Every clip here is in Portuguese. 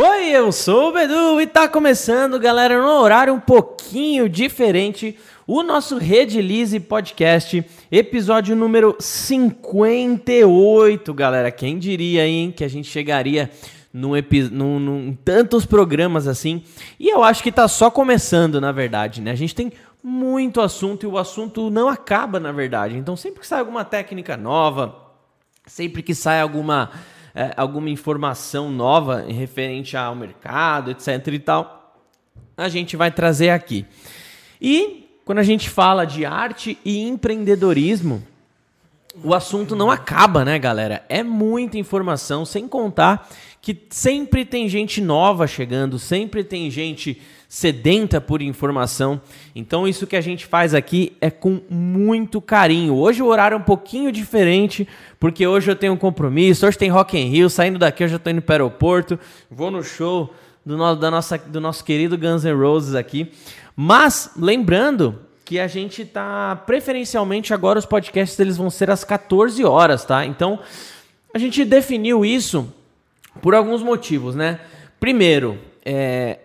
Oi, eu sou o Bedu e tá começando, galera, num horário um pouquinho diferente, o nosso Redilize Podcast, episódio número 58, galera. Quem diria, hein, que a gente chegaria num, num, num tantos programas assim. E eu acho que tá só começando, na verdade, né? A gente tem muito assunto e o assunto não acaba, na verdade. Então, sempre que sai alguma técnica nova, sempre que sai alguma é, alguma informação nova referente ao mercado, etc e tal, a gente vai trazer aqui. E quando a gente fala de arte e empreendedorismo, o assunto não acaba, né, galera? É muita informação, sem contar que sempre tem gente nova chegando, sempre tem gente sedenta por informação. Então, isso que a gente faz aqui é com muito carinho. Hoje o horário é um pouquinho diferente, porque hoje eu tenho um compromisso. Hoje tem Rock in Rio. Saindo daqui, eu já estou indo para o aeroporto. Vou no show do, no, da nossa, do nosso querido Guns N' Roses aqui. Mas, lembrando que a gente tá preferencialmente agora os podcasts eles vão ser às 14 horas, tá? Então, a gente definiu isso por alguns motivos, né? Primeiro, é,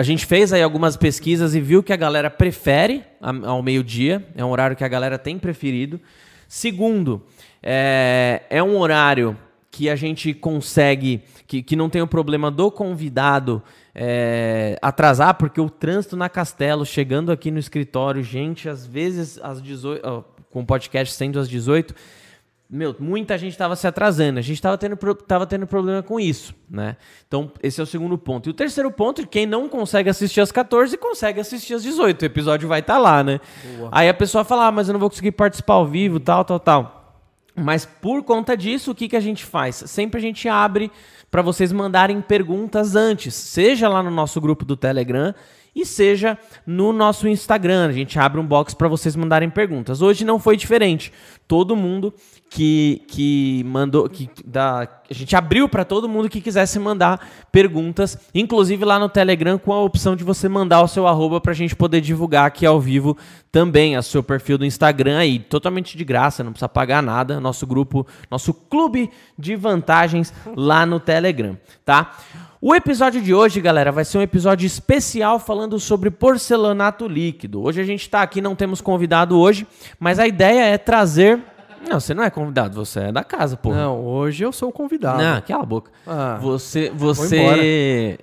a gente fez aí algumas pesquisas e viu que a galera prefere ao meio-dia, é um horário que a galera tem preferido. Segundo, é, é um horário que a gente consegue, que, que não tem o problema do convidado é, atrasar, porque o trânsito na Castelo, chegando aqui no escritório, gente, às vezes às 18, com o podcast sendo às 18, meu, muita gente estava se atrasando, a gente estava tendo, tava tendo problema com isso, né? Então, esse é o segundo ponto. E o terceiro ponto, quem não consegue assistir às 14, consegue assistir às 18, o episódio vai estar tá lá, né? Boa. Aí a pessoa fala, ah, mas eu não vou conseguir participar ao vivo, tal, tal, tal. Mas por conta disso, o que, que a gente faz? Sempre a gente abre para vocês mandarem perguntas antes, seja lá no nosso grupo do Telegram, e seja no nosso Instagram. A gente abre um box para vocês mandarem perguntas. Hoje não foi diferente. Todo mundo que, que mandou, que da, a gente abriu para todo mundo que quisesse mandar perguntas, inclusive lá no Telegram com a opção de você mandar o seu arroba para a gente poder divulgar aqui ao vivo também a seu perfil do Instagram aí, totalmente de graça, não precisa pagar nada. Nosso grupo, nosso clube de vantagens lá no Telegram, tá? O episódio de hoje, galera, vai ser um episódio especial falando sobre porcelanato líquido. Hoje a gente está aqui, não temos convidado hoje, mas a ideia é trazer. Não, você não é convidado, você é da casa, pô. Não, hoje eu sou o convidado. Não, cala a boca. Ah, você, você.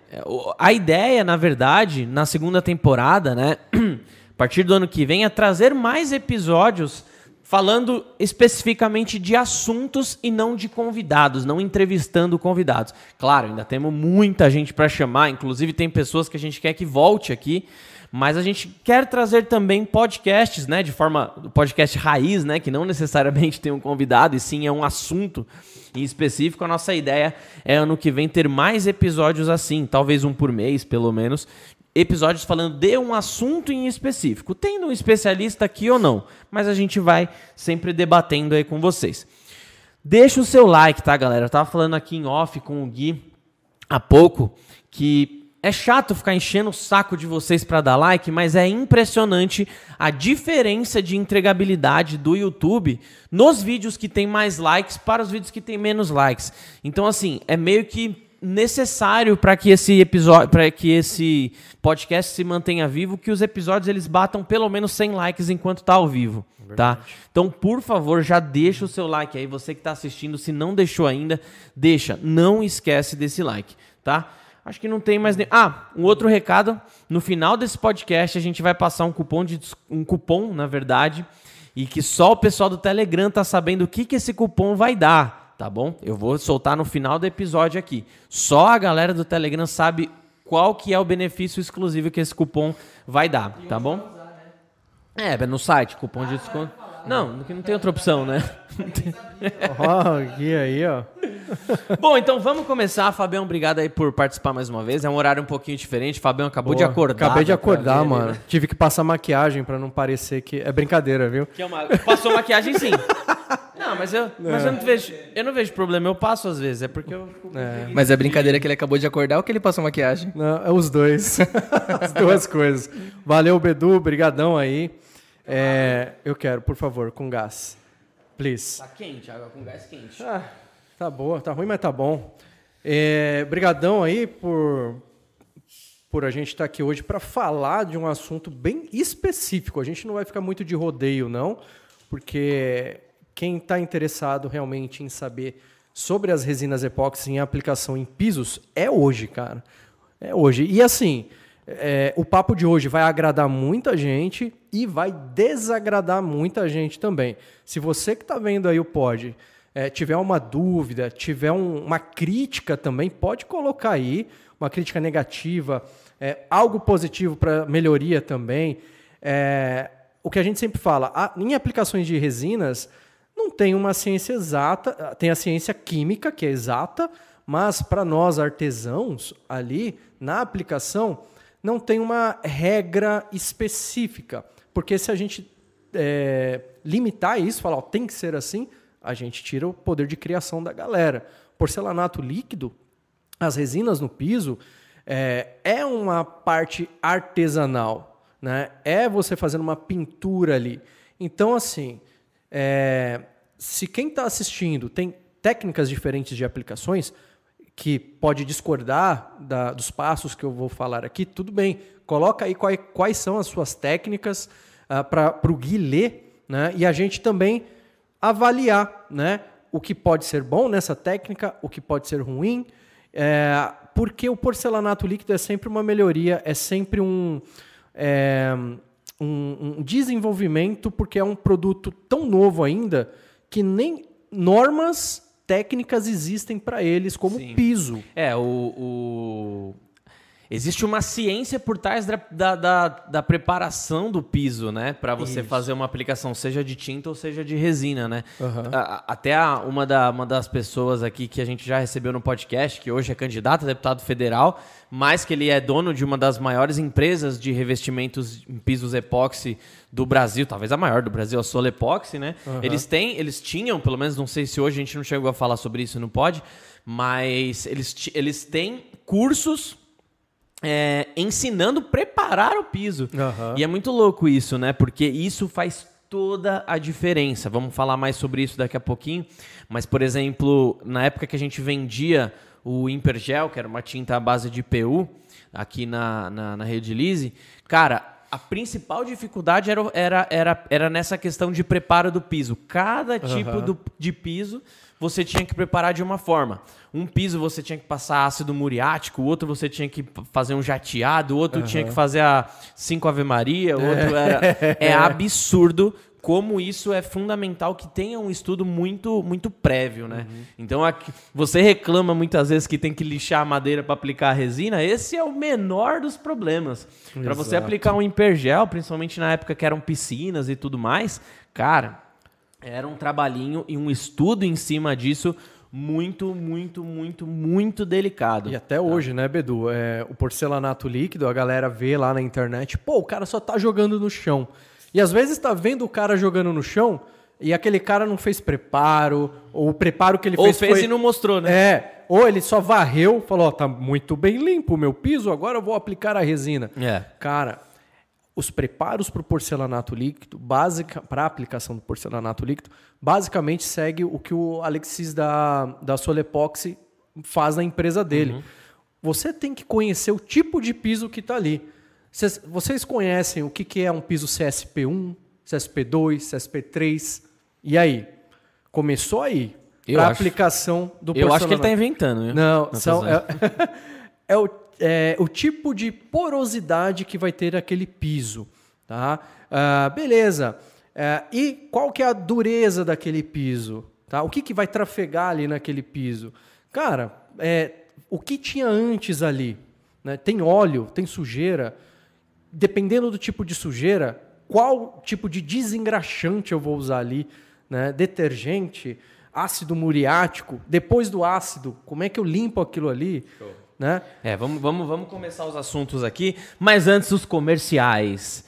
A ideia, na verdade, na segunda temporada, né? A partir do ano que vem, é trazer mais episódios falando especificamente de assuntos e não de convidados, não entrevistando convidados. Claro, ainda temos muita gente para chamar, inclusive tem pessoas que a gente quer que volte aqui, mas a gente quer trazer também podcasts, né, de forma podcast raiz, né, que não necessariamente tem um convidado e sim é um assunto em específico. A nossa ideia é ano que vem ter mais episódios assim, talvez um por mês, pelo menos, episódios falando de um assunto em específico, tendo um especialista aqui ou não, mas a gente vai sempre debatendo aí com vocês. Deixa o seu like, tá, galera? Eu tava falando aqui em off com o Gui há pouco que é chato ficar enchendo o saco de vocês para dar like, mas é impressionante a diferença de entregabilidade do YouTube nos vídeos que tem mais likes para os vídeos que tem menos likes. Então, assim, é meio que necessário para que esse episódio, para que esse podcast se mantenha vivo, que os episódios eles batam pelo menos 100 likes enquanto tá ao vivo, é tá? Então, por favor, já deixa o seu like aí, você que está assistindo, se não deixou ainda, deixa, não esquece desse like, tá? Acho que não tem mais nem. Ah, um outro recado, no final desse podcast a gente vai passar um cupom de um cupom, na verdade, e que só o pessoal do Telegram tá sabendo o que que esse cupom vai dar tá bom? Eu vou soltar no final do episódio aqui. Só a galera do Telegram sabe qual que é o benefício exclusivo que esse cupom vai dar, tá bom? É, é, no site, cupom de desconto. Não, não tem outra opção, né? Ó, aqui aí, ó. Bom, então vamos começar. Fabião, obrigado aí por participar mais uma vez. É um horário um pouquinho diferente. Fabião acabou Boa, de acordar. Acabei de acordar, mano. Tive que passar maquiagem para não parecer que. É brincadeira, viu? Que é uma... Passou maquiagem sim. Não, mas eu, mas eu não vejo, eu não vejo problema, eu passo às vezes, é porque eu é. Mas é brincadeira que ele acabou de acordar ou que ele passou maquiagem? Não, é os dois. As duas coisas. Valeu, Bedu, brigadão aí. É, eu quero, por favor, com gás. Please. Tá quente, água com gás quente. Ah, tá boa, tá ruim, mas tá bom. É, brigadão aí por, por a gente estar aqui hoje para falar de um assunto bem específico. A gente não vai ficar muito de rodeio, não, porque quem está interessado realmente em saber sobre as resinas epóxi em aplicação em pisos é hoje, cara. É hoje. E assim, é, o papo de hoje vai agradar muita gente e vai desagradar muita gente também. Se você que está vendo aí o pod é, tiver uma dúvida, tiver um, uma crítica também, pode colocar aí, uma crítica negativa, é, algo positivo para melhoria também. É, o que a gente sempre fala, a, em aplicações de resinas, não tem uma ciência exata, tem a ciência química, que é exata, mas para nós artesãos ali, na aplicação, não tem uma regra específica. Porque se a gente é, limitar isso, falar, ó, tem que ser assim, a gente tira o poder de criação da galera. Porcelanato líquido, as resinas no piso, é, é uma parte artesanal. Né? É você fazendo uma pintura ali. Então, assim, é, se quem está assistindo tem técnicas diferentes de aplicações, que pode discordar da, dos passos que eu vou falar aqui, tudo bem. Coloca aí quais, quais são as suas técnicas uh, ah, para o Gui ler, né? E a gente também avaliar, né? O que pode ser bom nessa técnica, o que pode ser ruim, é, porque o porcelanato líquido é sempre uma melhoria, é sempre um, é, um, um desenvolvimento, porque é um produto tão novo ainda que nem normas técnicas existem para eles como Sim. piso. É, o, o, Existe uma ciência por trás da, da, da, da preparação do piso, né? Para você Isso. fazer uma aplicação, seja de tinta ou seja de resina, né? Uhum. A, até a, uma, da, uma das pessoas aqui que a gente já recebeu no podcast, que hoje é candidato a deputado federal, mas que ele é dono de uma das maiores empresas de revestimentos em pisos epóxi do Brasil, talvez a maior do Brasil, a Solepoxy, né? Uhum. Eles têm, eles tinham, pelo menos não sei se hoje a gente não chegou a falar sobre isso, não pode, mas eles, eles têm cursos é, ensinando preparar o piso. Uhum. E é muito louco isso, né? Porque isso faz toda a diferença. Vamos falar mais sobre isso daqui a pouquinho. Mas, por exemplo, na época que a gente vendia o Impergel, que era uma tinta à base de PU, aqui na, na, na Rede Lise, cara, a principal dificuldade era, era, era, era nessa questão de preparo do piso. Cada tipo uhum. do, de piso você tinha que preparar de uma forma. Um piso você tinha que passar ácido muriático, o outro você tinha que fazer um jateado, o outro uhum. tinha que fazer a cinco Ave Maria, o outro era. É absurdo como isso é fundamental que tenha um estudo muito muito prévio, né? Uhum. Então aqui, você reclama muitas vezes que tem que lixar a madeira para aplicar a resina, esse é o menor dos problemas. Para você aplicar um impergel, principalmente na época que eram piscinas e tudo mais, cara, era um trabalhinho e um estudo em cima disso muito, muito, muito, muito delicado. E até hoje, né, Bedu? É, o porcelanato líquido, a galera vê lá na internet, pô, o cara só tá jogando no chão. E às vezes tá vendo o cara jogando no chão e aquele cara não fez preparo, ou o preparo que ele ou fez. Ou fez foi... e não mostrou, né? É. Ou ele só varreu, falou: ó, tá muito bem limpo o meu piso, agora eu vou aplicar a resina. É. Cara, os preparos para o porcelanato líquido, básica para a aplicação do porcelanato líquido, basicamente segue o que o Alexis da, da Solepoxy faz na empresa dele. Uhum. Você tem que conhecer o tipo de piso que está ali. Vocês, vocês conhecem o que, que é um piso CSP1, CSP2, CSP3? E aí? Começou aí. Para a aplicação do porcelanato. Eu acho que ele está inventando. Viu? Não, são, é, é o é, o tipo de porosidade que vai ter aquele piso. Tá? Ah, beleza. É, e qual que é a dureza daquele piso? Tá? O que, que vai trafegar ali naquele piso? Cara, é, o que tinha antes ali? Né? Tem óleo, tem sujeira. Dependendo do tipo de sujeira, qual tipo de desengraxante eu vou usar ali? Né? Detergente, ácido muriático. Depois do ácido, como é que eu limpo aquilo ali? Show né? É, vamos, vamos, vamos começar os assuntos aqui, mas antes os comerciais.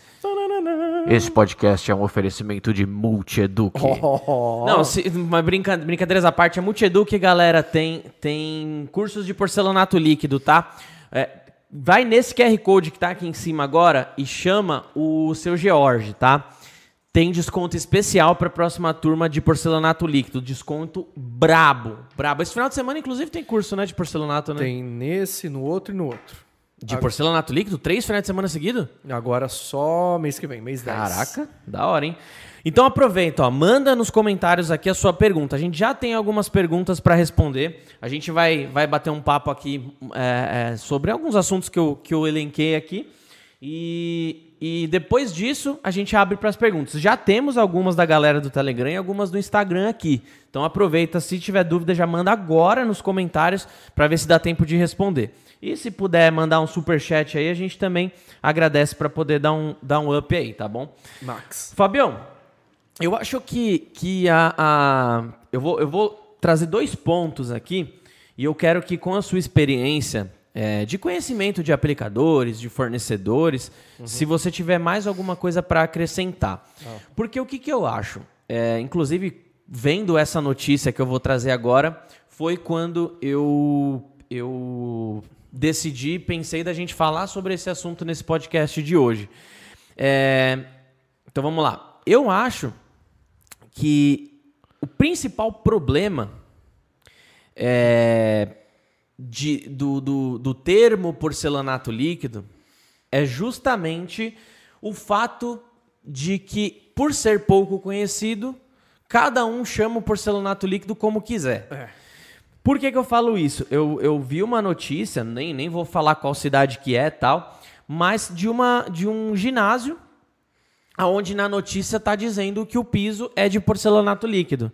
Esse podcast é um oferecimento de Multieduc. Oh. Não, se, mas brinca, brincadeiras à parte, a Multieduc, galera, tem, tem cursos de porcelanato líquido, tá? É, vai nesse QR Code que tá aqui em cima agora e chama o seu George, tá? Tem desconto especial para a próxima turma de porcelanato líquido. Desconto brabo. Brabo. Esse final de semana, inclusive, tem curso, né? De porcelanato, né? Tem nesse, no outro e no outro. De porcelanato líquido? Três finais de semana seguido? Agora só mês que vem, mês 10. Caraca, da hora, hein? Então aproveita, ó, manda nos comentários aqui a sua pergunta. A gente já tem algumas perguntas para responder. A gente vai, vai bater um papo aqui é, é, sobre alguns assuntos que eu, que eu elenquei aqui. E, e depois disso, a gente abre para as perguntas. Já temos algumas da galera do Telegram e algumas do Instagram aqui. Então aproveita, se tiver dúvida, já manda agora nos comentários para ver se dá tempo de responder. E se puder mandar um super chat aí, a gente também agradece para poder dar um, dar um up aí, tá bom? Max. Fabião, eu acho que, que a, a eu, vou, eu vou trazer dois pontos aqui e eu quero que com a sua experiência é, de conhecimento de aplicadores, de fornecedores, se você tiver mais alguma coisa para acrescentar. Porque o que, que eu acho? É, inclusive, vendo essa notícia que eu vou trazer agora, foi quando eu, eu decidi, pensei da gente falar sobre esse assunto nesse podcast de hoje. É, então vamos lá. Eu acho que o principal problema é, de, do, do, do termo porcelanato líquido é justamente o fato de que, por ser pouco conhecido, cada um chama o porcelanato líquido como quiser. Por que, que eu falo isso? Eu, eu vi uma notícia, nem, nem vou falar qual cidade que é tal, mas de, uma, de um ginásio aonde na notícia está dizendo que o piso é de porcelanato líquido.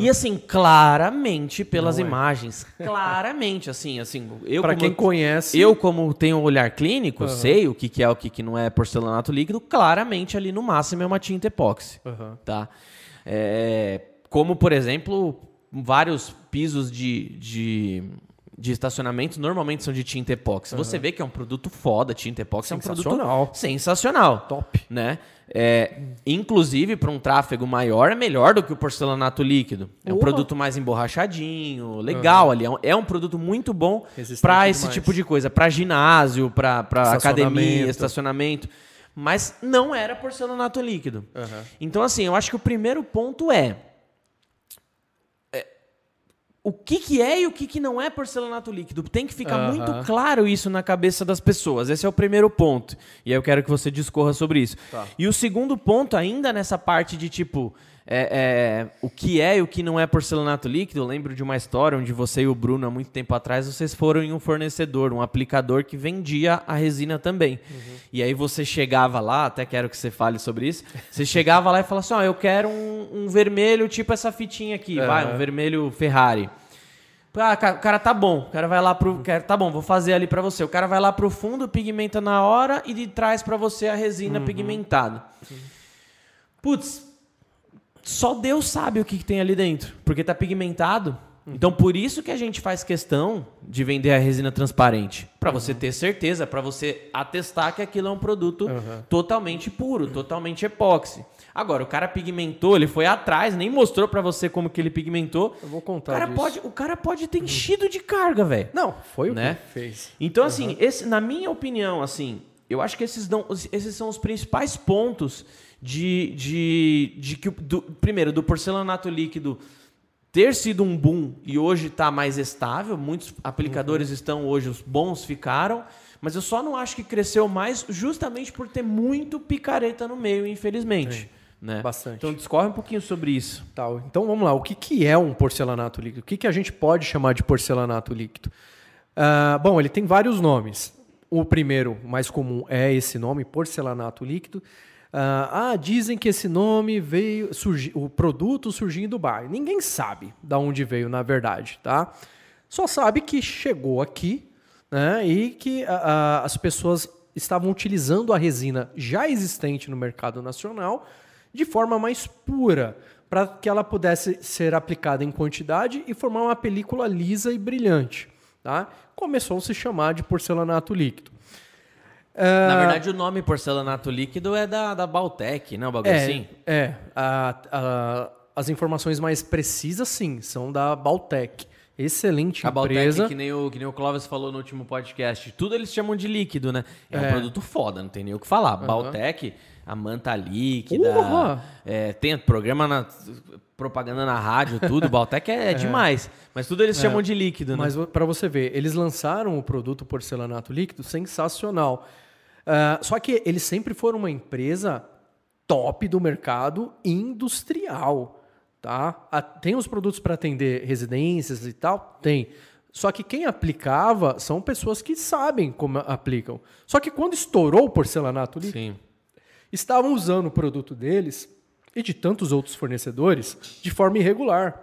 E assim, claramente pelas é. imagens, claramente assim, assim, eu Pra como- quem conhece- eu como tenho um olhar clínico, sei o que, que é o que, que não é porcelanato líquido, claramente ali no máximo é uma tinta epóxi, Aham. tá? É, como por exemplo, vários pisos de, de, de estacionamento normalmente são de tinta epóxi. Você vê que é um produto foda, tinta epóxi é um produto Sensacional. Top. né? É, inclusive, para um tráfego maior, é melhor do que o porcelanato líquido. É um produto mais emborrachadinho, legal ali. É um, é um produto muito bom para esse demais. tipo de coisa. Para ginásio, para academia, Estacionamento. Mas não era porcelanato líquido. Então, assim, eu acho que o primeiro ponto é, o que, que é e o que, que não é porcelanato líquido. Tem que ficar Aham. muito claro isso na cabeça das pessoas. Esse é o primeiro ponto. E aí eu quero que você discorra sobre isso. Tá. E o segundo ponto, ainda nessa parte de tipo. É, é, o que é e o que não é porcelanato líquido, eu lembro de uma história onde você e o Bruno, há muito tempo atrás, vocês foram em um fornecedor, um aplicador que vendia a resina também. E aí você chegava lá, até quero que você fale sobre isso. Você chegava lá e falava assim: ó, eu quero um, um vermelho, tipo essa fitinha aqui, vai, um vermelho Ferrari. Ah, o cara tá bom. O cara vai lá pro. cara, Tá bom, vou fazer ali pra você. O cara vai lá pro fundo, pigmenta na hora e de traz pra você a resina pigmentada. Putz, só Deus sabe o que, que tem ali dentro. Porque tá pigmentado. Então, por isso que a gente faz questão de vender a resina transparente. Pra você ter certeza, pra você atestar que aquilo é um produto totalmente puro, totalmente epóxi. Agora, o cara pigmentou, ele foi atrás, nem mostrou pra você como que ele pigmentou. Eu vou O contar cara, disso. pode, o cara pode ter enchido de carga, velho. Não, foi o Né? que fez. Então, assim, esse, na minha opinião, assim, eu acho que esses, não, esses são os principais pontos de, de, de que, do, primeiro, do porcelanato líquido ter sido um boom e hoje está mais estável. Muitos aplicadores estão hoje, os bons ficaram. Mas eu só não acho que cresceu mais justamente por ter muito picareta no meio, infelizmente. Né? bastante. Então discorre um pouquinho sobre isso. Tá, então vamos lá. O que, que é um porcelanato líquido? O que, que a gente pode chamar de porcelanato líquido? Ah, bom, ele tem vários nomes. O primeiro, mais comum, é esse nome, porcelanato líquido. Ah, ah, dizem que esse nome veio, surgi, o produto surgiu em Dubai. Ninguém sabe de onde veio, na verdade, tá? Só sabe que chegou aqui né, e que ah, ah, as pessoas estavam utilizando a resina já existente no mercado nacional de forma mais pura, para que ela pudesse ser aplicada em quantidade e formar uma película lisa e brilhante. Tá? Começou a se chamar de porcelanato líquido. Ah, Na verdade, o nome porcelanato líquido é da, da Baltec, não? Bagulho é, assim? é a- a- as informações mais precisas, sim, são da Baltec, excelente A Baltec, empresa. que nem, o, que nem o Clóvis falou no último podcast, tudo eles chamam de líquido, né? É, um É. produto foda, não tem nem o que falar. Baltec, a manta líquida, Porra! é, tem programa na propaganda na rádio, tudo. Baltec é, demais. Mas tudo eles chamam de líquido, né? Mas para você ver, eles lançaram o produto porcelanato líquido sensacional. Ah, só que eles sempre foram uma empresa top do mercado industrial, tá? Ah, Tem os produtos para atender residências e tal? Tem. Só que quem aplicava são pessoas que sabem como aplicam. Só que quando estourou o porcelanato líquido, Sim. estavam usando o produto deles e de tantos outros fornecedores de forma irregular.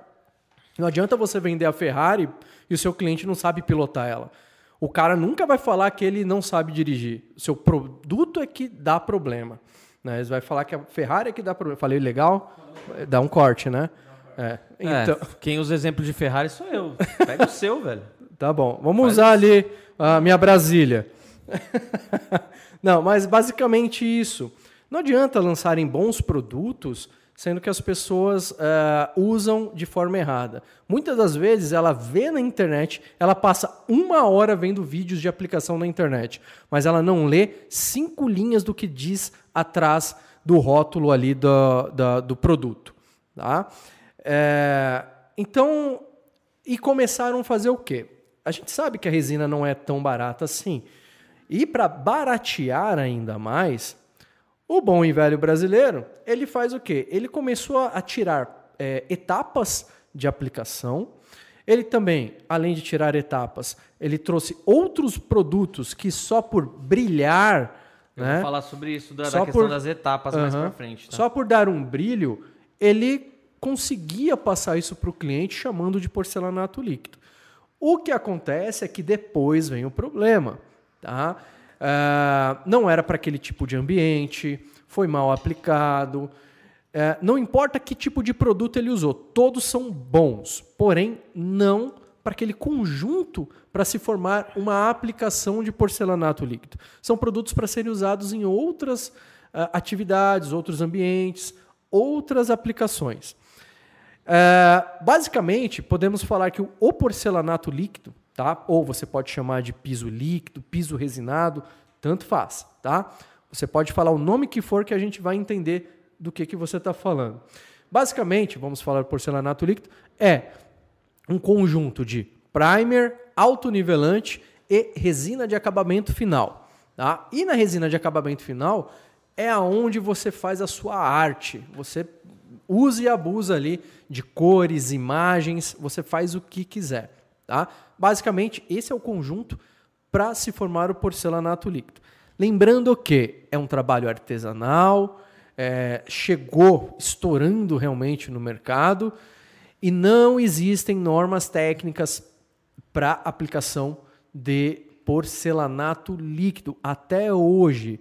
Não adianta você vender a Ferrari e o seu cliente não sabe pilotar ela. O cara nunca vai falar que ele não sabe dirigir. O seu produto é que dá problema. Né? Eles vai falar que a Ferrari é que dá problema. Falei legal? Dá um corte, né? É. Então, É, quem usa exemplo de Ferrari sou eu. Pega o seu, velho. Tá bom. Vamos usar ali a minha Brasília. Não, mas basicamente isso. Não adianta lançarem bons produtos sendo que as pessoas eh, usam de forma errada. Muitas das vezes ela vê na internet, ela passa uma hora vendo vídeos de aplicação na internet, mas ela não lê cinco linhas do que diz atrás do rótulo ali do, do, do produto. Tá? É, então, e começaram a fazer o quê? A gente sabe que a resina não é tão barata assim. E para baratear ainda mais, o bom e velho brasileiro, ele faz o quê? Ele começou a tirar é, etapas de aplicação. Ele também, além de tirar etapas, ele trouxe outros produtos que só por brilhar, Eu né? vou falar sobre isso da, da questão por- das etapas mais Aham. pra frente. Tá? Só por dar um brilho, ele conseguia passar isso para o cliente chamando de porcelanato líquido. O que acontece é que depois vem o problema. Tá? Ah, não era para aquele tipo de ambiente, foi mal aplicado. É, não importa que tipo de produto ele usou, todos são bons, porém não para aquele conjunto para se formar uma aplicação de porcelanato líquido. São produtos para serem usados em outras ah, atividades, outros ambientes, outras aplicações. É, basicamente, podemos falar que o porcelanato líquido, tá? ou você pode chamar de piso líquido, piso resinado, tanto faz. Tá? Você pode falar o nome que for que a gente vai entender do que, que você está falando. Basicamente, vamos falar porcelanato líquido, é um conjunto de primer, autonivelante e resina de acabamento final. Tá? E na resina de acabamento final é aonde você faz a sua arte. Você usa e abusa ali de cores, imagens, você faz o que quiser. Tá? Basicamente, esse é o conjunto para se formar o porcelanato líquido. Lembrando que é um trabalho artesanal, é, chegou estourando realmente no mercado e não existem normas técnicas para aplicação de porcelanato líquido até hoje.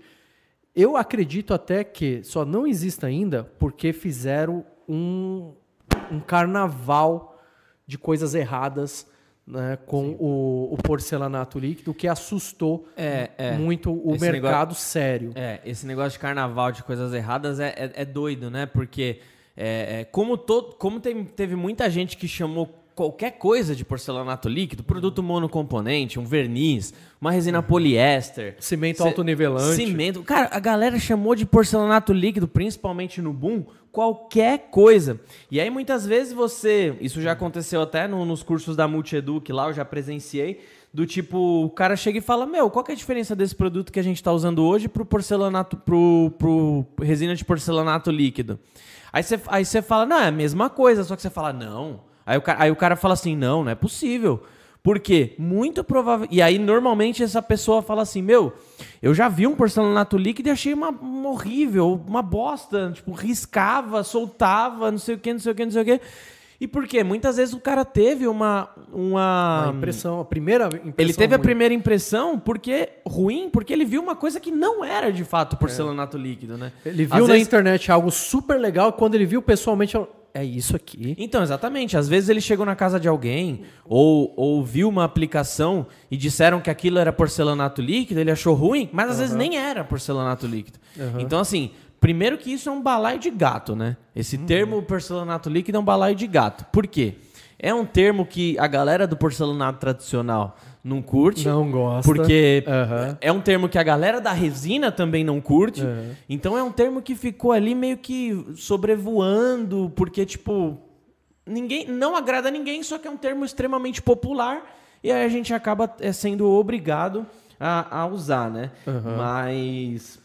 Eu acredito até que só não exista ainda porque fizeram um, um carnaval de coisas erradas né, com o, o porcelanato líquido que assustou É, é. muito o Esse mercado sério. É, esse negócio de carnaval, de coisas erradas, é, é, é doido, né? Porque é, é, como, todo, como tem- teve muita gente que chamou qualquer coisa de porcelanato líquido, produto monocomponente, um verniz, uma resina poliéster, Cimento autonivelante. Cimento. Cara, a galera chamou de porcelanato líquido, principalmente no boom, qualquer coisa. E aí muitas vezes você, isso já aconteceu até no- nos cursos da Multieduc lá, eu já presenciei, do tipo, o cara chega e fala: "Meu, qual que é a diferença desse produto que a gente tá usando hoje pro porcelanato pro, pro resina de porcelanato líquido?" Aí você aí você fala: "Não, é a mesma coisa", só que você fala: "Não". Aí o cara, aí o cara fala assim: "Não, não é possível". Porque muito provável. E aí, normalmente, essa pessoa fala assim: Meu, eu já vi um porcelanato líquido e achei uma, uma horrível, uma bosta. Tipo, riscava, soltava, não sei o que, não sei o que, não sei o que. E por quê? Muitas vezes o cara teve uma. uma A impressão, a primeira impressão. ele teve a ruim. primeira impressão porque ruim, porque ele viu uma coisa que não era de fato porcelanato líquido, né? Ele Às viu na vezes- internet algo super legal, quando ele viu pessoalmente, é isso aqui. Então, exatamente. Às vezes ele chegou na casa de alguém ou, ou viu uma aplicação e disseram que aquilo era porcelanato líquido, ele achou ruim, mas às vezes nem era porcelanato líquido. Então, assim, primeiro que isso é um balaio de gato, né? Esse termo porcelanato líquido é um balaio de gato. Por quê? é um termo que a galera do porcelanato tradicional não curte. Não gosta. Porque Aham. é um termo que a galera da resina também não curte. Então é um termo que ficou ali meio que sobrevoando, porque, tipo, ninguém não agrada a ninguém, só que é um termo extremamente popular. E aí a gente acaba é, sendo obrigado a, a usar, né? Mas.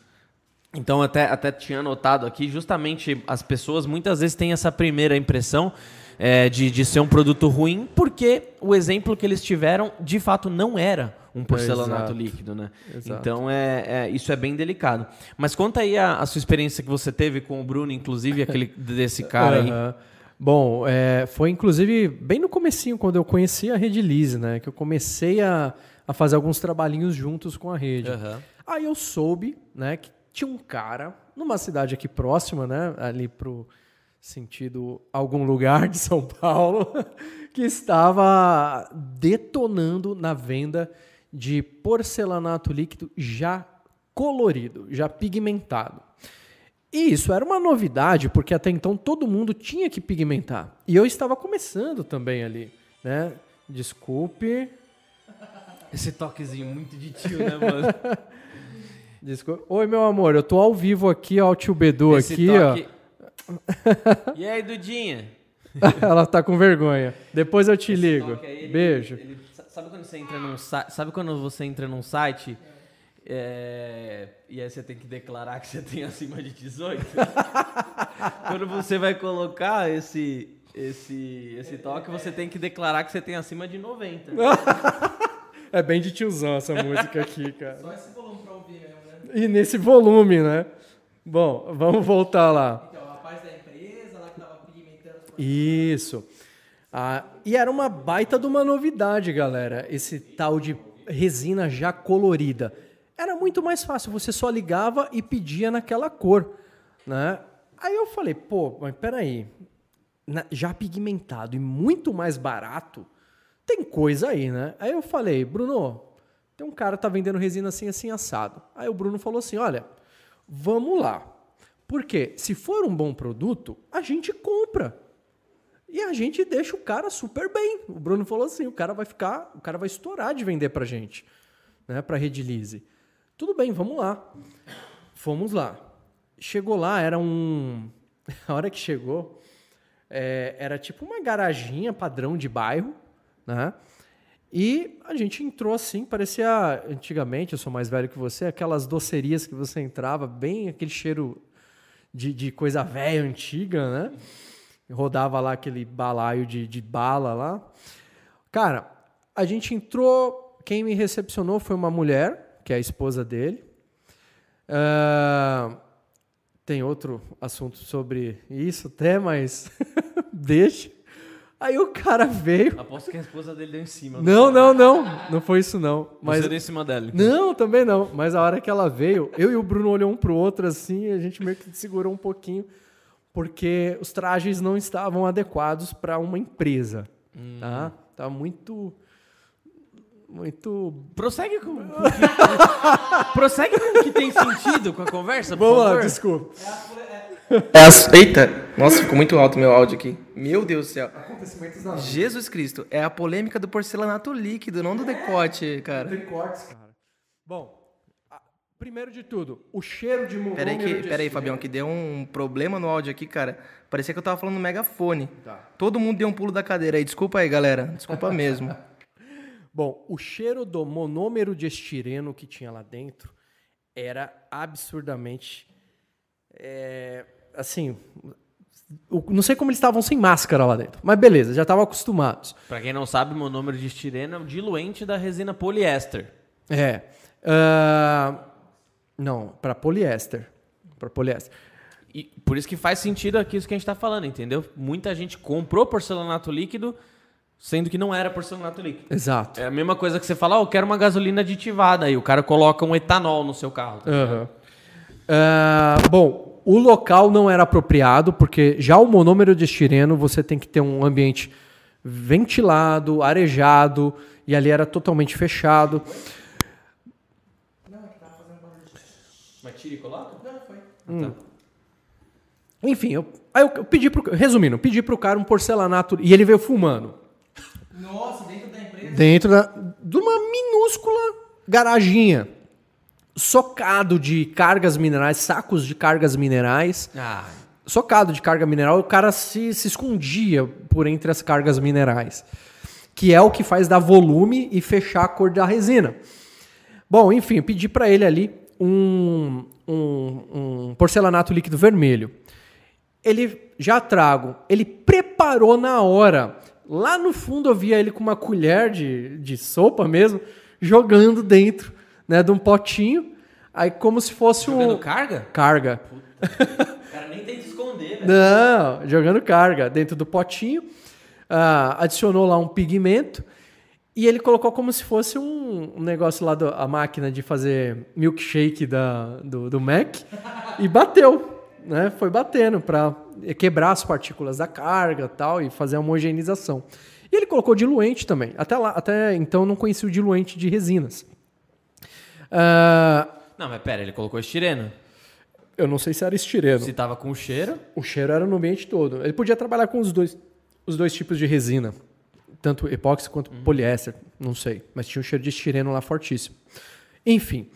Então, até, até tinha anotado aqui, justamente as pessoas muitas vezes têm essa primeira impressão é, de, de ser um produto ruim, porque o exemplo que eles tiveram, de fato, não era um porcelanato Exato. líquido, né? Exato. Então, é, é- isso é bem delicado. Mas conta aí a, a sua experiência que você teve com o Bruno, inclusive, aquele desse cara aí. Bom, é, foi inclusive bem no comecinho, quando eu conheci a Rede Lise, né? Que eu comecei a, a fazer alguns trabalhinhos juntos com a rede. Aham. Aí eu soube, né, que tinha um cara numa cidade aqui próxima, né, ali pro sentido algum lugar de São Paulo, que estava detonando na venda de porcelanato líquido já colorido, já pigmentado. E isso era uma novidade, porque até então todo mundo tinha que pigmentar. E eu estava começando também ali, né? Desculpe, Esse toquezinho muito de tio, né, mano? Desculpa. Oi, meu amor, eu tô ao vivo aqui, ó, o tio Bedu Esse aqui, toque- E aí, Dudinha? Ela tá com vergonha. Depois eu te Esse ligo. aí, ele- Beijo. ele- sabe quando você entra num site? Sabe quando você entra num site é, e aí você tem que declarar que você tem acima de 18? quando você vai colocar esse esse esse toque, você tem que declarar que você tem acima de 90. É bem de tiozão essa música aqui, cara. Só esse volume pra ouvir mesmo, né? E nesse volume, né? Bom, vamos voltar lá. Então, o rapaz da empresa lá que tava pigmentando as Isso. Ah, e era uma baita de uma novidade, galera, esse tal de resina já colorida. Era muito mais fácil, você só ligava e pedia naquela cor, né? Aí eu falei, pô, mas peraí, já pigmentado e muito mais barato, tem coisa aí, né? Aí eu falei, Bruno, tem um cara que tá vendendo resina assim, assim, assado. Aí o Bruno falou assim, olha, vamos lá. Porque se for um bom produto, a gente compra. E a gente deixa o cara super bem. O Bruno falou assim, o cara vai ficar, o cara vai estourar de vender pra gente, né, pra Redilize. Tudo bem, vamos lá. Fomos lá. Chegou lá, era um a hora que chegou, é, era tipo uma garaginha padrão de bairro, né? E a gente entrou assim, parecia antigamente, eu sou mais velho que você, aquelas docerias que você entrava, bem aquele cheiro de, de coisa velha, antiga, né? Rodava lá aquele balaio de, de bala lá. Cara, a gente entrou. Quem me recepcionou foi uma mulher, que é a esposa dele. Ah, tem outro assunto sobre isso até, mas deixa. Aí o cara veio. Aposto que a esposa dele deu em cima. Não, não, não. Não foi isso, não. Mas Mas deu em cima dela. então. não, também não. Mas a hora que ela veio, eu e o Bruno olhou um pro outro assim, e a gente meio que segurou um pouquinho, porque os trajes não estavam adequados para uma empresa, tá? Tá muito muito Prossegue com, com o que, prossegue com o que tem sentido com a conversa, por Vamos lá, favor. desculpa. É as... Eita! Nossa, ficou muito alto meu áudio aqui. Meu Deus do céu. Jesus Cristo, é a polêmica do porcelanato líquido, não do decote, cara. Tem cortes, cara. Bom, a- primeiro de tudo, o cheiro de monômero Peraí, que, de peraí. Fabião, que deu um problema no áudio aqui, cara. Parecia que eu tava falando no megafone. Tá. Todo mundo deu um pulo da cadeira aí. Desculpa aí, galera. Desculpa mesmo. Bom, o cheiro do monômero de estireno que tinha lá dentro era absurdamente. é, assim. Não sei como eles estavam sem máscara lá dentro, mas beleza, já estavam acostumados. Pra quem não sabe, monômero de estireno é o diluente da resina poliéster. É. ah, não, para poliéster. Para poliéster. E por isso que faz sentido aqui isso que a gente tá falando, entendeu? Muita gente comprou porcelanato líquido, sendo que não era porcelanato líquido. Exato. É a mesma coisa que você fala, ó, eu quero uma gasolina aditivada, aí o cara coloca um etanol no seu carro. Aham. Ah, bom, o local não era apropriado, porque já o monômero de estireno você tem que ter um ambiente ventilado, arejado, e ali era totalmente fechado. Mas tira e coloca? Enfim, eu, aí eu, eu pedi pro. Resumindo, eu pedi pro cara um porcelanato. E ele veio fumando. Nossa, dentro da empresa. Dentro da, de uma minúscula garaginha. Socado de cargas minerais, sacos de cargas minerais. Ah, Socado de carga mineral, o cara se, se escondia por entre as cargas minerais. Que é o que faz dar volume e fechar a cor da resina. Bom, enfim, eu pedi para ele ali um, um, um porcelanato líquido vermelho. Ele já trago, ele preparou na hora. Lá no fundo eu via ele com uma colher de, de sopa mesmo, jogando dentro né, de um potinho. Aí como se fosse jogando um. carga? Carga. O cara nem tenta esconder, velho. Não, jogando carga dentro do potinho. Ah, adicionou lá um pigmento e ele colocou como se fosse um, um negócio lá da máquina de fazer milkshake da, do, do Mac e bateu, né? Foi batendo para quebrar as partículas da carga tal e fazer a homogeneização. E ele colocou diluente também. Até lá, até então eu não conhecia o diluente de resinas. Ah, Não, mas pera, ele colocou estireno. eu não sei se era estireno. Se tava com cheiro. O cheiro era no ambiente todo. Ele podia trabalhar com os dois, os dois tipos de resina, tanto epóxi quanto poliéster, não sei, mas tinha um cheiro de estireno lá fortíssimo. Enfim,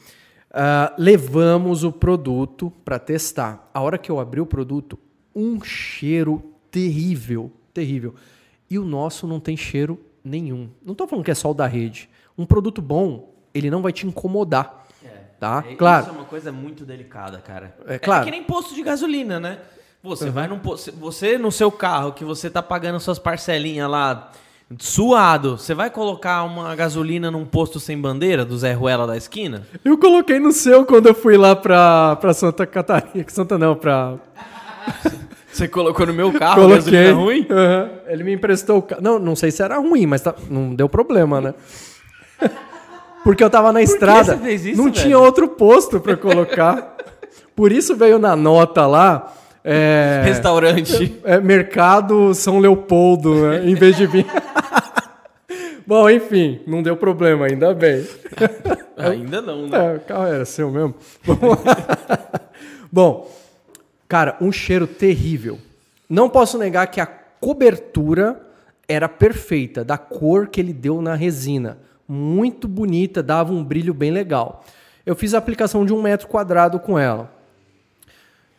ah, levamos o produto para testar. A hora que eu abri o produto, um cheiro terrível, terrível. E o nosso não tem cheiro nenhum. Não estou falando que é só o da rede. Um produto bom, ele não vai te incomodar. Tá? É, claro. Isso é uma coisa muito delicada, cara. É claro. que nem posto de gasolina, né? Você vai num posto. Você no seu carro, que você tá pagando suas parcelinhas lá, suado, você vai colocar uma gasolina num posto sem bandeira do Zé Ruela da esquina? Eu coloquei no seu quando eu fui lá pra, pra Santa Catarina. Santa não, pra. Você colocou no meu carro, Coloquei. gasolina ruim? Aham. Ele me emprestou o carro. Não, não sei se era ruim, mas tá- não deu problema, né? Porque eu tava na estrada. você fez isso, não velho? tinha outro posto pra colocar. Por isso veio na nota lá. É, Restaurante. é Mercado São Leopoldo, né? em vez de vir. Bom, enfim, não deu problema, ainda bem. Ainda não, né? É, o carro era seu mesmo. Bom, cara, um cheiro terrível. Não posso negar que a cobertura era perfeita, da cor que ele deu na resina. Muito bonita, dava um brilho bem legal. Eu fiz a aplicação de um metro quadrado com ela.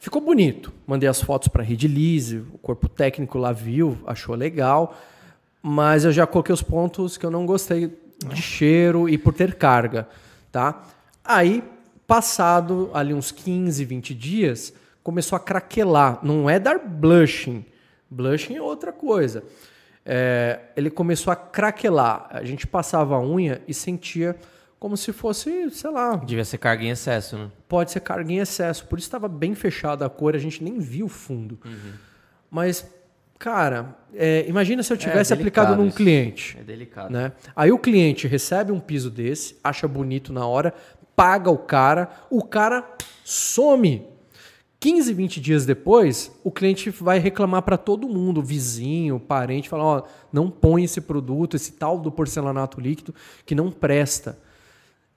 Ficou bonito. Mandei as fotos para a Rede Lise, o corpo técnico lá viu, achou legal. Mas eu já coloquei os pontos que eu não gostei de cheiro e por ter carga, tá? Aí, passado ali uns 15, 20 dias, começou a craquelar. Não é dar blushing. Blushing é outra coisa. É, ele começou a craquelar. A gente passava a unha e sentia como se fosse, sei lá, Devia ser carga em excesso, né? pode ser carga em excesso. Por isso estava bem fechada a cor, a gente nem viu o fundo. Mas, cara, é, imagina se eu tivesse aplicado delicado num isso. cliente. É delicado. Né? Aí o cliente recebe um piso desse, acha bonito na hora, paga o cara, o cara some. 15, 20 dias depois, o cliente vai reclamar para todo mundo, vizinho, parente, falar, ó, não põe esse produto, esse tal do porcelanato líquido que não presta.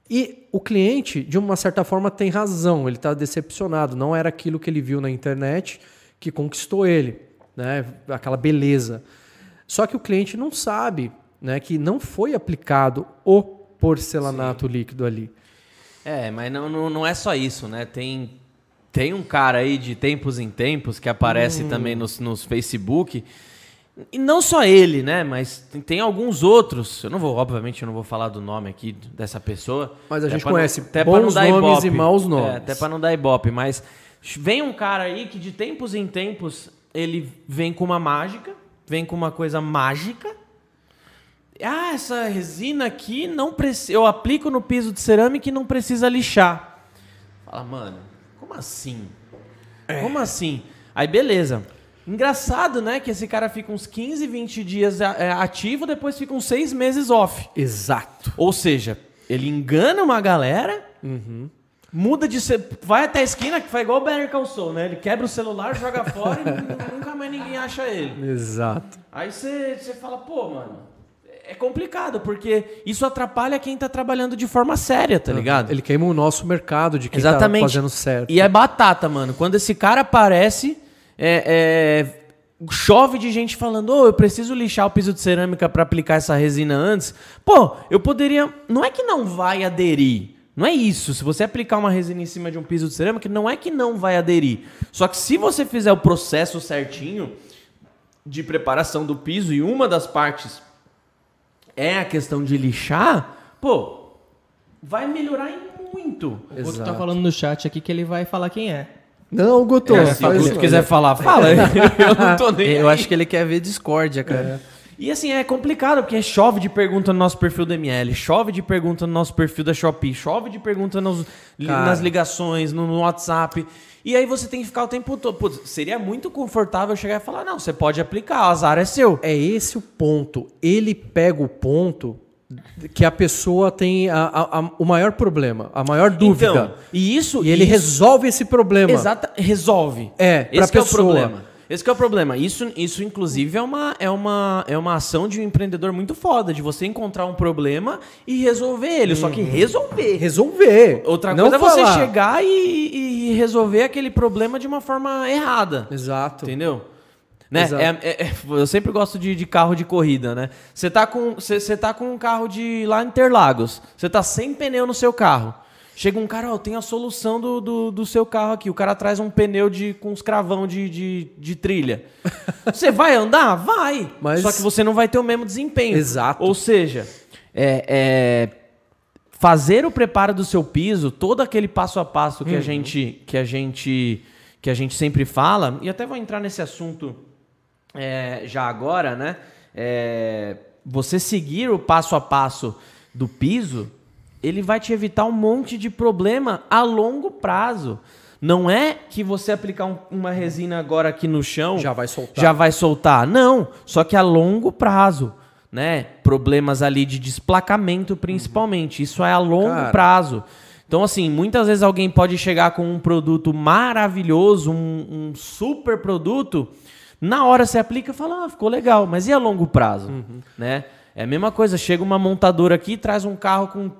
E o cliente, de uma certa forma, tem razão, ele está decepcionado, não era aquilo que ele viu na internet que conquistou ele, né? aquela beleza. Só que o cliente não sabe né, que não foi aplicado o porcelanato líquido ali. É, mas não, não, não é só isso, né? Tem, tem um cara aí de tempos em tempos que aparece também nos, nos Facebook. E não só ele, né? Mas tem, tem alguns outros. Eu não vou, obviamente, eu não vou falar do nome aqui dessa pessoa. Mas a Até gente não- conhece até bons dar nomes ibope. e maus nomes. É, até pra não dar ibope. Mas vem um cara aí que de tempos em tempos ele vem com uma mágica, vem com uma coisa mágica. Ah, essa resina aqui não precisa. Eu aplico no piso de cerâmica e não precisa lixar. Fala, mano, como assim? Como assim? Aí, beleza. Engraçado, né? Que esse cara fica uns 15, 20 dias é, ativo, depois fica uns 6 meses off. Exato. Ou seja, ele engana uma galera, muda de. ce- Vai até a esquina, que faz igual o Banner Calçou, né? Ele quebra o celular, joga fora e nu- nunca mais ninguém acha ele. Exato. Aí você você fala, pô, mano, é complicado, porque isso atrapalha quem tá trabalhando de forma séria, tá ligado? Ele queima o nosso mercado de quem Exatamente. tá fazendo certo. E é batata, mano. Quando esse cara aparece, é, é, chove de gente falando, ô, eu preciso lixar o piso de cerâmica para aplicar essa resina antes. Pô, eu poderia. Não é que não vai aderir. Não é isso. Se você aplicar uma resina em cima de um piso de cerâmica, não é que não vai aderir. Só que se você fizer o processo certinho de preparação do piso e uma das partes é a questão de lixar, pô, vai melhorar em muito. O Guto tá falando no chat aqui que ele vai falar quem é. Não, Guto. É, se o quiser falar, fala. eu não tô nem Eu aí. acho que ele quer ver discórdia, cara. E assim, é complicado, porque chove de pergunta no nosso perfil do ML, chove de pergunta no nosso perfil da Shopee, chove de pergunta nos- nas ligações, no, no WhatsApp. E aí você tem que ficar o tempo todo. Putz, seria muito confortável chegar e falar: não, você pode aplicar, o azar é seu. É esse o ponto. Ele pega o ponto que a pessoa tem a- a- a- o maior problema, a maior dúvida. Então, e isso. e ele isso- resolve esse problema. Exata, resolve. É, esse que é o problema. Esse que é o problema. Isso, isso inclusive, é uma, é, uma, é uma ação de um empreendedor muito foda, de você encontrar um problema e resolver ele. Só que resolver. Resolver. Outra não coisa é você falar. chegar e, e resolver aquele problema de uma forma errada. Exato. Entendeu? Né? É- é- é- eu sempre gosto de, de carro de corrida, né? Você tá com você tá com um carro de lá em Interlagos. Você tá sem pneu no seu carro. Chega um cara, ó, tenho a solução do, do, do seu carro aqui. O cara traz um pneu de, com uns cravão de, de, de trilha. Você vai andar? Vai. Mas- Só que você não vai ter o mesmo desempenho. Exato. Ou seja, é, é, fazer o preparo do seu piso, todo aquele passo a passo que a gente que a gente que a gente sempre fala, e até vou entrar nesse assunto é, já agora, né? É, você seguir o passo a passo do piso, ele vai te evitar um monte de problema a longo prazo. Não é que você aplicar um- uma resina agora aqui no chão Já vai soltar. já vai soltar. Não, só que a longo prazo, né? Problemas ali de desplacamento principalmente. Isso é a longo Cara. prazo. Então, assim, muitas vezes alguém pode chegar com um produto maravilhoso, um, um super produto, na hora você aplica e fala, ah, ficou legal, mas e a longo prazo? Né? É a mesma coisa, chega uma montadora aqui, traz um carro com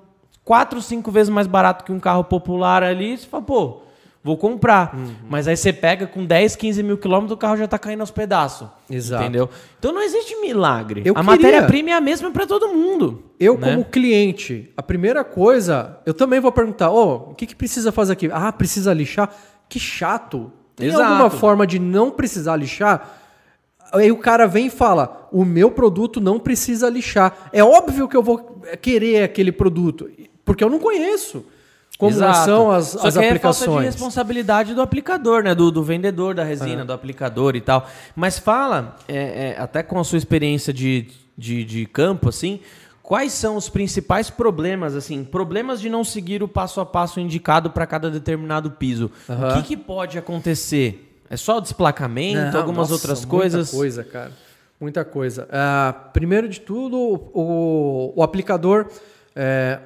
quatro, cinco vezes mais barato que um carro popular ali, e você fala, pô, vou comprar. Mas aí você pega com 10, 15 mil quilômetros, o carro já tá caindo aos pedaços. Exato. Entendeu? Então não existe milagre. Eu a queria- matéria-prima é a mesma para todo mundo. Eu, né? como cliente, a primeira coisa, eu também vou perguntar: ô, o que, que precisa fazer aqui? Ah, precisa lixar? Que chato. Tem Exato. alguma forma de não precisar lixar? Aí o cara vem e fala: o meu produto não precisa lixar. É óbvio que eu vou querer aquele produto, porque eu não conheço como Exato. são as, Só as que aí é falta de aplicações. responsabilidade do aplicador, né? Do, do vendedor da resina, É. do aplicador e tal. Mas fala, é, é, até com a sua experiência de, de, de campo, assim, quais são os principais problemas, assim, problemas de não seguir o passo a passo indicado para cada determinado piso? O que, que pode acontecer? É só desplacamento, Não, algumas nossa, outras coisas? Muita coisa, cara. Muita coisa. Ah, primeiro de tudo, o, o aplicador. é,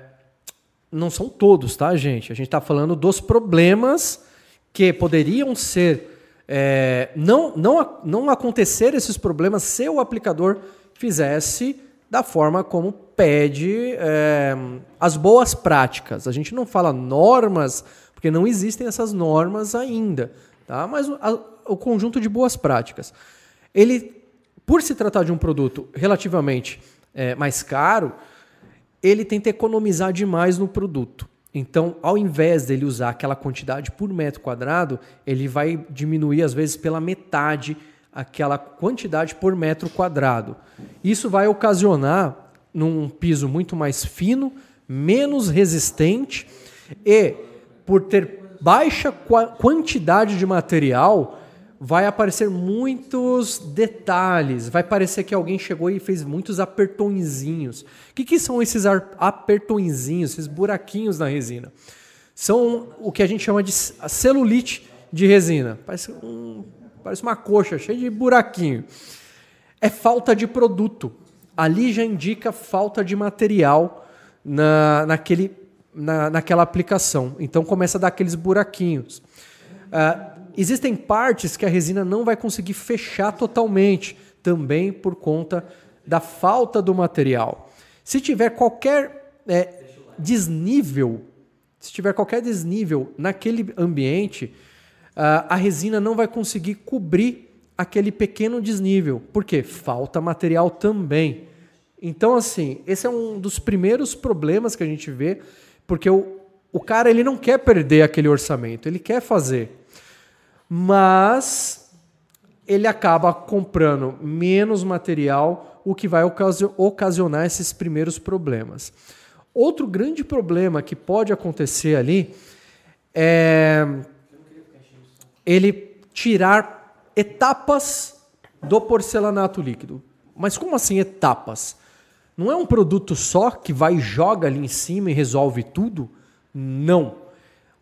não são todos, tá, gente? A gente está falando dos problemas que poderiam ser. é, não, não, não acontecer esses problemas se o aplicador fizesse da forma como pede é, as boas práticas. A gente não fala normas, porque não existem essas normas ainda, tá? mas o, a- o conjunto de boas práticas. Ele, por se tratar de um produto relativamente é, mais caro, ele tenta economizar demais no produto. Então, ao invés dele usar aquela quantidade por metro quadrado, ele vai diminuir, às vezes, pela metade aquela quantidade por metro quadrado. Isso vai ocasionar, num piso muito mais fino, menos resistente e, por ter baixa qua- quantidade de material, vai aparecer muitos detalhes. Vai parecer que alguém chegou e fez muitos apertõezinhos. O que, que são esses apertõezinhos, esses buraquinhos na resina? São o que a gente chama de celulite de resina. Parece, um, parece uma coxa cheia de buraquinho. É falta de produto. Ali já indica falta de material na, naquele, na, naquela aplicação. Então começa a dar aqueles buraquinhos. Ah, existem partes que a resina não vai conseguir fechar totalmente, também por conta da falta do material. Se tiver qualquer é, desnível, se tiver qualquer desnível naquele ambiente, a resina não vai conseguir cobrir aquele pequeno desnível. Por quê? Falta material também. Então, assim, esse é um dos primeiros problemas que a gente vê, porque o, o cara ele não quer perder aquele orçamento, ele quer fazer. Mas ele acaba comprando menos material, o que vai ocasionar esses primeiros problemas. Outro grande problema que pode acontecer ali é ele tirar etapas do porcelanato líquido. Mas como assim etapas? Não é um produto só que vai e joga ali em cima e resolve tudo? Não.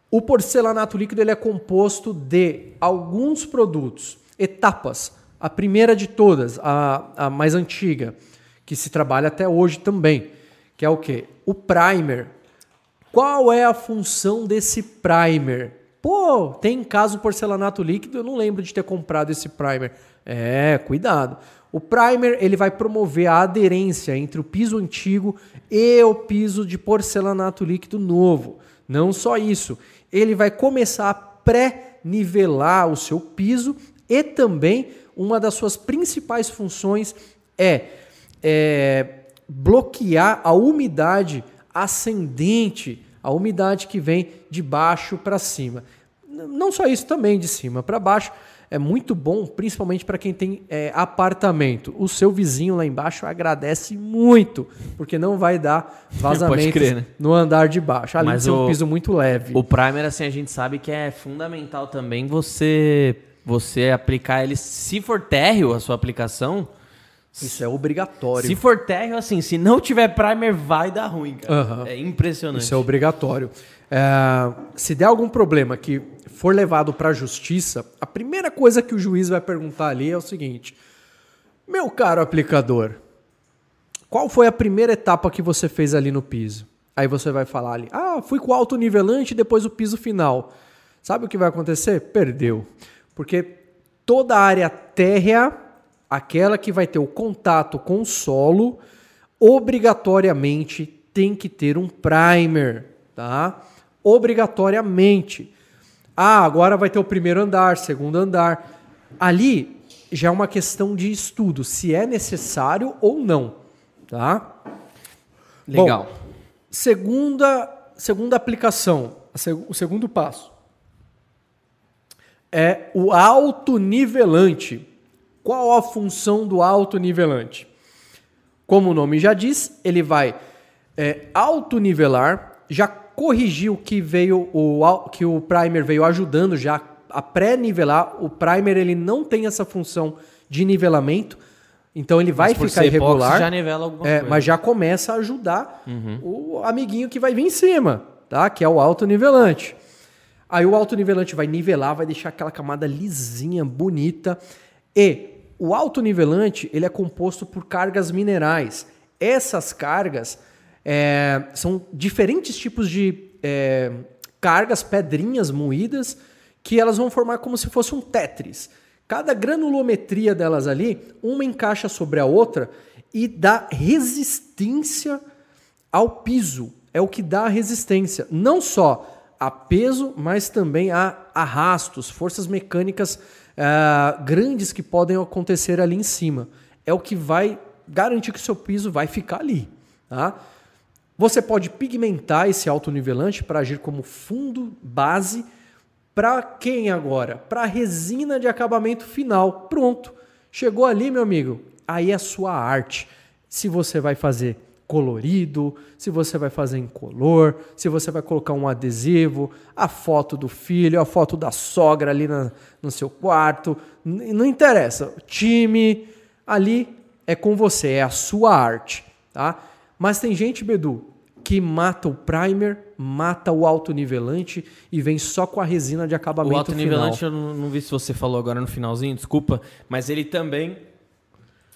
O porcelanato líquido ele é composto de alguns produtos, etapas. A primeira de todas, a, a mais antiga, que se trabalha até hoje também, que é o que? O primer. Qual é a função desse primer? Pô, tem caso porcelanato líquido, eu não lembro de ter comprado esse primer. É, cuidado. O primer ele vai promover a aderência entre o piso antigo e o piso de porcelanato líquido novo. Não só isso, ele vai começar a pré-nivelar o seu piso e também uma das suas principais funções é, é bloquear a umidade ascendente, a umidade que vem de baixo para cima. Não só isso, também de cima para baixo é muito bom, principalmente para quem tem é, apartamento. O seu vizinho lá embaixo agradece muito, porque não vai dar vazamento né? no andar de baixo. Além Mas de ser o, um piso muito leve. O primer, assim, a gente sabe que é fundamental também você, você aplicar ele, se for térreo a sua aplicação... Isso é obrigatório. Se for térreo, assim, se não tiver primer, vai dar ruim, cara. Uhum. É impressionante. Isso é obrigatório. É, se der algum problema que for levado para a justiça, a primeira coisa que o juiz vai perguntar ali é o seguinte: Meu caro aplicador, qual foi a primeira etapa que você fez ali no piso? Aí você vai falar ali: Ah, fui com o alto nivelante e depois o piso final. Sabe o que vai acontecer? Perdeu. Porque toda a área térrea, aquela que vai ter o contato com o solo, obrigatoriamente tem que ter um primer, tá? Obrigatoriamente. Ah, agora vai ter o primeiro andar, segundo andar. Ali já é uma questão de estudo, se é necessário ou não, tá? Legal. Bom, segunda, segunda aplicação, o segundo passo é o autonivelante. Qual a função do autonivelante? Como o nome já diz, ele vai é, autonivelar, já corrigiu que veio o que o primer veio ajudando já a pré-nivelar. O primer ele não tem essa função de nivelamento, então ele vai ficar irregular. já nivela alguma é, coisa. Mas já começa a ajudar uhum. o amiguinho que vai vir em cima, tá? Que é o autonivelante. Aí o autonivelante vai nivelar, vai deixar aquela camada lisinha, bonita. E o autonivelante ele é composto por cargas minerais. Essas cargas é, são diferentes tipos de é, cargas, pedrinhas moídas, que elas vão formar como se fosse um Tetris. Cada granulometria delas ali, uma encaixa sobre a outra e dá resistência ao piso. É o que dá a resistência. Não só a peso, mas também a arrastos, forças mecânicas uh, grandes que podem acontecer ali em cima. É o que vai garantir que o seu piso vai ficar ali. Tá? Você pode pigmentar esse autonivelante para agir como fundo base para quem agora? Para resina de acabamento final. Pronto. Chegou ali, meu amigo. Aí é a sua arte. Se você vai fazer colorido, se você vai fazer incolor, se você vai colocar um adesivo, a foto do filho, a foto da sogra ali na, no seu quarto, não interessa. Time ali é com você, é a sua arte, tá? Mas tem gente, Bedu, que mata o primer, mata o autonivelante e vem só com a resina de acabamento O autonivelante eu não, não vi se você falou agora no finalzinho, desculpa, mas ele também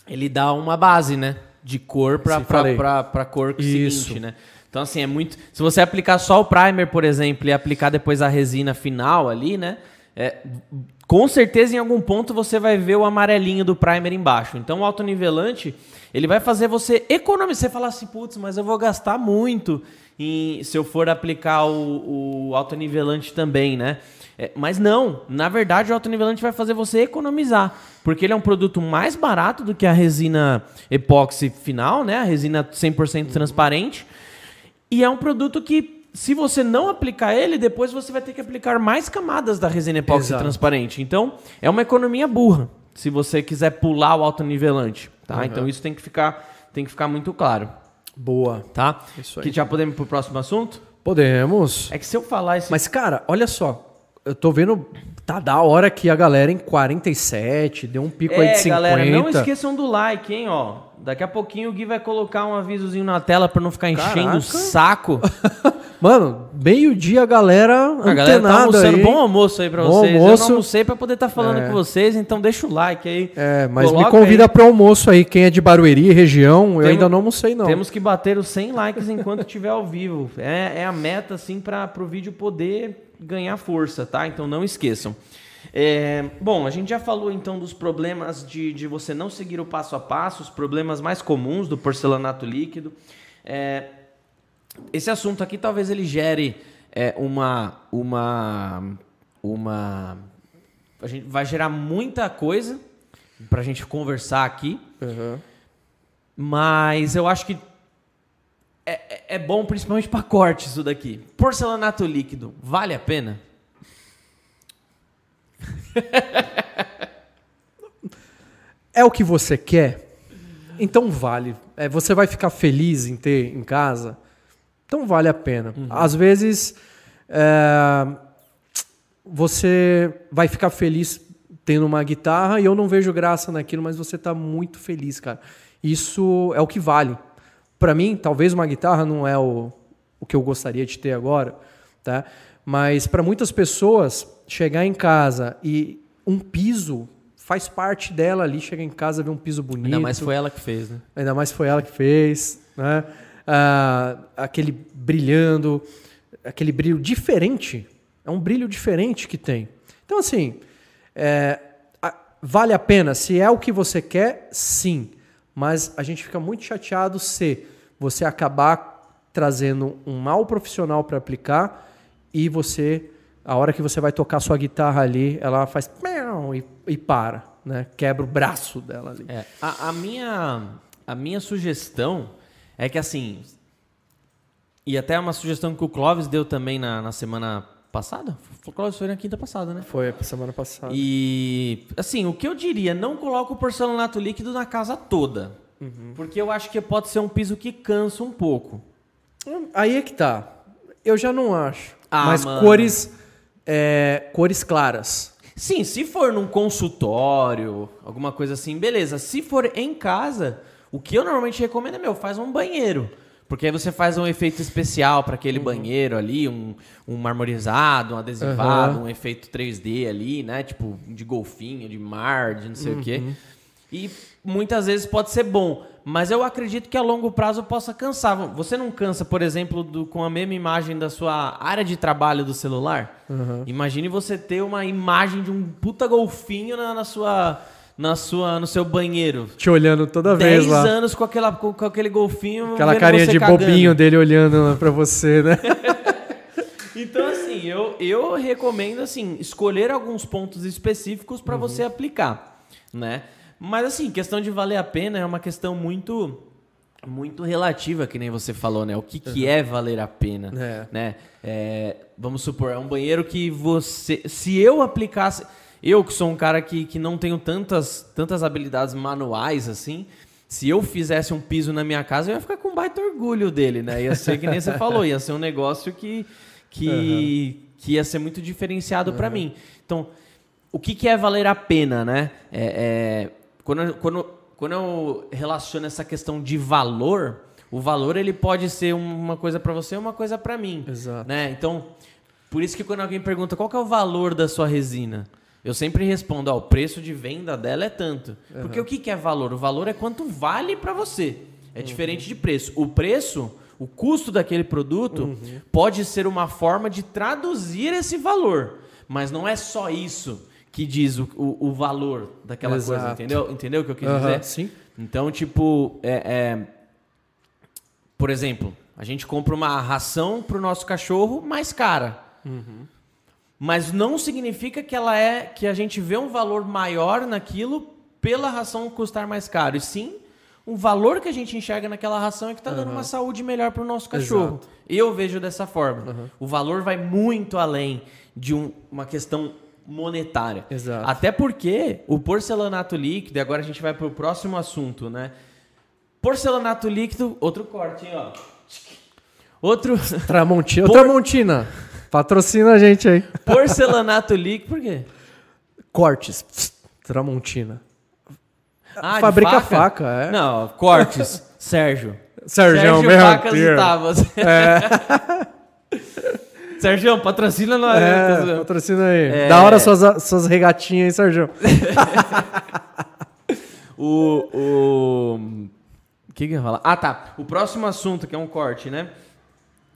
ele dá uma base, né? De cor para para cor Isso. seguinte, né? Então assim, é muito, se você aplicar só o primer, por exemplo, e aplicar depois a resina final ali, né? é, com certeza em algum ponto você vai ver o amarelinho do primer embaixo. Então o autonivelante, ele vai fazer você economizar. Você fala assim, putz, mas eu vou gastar muito em, se eu for aplicar o, o autonivelante também, né? É, mas não, na verdade o autonivelante vai fazer você economizar, porque ele é um produto mais barato do que a resina epóxi final, né? A resina 100% transparente. E é um produto que se você não aplicar ele, depois você vai ter que aplicar mais camadas da resina epóxi Exato. transparente. Então, é uma economia burra, se você quiser pular o autonivelante, tá? Uhum. Então isso tem que ficar tem que ficar muito claro, Boa. tá? Isso aí. Que já podemos ir pro próximo assunto? Podemos. É que se eu falar esse Mas, cara, olha só. Eu tô vendo. Tá da hora que a galera em 47, deu um pico aí de É, 50. galera, não esqueçam do like, hein, ó. Daqui a pouquinho o Gui vai colocar um avisozinho na tela pra não ficar enchendo Caraca. o saco. Mano, meio-dia a galera A galera tá almoçando. aí. Bom almoço aí pra Bom vocês. Eu almoço. não almocei pra poder estar falando É. com vocês, então deixa o like aí. É, mas me convida aí. pro almoço aí. Quem é de Barueri, região, eu Temos- ainda não almocei, não. Temos que bater os 100 likes enquanto estiver ao vivo. É, é a meta, assim, para o vídeo poder ganhar força, tá? Então não esqueçam. É, bom, a gente já falou então dos problemas de, de você não seguir o passo a passo, os problemas mais comuns do porcelanato líquido. É, esse assunto aqui talvez ele gere é, uma, uma, uma, a gente vai gerar muita coisa para a gente conversar aqui. Uhum. Mas eu acho que é, é- é bom principalmente para corte isso daqui. Porcelanato líquido, vale a pena? É o que você quer? Então vale. É, você vai ficar feliz em ter em casa? Então vale a pena. Às vezes é, você vai ficar feliz tendo uma guitarra e eu não vejo graça naquilo, mas você está muito feliz, cara. Isso é o que vale. Para mim, talvez uma guitarra não é o, o que eu gostaria de ter agora, tá? Mas para muitas pessoas, chegar em casa e um piso faz parte dela ali, chegar em casa ver um piso bonito. Ainda mais foi ela que fez, né? Ainda mais foi ela que fez, né? Ah, aquele brilhando, aquele brilho diferente. É um brilho diferente que tem. Então, assim, é, vale a pena. Se é o que você quer, sim. Mas a gente fica muito chateado se você acabar trazendo um mau profissional para aplicar e você, a hora que você vai tocar sua guitarra ali, ela faz e, e para, né? Quebra o braço dela ali. É, a, a minha, a minha sugestão é que assim. E até uma sugestão que o Clóvis deu também na, na semana passada. O Clóvis foi na quinta passada, né? Foi semana passada. E assim, o que eu diria, não coloca o porcelanato líquido na casa toda. Uhum. Porque eu acho que pode ser um piso que cansa um pouco. Aí é que tá. Eu já não acho. Ah, Mas mano. cores, é, cores claras. Sim, se for num consultório, alguma coisa assim, beleza. Se for em casa, o que eu normalmente recomendo é, meu, faz um banheiro. Porque aí você faz um efeito especial para aquele banheiro ali, um, um marmorizado, um adesivado, Aham. um efeito 3D ali, né? Tipo, de golfinho, de mar, de não sei o quê. E muitas vezes pode ser bom, mas eu acredito que a longo prazo possa cansar. Você não cansa, por exemplo, do- com a mesma imagem da sua área de trabalho do celular? Imagine você ter uma imagem de um puta golfinho na, na sua, na sua, no seu banheiro. Te olhando toda 10 vez lá. anos com, aquela, com, com aquele golfinho. Aquela carinha de cagando. bobinho dele olhando pra você, né? Então, assim, eu, eu recomendo, assim, escolher alguns pontos específicos para você aplicar, né? Mas, assim, questão de valer a pena é uma questão muito muito relativa, que nem você falou, né? O que, que é valer a pena, É. né? É, vamos supor, é um banheiro que você... Se eu aplicasse... Eu, que sou um cara que, que não tenho tantas, tantas habilidades manuais, assim... Se eu fizesse um piso na minha casa, eu ia ficar com baita orgulho dele, né? Ia ser que nem você falou, ia ser um negócio que, que, que ia ser muito diferenciado pra mim. Então, o que, que é valer a pena, né? É, é, quando, eu- quando, quando eu relaciono essa questão de valor, o valor ele pode ser uma coisa pra você e uma coisa pra mim. Exato. Né? Então, por isso que quando alguém pergunta qual é o valor da sua resina, eu sempre respondo, ó, o preço de venda dela é tanto. Porque o que, que é valor? O valor é quanto vale pra você. É diferente de preço. O preço, o custo daquele produto, pode ser uma forma de traduzir esse valor. mas não é só isso que diz o, o, o valor daquela coisa, Exato. entendeu? Entendeu o que eu quis Aham, dizer? sim. Então, tipo, é, é- por exemplo, a gente compra uma ração pro nosso cachorro mais cara. Mas não significa que ela é que a gente vê um valor maior naquilo pela ração custar mais caro. E sim, um valor que a gente enxerga naquela ração é que está dando uma saúde melhor pro nosso cachorro. Exato. Eu vejo dessa forma. O valor vai muito além de um- uma questão monetária. Exato. Até porque o porcelanato líquido, e agora a gente vai pro próximo assunto, né? Porcelanato líquido, outro corte, hein, ó. Outro Tramontina. Por- Tramontina, patrocina a gente aí. porcelanato líquido, por quê? Cortes. Tramontina. Ah, Fabrica faca, é. Não, cortes. Sérgio. Sérgio, meu Facas Deus. e Tavas. Sérgio, patrocina nós. né? Tá É, zoando. patrocina aí. É. Da hora suas, suas regatinhas aí, Sérgio. O. O. Que, que eu ia falar? Ah, tá. O próximo assunto, que é um corte, né?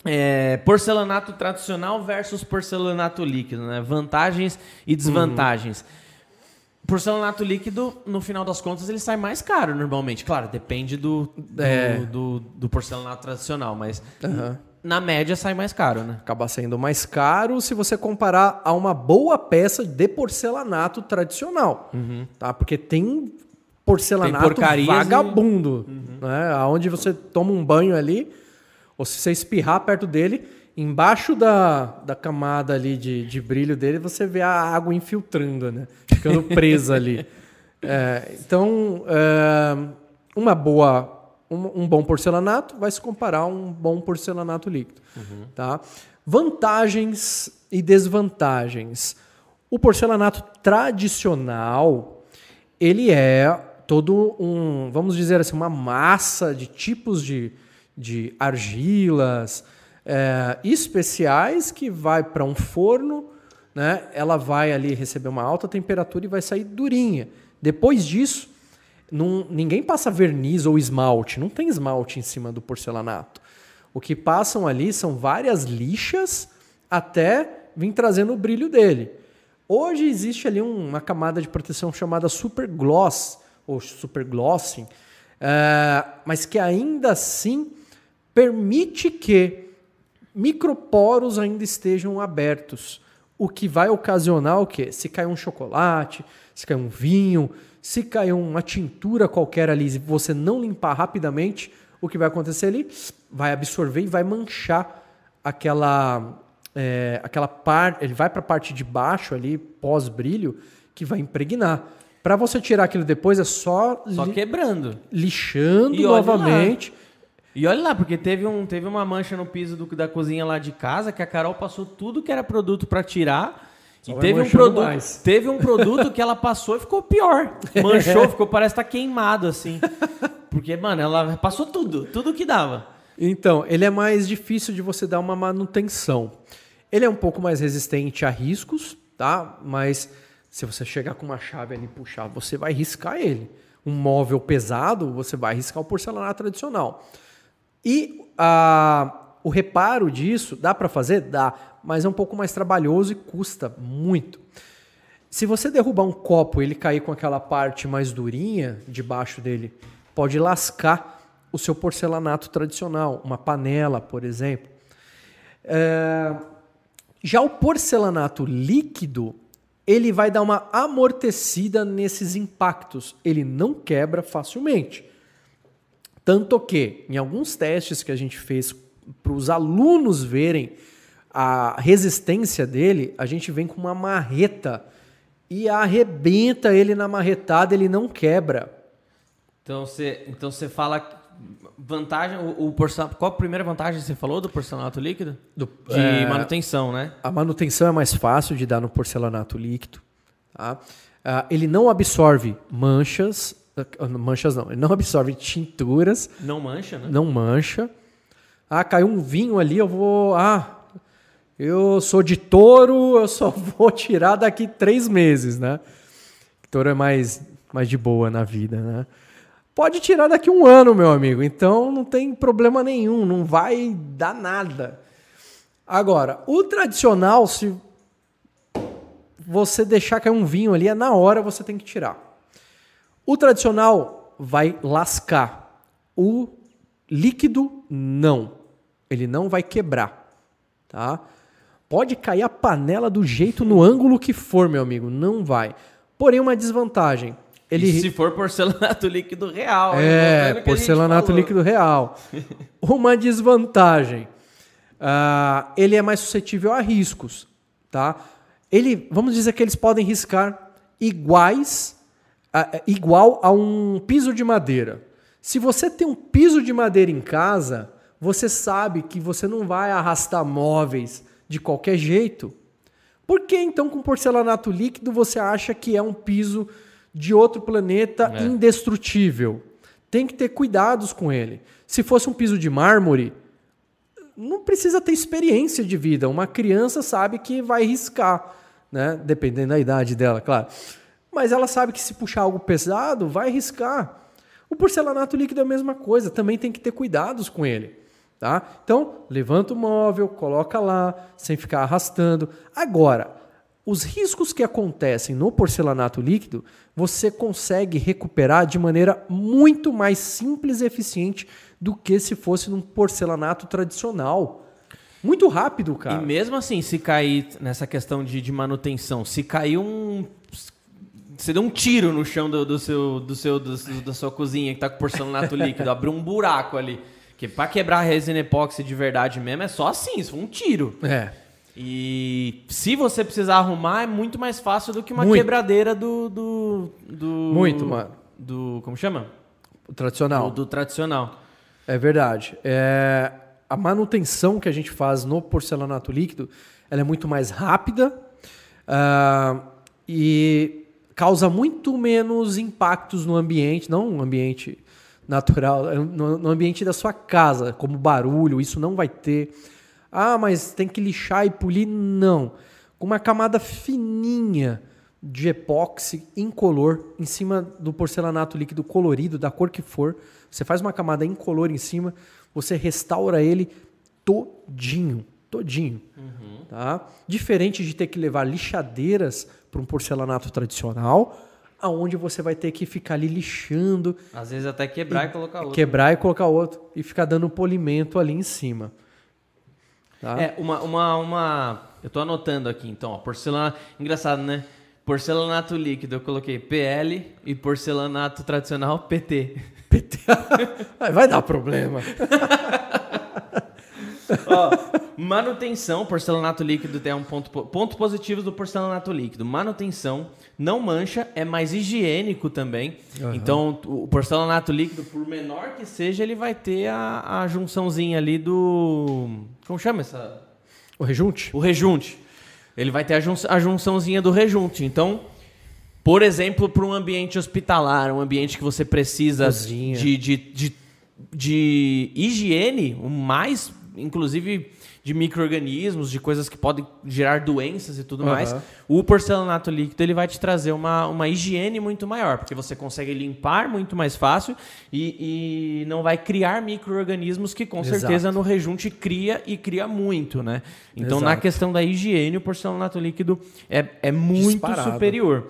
É, porcelanato tradicional versus porcelanato líquido, né? Vantagens e desvantagens. Porcelanato líquido, no final das contas, ele sai mais caro normalmente. Claro, depende do, do, É. do, do porcelanato tradicional, mas na média sai mais caro, né? Acaba sendo mais caro se você comparar a uma boa peça de porcelanato tradicional. Tá? Porque tem porcelanato Tem porcarias e- vagabundo. Né? Onde você toma um banho ali, ou se você espirrar perto dele, embaixo da, da camada ali de, de brilho dele, você vê a água infiltrando, né? Ficando presa ali. É, então, é, uma boa, um, um bom porcelanato vai se comparar a um bom porcelanato líquido. Tá? Vantagens e desvantagens. O porcelanato tradicional, ele é todo um, vamos dizer assim, uma massa de tipos de, de argilas é, especiais que vai para um forno, né? Ela vai ali receber uma alta temperatura e vai sair durinha. Depois disso, não- ninguém passa verniz ou esmalte, não tem esmalte em cima do porcelanato. O que passam ali são várias lixas até vir trazendo o brilho dele. Hoje existe ali um- uma camada de proteção chamada super gloss ou super glossing, eh, mas que ainda assim permite que microporos ainda estejam abertos, o que vai ocasionar o quê? Se cair um chocolate, se cair um vinho, se cair uma tintura qualquer ali, e você não limpar rapidamente, o que vai acontecer ali? Vai absorver e vai manchar aquela é, aquela parte, ele vai para a parte de baixo ali, pós-brilho, que vai impregnar. Para você tirar aquilo depois é só, Só quebrando. lixando E novamente. E olha lá, porque teve, um, teve uma mancha no piso do- da cozinha lá de casa que a Carol passou tudo que era produto pra tirar. Só e teve um, produto, mais. teve um produto que ela passou e ficou pior. Manchou, ficou, parece que tá queimado assim. Porque, mano, ela passou tudo, tudo que dava. Então, ele é mais difícil de você dar uma manutenção. Ele é um pouco mais resistente a riscos, tá? Mas se você chegar com uma chave ali e puxar, você vai riscar ele. Um móvel pesado, você vai riscar o porcelanato tradicional. E a- o reparo disso, dá para fazer? Dá, mas é um pouco mais trabalhoso e custa muito. Se você derrubar um copo e ele cair com aquela parte mais durinha debaixo dele, pode lascar o seu porcelanato tradicional, uma panela, por exemplo. É, Já o porcelanato líquido, ele vai dar uma amortecida nesses impactos. Ele não quebra facilmente. Tanto que, em alguns testes que a gente fez para os alunos verem a resistência dele, a gente vem com uma marreta e arrebenta ele na marretada, ele não quebra. Então você então você fala vantagem, o, o qual a primeira vantagem que você falou do porcelanato líquido? Do- de é, manutenção, né? A manutenção é mais fácil de dar no porcelanato líquido. tá? Ah, ele não absorve manchas, ah, manchas não, ele não absorve tinturas, Não mancha, né? não mancha. Ah, caiu um vinho ali, eu vou. Ah, eu sou de touro, eu só vou tirar daqui três meses, né? Touro é mais, mais de boa na vida, né? Pode tirar daqui um ano, meu amigo. Então não tem problema nenhum, não vai dar nada. Agora, o tradicional, se você deixar cair um vinho ali, é na hora você tem que tirar. O tradicional vai lascar. O líquido, não. Ele não vai quebrar. Tá? Pode cair a panela do jeito no ângulo que for, meu amigo. Não vai. Porém, uma desvantagem. Ele... E se for porcelanato líquido real. É, porcelanato líquido real. uma desvantagem. Uh, ele é mais suscetível a riscos. Tá? Ele, vamos dizer que eles podem riscar iguais, uh, igual a um piso de madeira. Se você tem um piso de madeira em casa, você sabe que você não vai arrastar móveis de qualquer jeito. Por que então com porcelanato líquido você acha que é um piso de outro planeta é. indestrutível? Tem que ter cuidados com ele. Se fosse um piso de mármore, não precisa ter experiência de vida. Uma criança sabe que vai riscar, né? Dependendo da idade dela, claro. Mas ela sabe que se puxar algo pesado, vai riscar. O porcelanato líquido é a mesma coisa, também tem que ter cuidados com ele. Tá? Então, levanta o móvel, coloca lá, sem ficar arrastando. Agora, os riscos que acontecem no porcelanato líquido, você consegue recuperar de maneira muito mais simples e eficiente do que se fosse num porcelanato tradicional. Muito rápido, cara. E mesmo assim, se cair nessa questão de, de manutenção, se cair um. Você deu um tiro no chão do, do seu, do seu, do, da sua cozinha que tá com porcelanato líquido, abriu um buraco ali. Porque pra quebrar a resina epóxi de verdade mesmo é só assim, isso foi um tiro. É. E se você precisar arrumar, é muito mais fácil do que uma muito. quebradeira do, do, do. Muito, mano. Do. Como chama? O tradicional. Do, do tradicional. É verdade. É, a manutenção que a gente faz no porcelanato líquido ela é muito mais rápida uh, e causa muito menos impactos no ambiente, não no ambiente natural, é no, ambiente da sua casa, como barulho, isso não vai ter. Ah, mas tem que lixar e polir? Não. Com uma camada fininha de epóxi incolor em cima do porcelanato líquido colorido, da cor que for, você faz uma camada incolor em cima, você restaura ele todinho, todinho, uhum. tá? Diferente de ter que levar lixadeiras para um porcelanato tradicional, aonde você vai ter que ficar ali lixando. Às vezes até quebrar e, e colocar outro. Quebrar e colocar outro. E ficar dando polimento ali em cima. Tá? É, uma, uma, uma. Eu tô anotando aqui, então, ó, porcelanato. Engraçado, né? Porcelanato líquido, eu coloquei PL e porcelanato tradicional PT. PT. vai dar problema. Ó, manutenção, porcelanato líquido tem um ponto, ponto positivo do porcelanato líquido. Manutenção, não mancha, é mais higiênico também. Uhum. Então, o porcelanato líquido, por menor que seja, ele vai ter a, a junçãozinha ali do. Como chama essa? O rejunte? O rejunte. Ele vai ter a, jun, a junçãozinha do rejunte. Então, por exemplo, para um ambiente hospitalar, um ambiente que você precisa de, de, de, de higiene, o mais inclusive de micro-organismos, de coisas que podem gerar doenças e tudo uhum. mais, o porcelanato líquido ele vai te trazer uma, uma higiene muito maior, porque você consegue limpar muito mais fácil e, e não vai criar micro-organismos que com Exato. certeza no rejunte cria e cria muito, né? Então, Exato. na questão da higiene, o porcelanato líquido é, é muito Disparado. superior.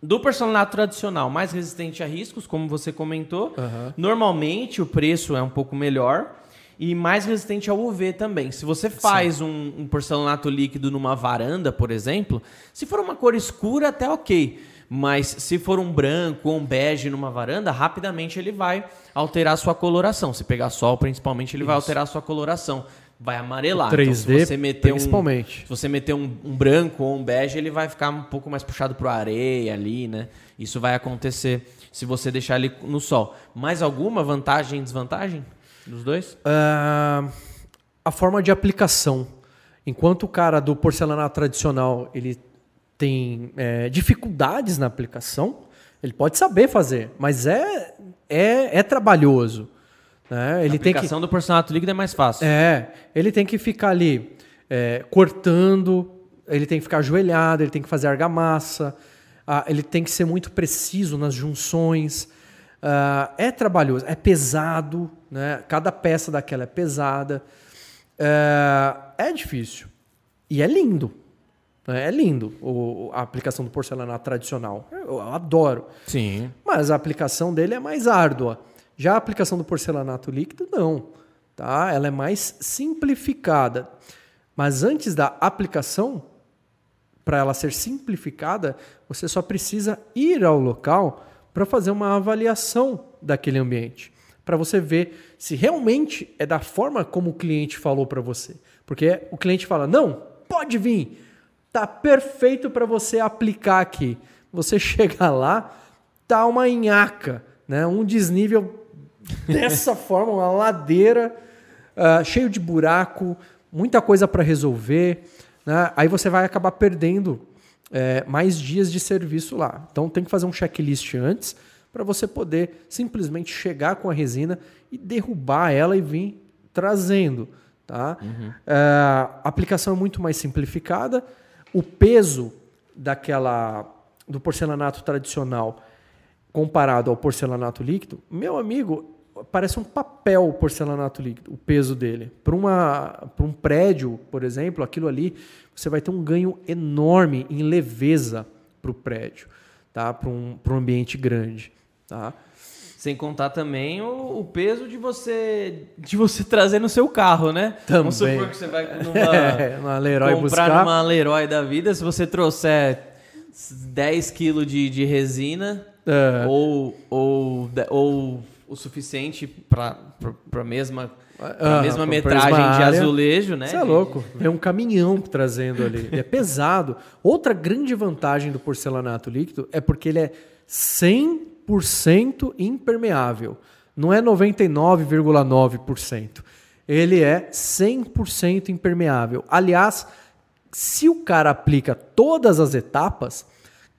Do porcelanato tradicional, mais resistente a riscos, como você comentou. Uhum. Normalmente o preço é um pouco melhor e mais resistente ao UV também. Se você faz um, um, porcelanato líquido numa varanda, por exemplo, se for uma cor escura, até ok. Mas se for um branco ou um bege numa varanda, rapidamente ele vai alterar a sua coloração. Se pegar sol, principalmente, ele Isso. vai alterar a sua coloração. Vai amarelar. O 3D, então, se você meter principalmente. Um, se você meter um, um branco ou um bege, ele vai ficar um pouco mais puxado para areia ali, né? Isso vai acontecer se você deixar ele no sol. Mais alguma vantagem e desvantagem? Dos dois? Uh, a forma de aplicação. Enquanto o cara do porcelanato tradicional ele tem é, dificuldades na aplicação, ele pode saber fazer, mas é, é, é trabalhoso. Né? Ele a aplicação tem que, do porcelanato líquido é mais fácil. É, ele tem que ficar ali é, cortando, ele tem que ficar ajoelhado, ele tem que fazer argamassa, ah, ele tem que ser muito preciso nas junções. Uh, é trabalhoso, é pesado, né? cada peça daquela é pesada. Uh, é difícil. E é lindo. né? É lindo o, a aplicação do porcelanato tradicional. Eu, eu adoro. Sim. Mas a aplicação dele é mais árdua. Já a aplicação do porcelanato líquido, não. Tá? Ela é mais simplificada. Mas antes da aplicação, para ela ser simplificada, você só precisa ir ao local para fazer uma avaliação daquele ambiente, para você ver se realmente é da forma como o cliente falou para você. Porque o cliente fala: "Não, pode vir. Tá perfeito para você aplicar aqui". Você chega lá, tá uma nhaca, né? Um desnível dessa forma, uma ladeira uh, cheio de buraco, muita coisa para resolver. Né? Aí você vai acabar perdendo é, mais dias de serviço lá. Então tem que fazer um checklist antes para você poder simplesmente chegar com a resina e derrubar ela e vir trazendo. Tá? Uhum. É, a aplicação é muito mais simplificada. O peso daquela do porcelanato tradicional comparado ao porcelanato líquido, meu amigo, parece um papel o porcelanato líquido, o peso dele. Para um prédio, por exemplo, aquilo ali, você vai ter um ganho enorme em leveza para o prédio, tá? para um, um ambiente grande. Tá? Sem contar também o, o, peso de você de você trazer no seu carro, né? Também. Vamos supor que você vai numa, é, uma Leroy comprar buscar. numa Leroy da vida, se você trouxer 10 quilos de, de resina é. ou, ou, ou o suficiente para a mesma, pra mesma metragem de azulejo, né? Você é louco. É um caminhão trazendo ali. é pesado. Outra grande vantagem do porcelanato líquido é porque ele é 100% impermeável. Não é 99,9%. Ele é 100% impermeável. Aliás, se o cara aplica todas as etapas,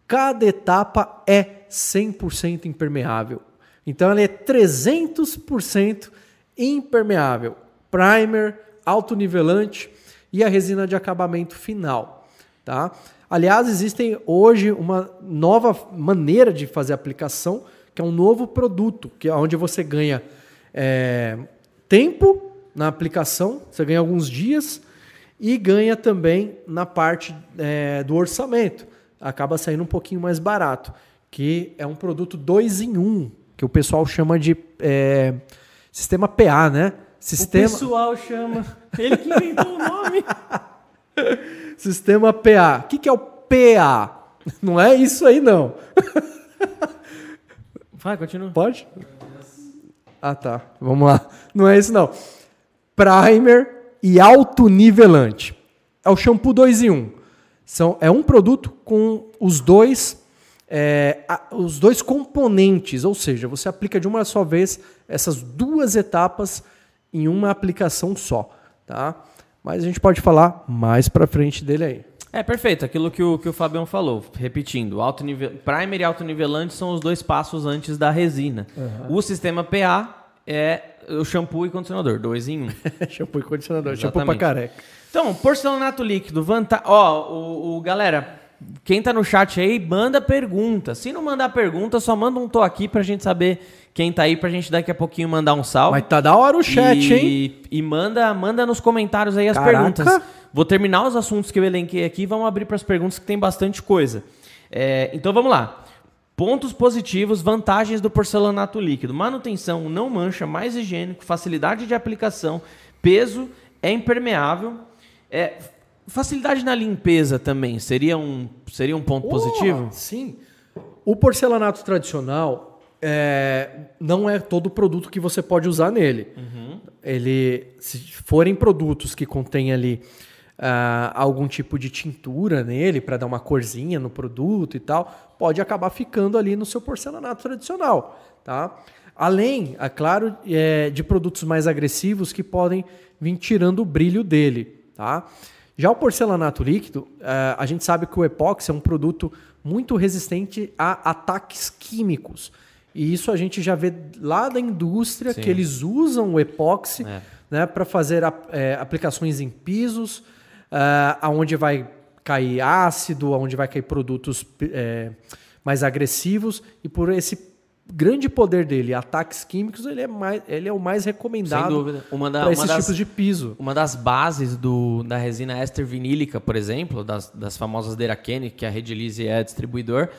cada etapa é 100% impermeável. Então ela é 300% impermeável. Primer, autonivelante e a resina de acabamento final. Tá? Aliás, existem hoje uma nova maneira de fazer aplicação, que é um novo produto, que é onde você ganha é, tempo na aplicação, você ganha alguns dias e ganha também na parte é, do orçamento. Acaba saindo um pouquinho mais barato, que é um produto 2 em 1, um, que o pessoal chama de é, sistema PA, né? Sistema... O pessoal chama. Ele que inventou o nome. sistema PA. O que, que é o PA? Não é isso aí, não. Vai, continua. Pode? Ah, tá. Vamos lá. Não é isso, não. Primer e autonivelante. É o shampoo 2 em 1. Um. São, é um produto com os dois é, a, os dois componentes, ou seja, você aplica de uma só vez essas duas etapas em uma aplicação só, tá? Mas a gente pode falar mais para frente dele aí. É perfeito, aquilo que o, que o Fabião falou, repetindo, alto nível, primer e alto nivelante são os dois passos antes da resina. Uhum. O sistema PA é o shampoo e condicionador, dois em um. shampoo e condicionador, Exatamente. shampoo para careca. Então, porcelanato líquido, vantagem. Ó, o, o, galera, quem tá no chat aí, manda pergunta. Se não mandar pergunta, só manda um tô aqui pra gente saber quem tá aí, pra gente daqui a pouquinho mandar um salve. Mas tá da hora o chat, e, hein? E manda, manda nos comentários aí as Caraca. perguntas. Vou terminar os assuntos que eu elenquei aqui e vamos abrir para as perguntas que tem bastante coisa. É, então vamos lá. Pontos positivos, vantagens do porcelanato líquido. Manutenção, não mancha, mais higiênico, facilidade de aplicação, peso, é impermeável. É, Facilidade na limpeza também seria um, seria um ponto oh, positivo? Sim. O porcelanato tradicional é, não é todo produto que você pode usar nele. Uhum. Ele, se forem produtos que contêm ali uh, algum tipo de tintura nele para dar uma corzinha no produto e tal, pode acabar ficando ali no seu porcelanato tradicional, tá? Além, é claro, é, de produtos mais agressivos que podem vir tirando o brilho dele, tá? Já o porcelanato líquido, uh, a gente sabe que o epóxi é um produto muito resistente a ataques químicos. E isso a gente já vê lá da indústria, Sim. que eles usam o epóxi é. né, para fazer é, aplicações em pisos, uh, aonde vai cair ácido, aonde vai cair produtos é, mais agressivos, e por esse grande poder dele, ataques químicos, ele é, mais, ele é o mais recomendado para esses das, tipos de piso. uma das bases do, da resina éster vinílica, por exemplo, das, das famosas Derakene, que a Redilize é distribuidor,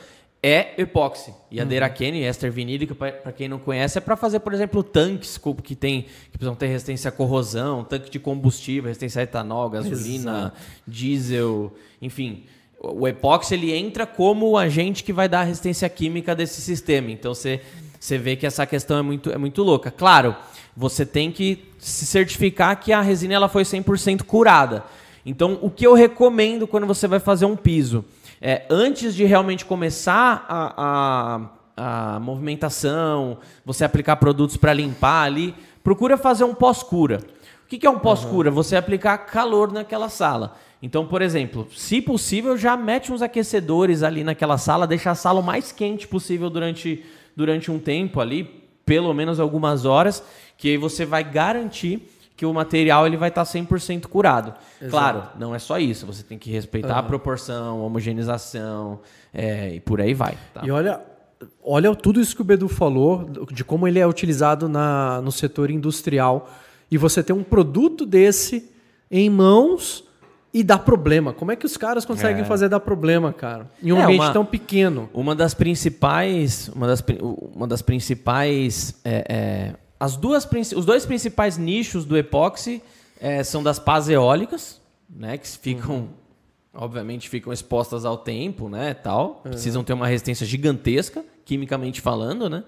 é epóxi. E Uhum. a Derakene, éster vinílica, para quem não conhece, é para fazer, por exemplo, tanques que, tem, que precisam ter resistência à corrosão, tanque de combustível, resistência a etanol, gasolina, diesel, enfim. O epóxi ele entra como o agente que vai dar a resistência química desse sistema. Então você você vê que essa questão é muito, é muito louca. Claro, você tem que se certificar que a resina ela foi 100% curada. Então, o que eu recomendo quando você vai fazer um piso é antes de realmente começar a, a, a movimentação, você aplicar produtos para limpar ali, procura fazer um pós-cura. O que, que é um pós-cura? Você aplicar calor naquela sala. Então, por exemplo, se possível, já mete uns aquecedores ali naquela sala, deixa a sala o mais quente possível durante, durante um tempo ali, pelo menos algumas horas, que aí você vai garantir que o material ele vai estar 100% curado. Claro, não é só isso, você tem que respeitar a proporção, homogeneização, é, e por aí vai. tá? E olha, olha tudo isso que o Bedu falou, de como ele é utilizado na, no setor industrial. E você tem um produto desse em mãos e dá problema. Como é que os caras conseguem fazer dar problema, cara? Em um É, ambiente uma- tão pequeno. Uma das principais, uma das, uma das principais, é, é, as duas, os dois principais nichos do epóxi é, são das pás eólicas, né, que ficam, obviamente, ficam expostas ao tempo, né, tal, precisam ter uma resistência gigantesca, quimicamente falando, né,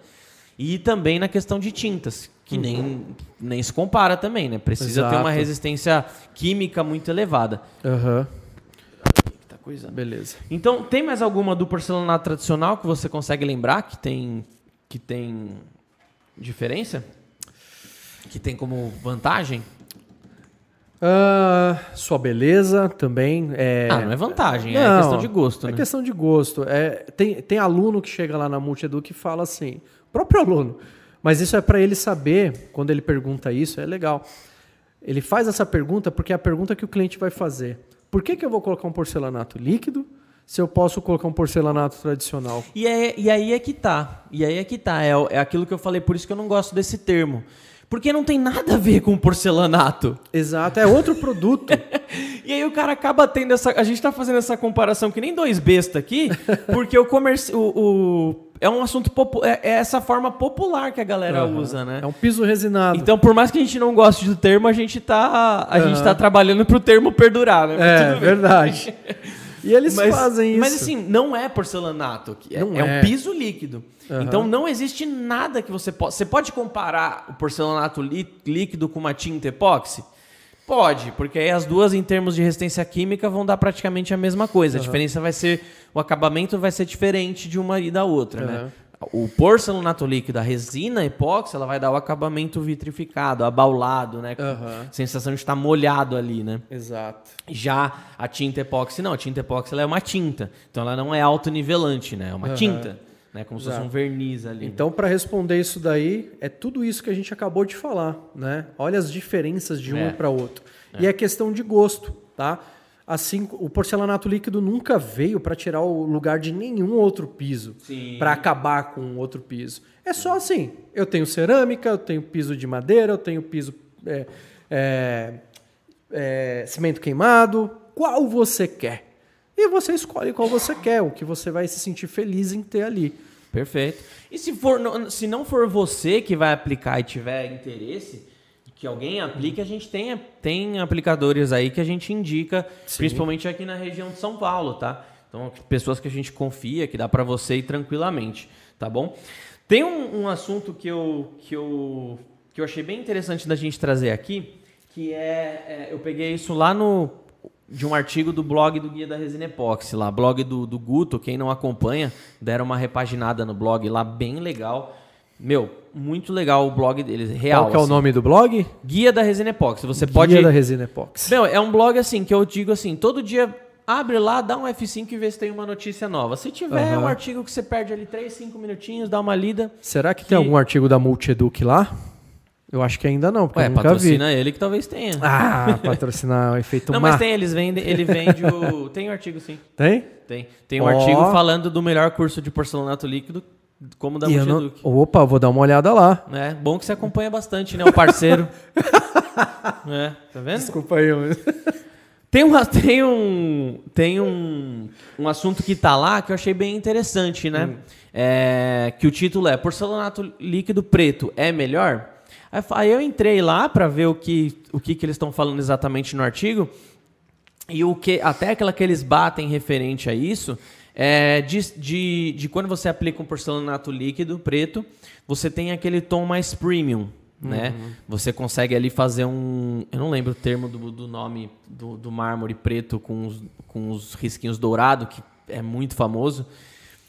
e também na questão de tintas, que nem, nem se compara também, né, precisa ter uma Exato. resistência química muito elevada. Aham, Tá coisa. beleza. Então, tem mais alguma do porcelanato tradicional que você consegue lembrar que tem que tem diferença? Que tem como vantagem? Ah, sua beleza também. É... Ah, não é vantagem, é Não, questão de gosto, É né? questão de gosto. É, tem, tem aluno que chega lá na Multiedu que fala assim, próprio aluno, mas isso é para ele saber, quando ele pergunta isso, é legal. Ele faz essa pergunta porque é a pergunta que o cliente vai fazer. Por que, que eu vou colocar um porcelanato líquido se eu posso colocar um porcelanato tradicional? E, é, e aí é que tá. E aí é que tá. É, é aquilo que eu falei, por isso que eu não gosto desse termo. Porque não tem nada a ver com porcelanato. Exato, é outro produto. E aí o cara acaba tendo essa. A gente tá fazendo essa comparação que nem dois besta aqui, porque o comércio. O, o- é um assunto. É, é essa forma popular que a galera usa, né? É um piso resinado. Então, por mais que a gente não goste do termo, a gente tá, a gente Aham. tá trabalhando pro termo perdurar, né? É, verdade. E eles Mas, fazem isso. mas assim, não é porcelanato. É, Não é um é. piso líquido. Então não existe nada que você possa. Você pode comparar o porcelanato lí- líquido com uma tinta epóxi? Pode, porque aí as duas, em termos de resistência química, vão dar praticamente a mesma coisa. A diferença vai ser. O acabamento vai ser diferente de uma e da outra, né? O porcelanato líquido, a resina epóxi, ela vai dar o acabamento vitrificado, abaulado, né? Com Aham. sensação de estar molhado ali, né? Exato. Já a tinta epóxi, não. A tinta epóxi ela é uma tinta. Então ela não é autonivelante, né? É uma tinta. Né? Como se fosse um verniz ali. né? Então, para responder isso daí, é tudo isso que a gente acabou de falar, né? Olha as diferenças de um É. para outro. E é questão de gosto, tá? Assim, o porcelanato líquido nunca veio para tirar o lugar de nenhum outro piso, para acabar com outro piso. É só assim. Eu tenho cerâmica, eu tenho piso de madeira, eu tenho piso é, é, é, cimento queimado. Qual você quer? E você escolhe qual você quer, o que você vai se sentir feliz em ter ali. Perfeito. E se, for, não- se não for você que vai aplicar e tiver interesse, que alguém aplique, a gente tem, tem aplicadores aí que a gente indica, principalmente aqui na região de São Paulo, tá? Então, pessoas que a gente confia, que dá para você ir tranquilamente, tá bom? Tem um, um assunto que eu, que, eu, que eu achei bem interessante da gente trazer aqui, que é, é, eu peguei isso lá no de um artigo do blog do Guia da Resina Epóxi, lá, blog do, do Guto, quem não acompanha, deram uma repaginada no blog lá, bem legal. Meu, muito legal o blog deles, real. Qual que é o assim. nome do blog? Guia da Resina Epóxi. Você Guia pode. da Resina Epox. Meu, é um blog assim que eu digo assim, todo dia abre lá, dá um F5 e vê se tem uma notícia nova. Se tiver Aham. um artigo que você perde ali 3, 5 minutinhos, dá uma lida. Será que, que- tem algum artigo da Multieduc lá? Eu acho que ainda não, porque Ué, eu nunca vi. patrocina ele que talvez tenha. Ah, patrocinar o efeito não, mas tem, eles vendem, ele vende o. Tem o artigo sim. Tem? Tem. Tem um Ó. artigo falando do melhor curso de porcelanato líquido como da não- Multiduc. Opa, vou dar uma olhada lá. É, bom que você acompanha bastante, né? O parceiro. é, tá vendo? Desculpa aí. mas- Tem, uma, tem, um, tem um, um assunto que tá lá que eu achei bem interessante, né? É, que o título é Porcelanato líquido preto é melhor? Aí eu entrei lá para ver o que, o que, que eles estão falando exatamente no artigo. E o que a tecla que eles batem referente a isso é de, de, de quando você aplica um porcelanato líquido preto, você tem aquele tom mais premium, né? Você consegue ali fazer um... Eu não lembro o termo do, do nome do, do mármore preto com os, com os risquinhos dourados, que é muito famoso,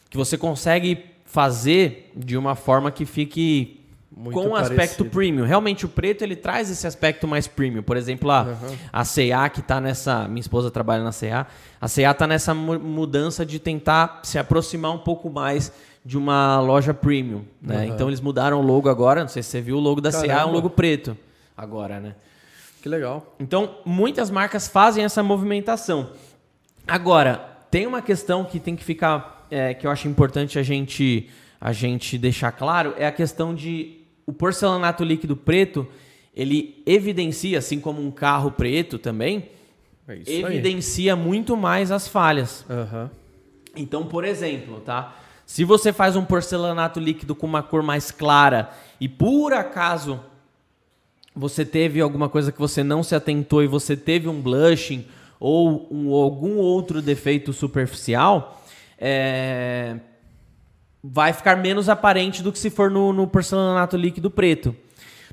que você consegue fazer de uma forma que fique Muito com um aspecto premium. Realmente o preto ele traz esse aspecto mais premium. Por exemplo, a, a C&A que tá nessa, minha esposa trabalha na C&A, a C&A tá nessa mu- mudança de tentar se aproximar um pouco mais de uma loja premium, né? Então eles mudaram o logo agora, não sei se você viu o logo da C&A, é um logo preto agora, né? Que legal. Então, muitas marcas fazem essa movimentação. Agora, tem uma questão que tem que ficar, é, que eu acho importante a gente, a gente deixar claro, é a questão de o porcelanato líquido preto, ele evidencia, assim como um carro preto também, É isso aí. evidencia muito mais as falhas. Aham. Então, por exemplo, tá? Se você faz um porcelanato líquido com uma cor mais clara e por acaso você teve alguma coisa que você não se atentou e você teve um blushing ou um- algum outro defeito superficial, é, vai ficar menos aparente do que se for no, no porcelanato líquido preto.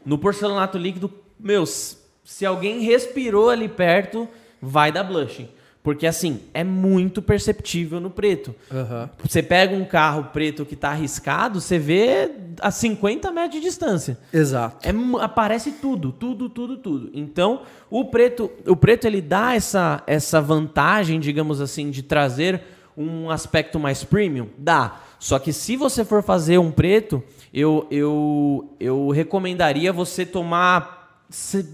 No porcelanato líquido, meus, se alguém respirou ali perto, vai dar blushing. Porque assim, é muito perceptível no preto. Aham. Você pega um carro preto que tá arriscado, você vê a 50 metros de distância. Exato. É aparece tudo, tudo, tudo, tudo. Então, o preto, o preto ele dá essa, essa vantagem, digamos assim, de trazer um aspecto mais premium? Dá. Só que se você for fazer um preto, eu, eu, eu recomendaria você tomar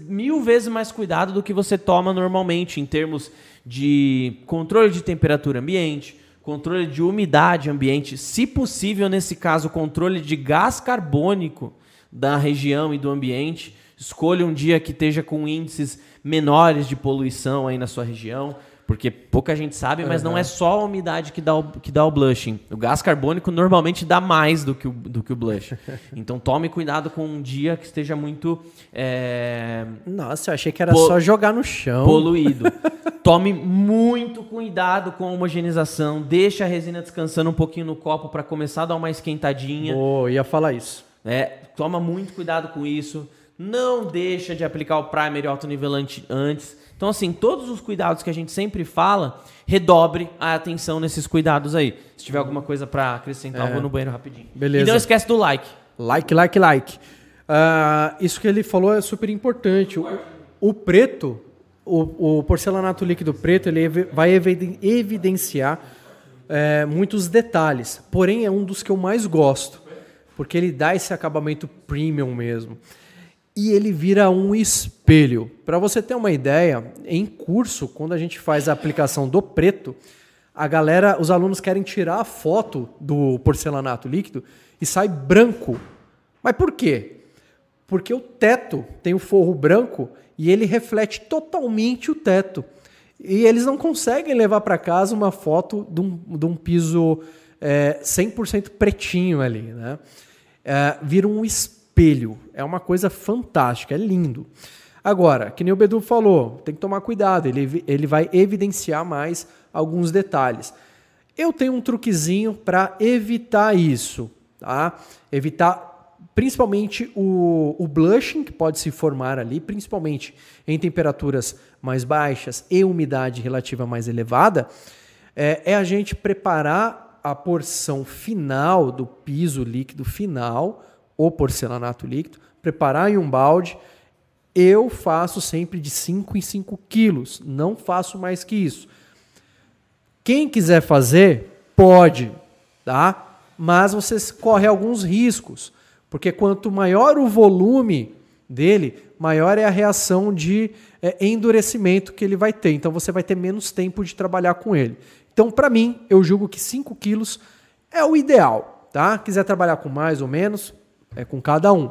mil vezes mais cuidado do que você toma normalmente em termos de controle de temperatura ambiente, controle de umidade ambiente, se possível, nesse caso, controle de gás carbônico da região e do ambiente. Escolha um dia que esteja com índices menores de poluição aí na sua região, porque pouca gente sabe, mas não é só a umidade que dá o, que dá o blushing. O gás carbônico normalmente dá mais do que o, do que o blush. Então tome cuidado com um dia que esteja muito é, Nossa, eu achei que era Po- só jogar no chão. poluído. Tome muito cuidado com a homogeneização. Deixa a resina descansando um pouquinho no copo para começar a dar uma esquentadinha. Boa, ia falar isso. né? Toma muito cuidado com isso. Não deixa de aplicar o primer e o autonivelante antes. Então, assim, todos os cuidados que a gente sempre fala, redobre a atenção nesses cuidados aí. Se tiver alguma coisa para acrescentar, eu vou no banheiro rapidinho. Beleza. E não esquece do like. Like, like, like. Ah, isso que ele falou é super importante. O, o preto, o, o porcelanato líquido preto, ele vai eviden- evidenciar é, muitos detalhes. Porém, é um dos que eu mais gosto, porque ele dá esse acabamento premium mesmo. E ele vira um espelho. Para você ter uma ideia, em curso, quando a gente faz a aplicação do preto, a galera, os alunos querem tirar a foto do porcelanato líquido e sai branco. Mas por quê? Porque o teto tem o forro branco e ele reflete totalmente o teto. E eles não conseguem levar para casa uma foto de um, de um piso é, 100% pretinho ali. Né? É, vira um espelho. É uma coisa fantástica, é lindo. Agora, que nem o Bedu falou, tem que tomar cuidado, ele, ele vai evidenciar mais alguns detalhes. Eu tenho um truquezinho para evitar isso, tá? Evitar principalmente o, o blushing que pode se formar ali, principalmente em temperaturas mais baixas e umidade relativa mais elevada, é, é a gente preparar a porção final do piso líquido final, o porcelanato líquido, preparar em um balde. Eu faço sempre de 5 em 5 quilos, não faço mais que isso. Quem quiser fazer, pode, tá? Mas você corre alguns riscos, porque quanto maior o volume dele, maior é a reação de é, endurecimento que ele vai ter. Então você vai ter menos tempo de trabalhar com ele. Então, para mim, eu julgo que 5 quilos é o ideal. tá? Quiser trabalhar com mais ou menos, é com cada um.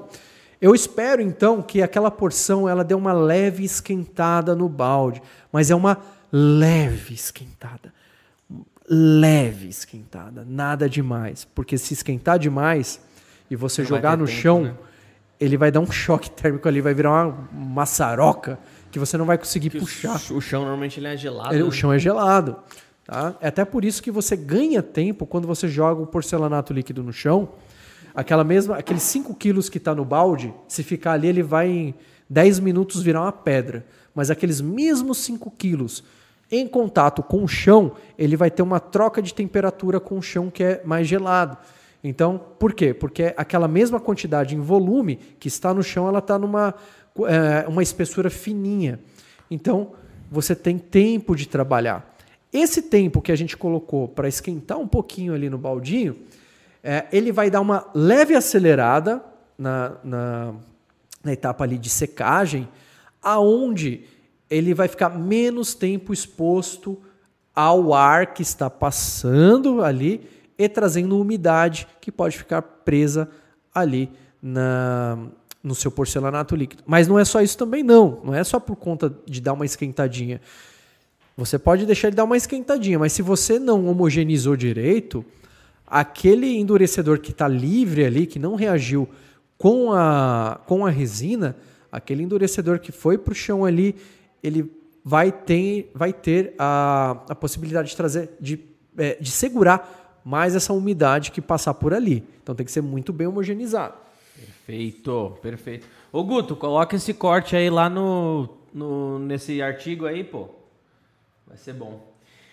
Eu espero então que aquela porção ela dê uma leve esquentada no balde, mas é uma leve esquentada. Leve esquentada, nada demais, porque se esquentar demais e você Não jogar no tempo, chão, né? ele vai dar um choque térmico ali, vai virar uma maçaroca que você não vai conseguir Que o puxar. O chão normalmente ele é gelado. Ele- né? o chão é gelado. Tá? É até por isso que você ganha tempo quando você joga o porcelanato líquido no chão. Aquela mesma, aqueles 5 quilos que está no balde, se ficar ali, ele vai em 10 minutos virar uma pedra. Mas aqueles mesmos 5 quilos em contato com o chão, ele vai ter uma troca de temperatura com o chão que é mais gelado. Então, por quê? Porque aquela mesma quantidade em volume que está no chão, ela está numa é, uma espessura fininha. Então, você tem tempo de trabalhar. Esse tempo que a gente colocou para esquentar um pouquinho ali no baldinho, é, ele vai dar uma leve acelerada na, na, na etapa ali de secagem, aonde ele vai ficar menos tempo exposto ao ar que está passando ali e trazendo umidade que pode ficar presa ali na, no seu porcelanato líquido. Mas não é só isso também não, não é só por conta de dar uma esquentadinha. Você pode deixar ele dar uma esquentadinha, mas se você não homogeneizou direito, aquele endurecedor que está livre ali, que não reagiu com a, com a resina, aquele endurecedor que foi para o chão ali, ele vai ter, vai ter a, a possibilidade de trazer, de, é, de segurar mais essa umidade que passar por ali. Então tem que ser muito bem homogeneizado. Perfeito, perfeito. Ô Guto, coloca esse corte aí lá no, no nesse artigo aí, pô. Vai ser bom.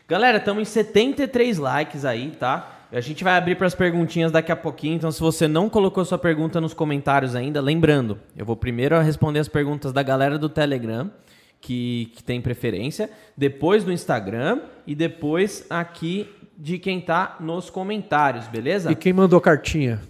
Galera, estamos em 73 likes aí, tá? A gente vai abrir para as perguntinhas daqui a pouquinho, então se você não colocou sua pergunta nos comentários ainda, lembrando, eu vou primeiro responder as perguntas da galera do Telegram, que, que tem preferência, depois do Instagram e depois aqui de quem tá nos comentários, beleza? E quem mandou cartinha?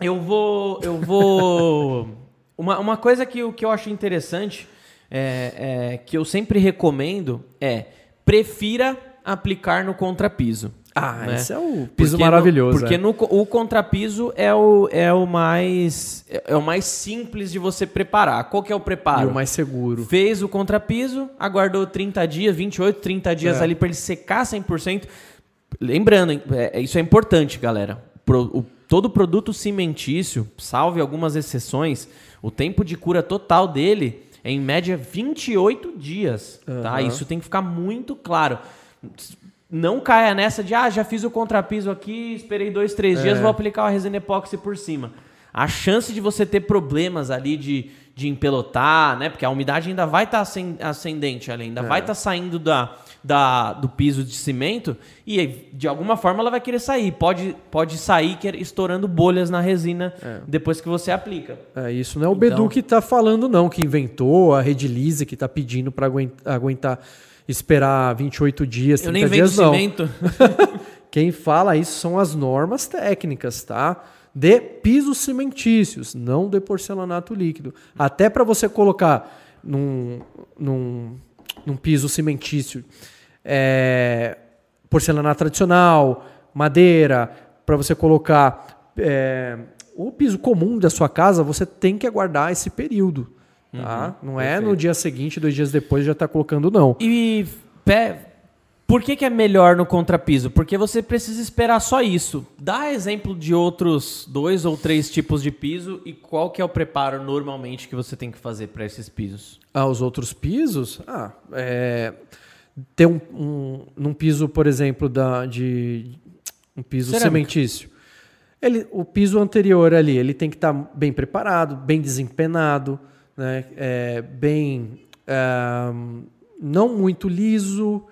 Eu vou. Eu vou. uma, uma coisa que, eu- que eu acho interessante, é, é, que eu sempre recomendo, é prefira aplicar no contrapiso. Ah, né? esse é o piso Porque maravilhoso. No, porque é. no, o contrapiso é o, é o mais. É o mais simples de você preparar. Qual que é o E preparo? o mais seguro. Fez o contrapiso, aguardou 30 dias, 28, 30 dias É. ali para ele secar 100%. Lembrando, hein, é, isso é importante, galera. Pro- o- todo produto cimentício, salve algumas exceções, o tempo de cura total dele é em média 28 dias. Tá? Aham. Isso tem que ficar muito claro. Não caia nessa de, ah, já fiz o contrapiso aqui, esperei dois, três É. dias, vou aplicar a resina epóxi por cima. A chance de você ter problemas ali de, de empelotar, né? Porque a umidade ainda vai estar ascendente ali, ainda É. vai estar saindo da, da, do piso de cimento e de alguma forma ela vai querer sair. Pode, pode sair quer- estourando bolhas na resina depois que você aplica. É, isso não é o Então- Bedu que está falando, não, que inventou, a Redilize que está pedindo para aguentar, esperar 28 dias, 30 Eu nem dias, não. cimento. Quem fala isso são as normas técnicas, tá? De pisos cimentícios, não de porcelanato líquido. Até para você colocar num, num, num piso cimentício é, porcelanato tradicional, madeira, para você colocar é, o piso comum da sua casa, você tem que aguardar esse período. Tá? não é no dia seguinte, dois dias depois já está colocando, não. E pé, por que, que é melhor no contrapiso? Porque você precisa esperar só isso. Dá exemplo de outros dois ou três tipos de piso e qual que é o preparo normalmente que você tem que fazer para esses pisos? Ah, os outros pisos? Ah, é, ter um, um, num piso, por exemplo, da, de um piso Cerâmica. cimentício. Ele, o piso anterior ali, ele tem que estar bem preparado, bem desempenado, né? É, bem não muito liso.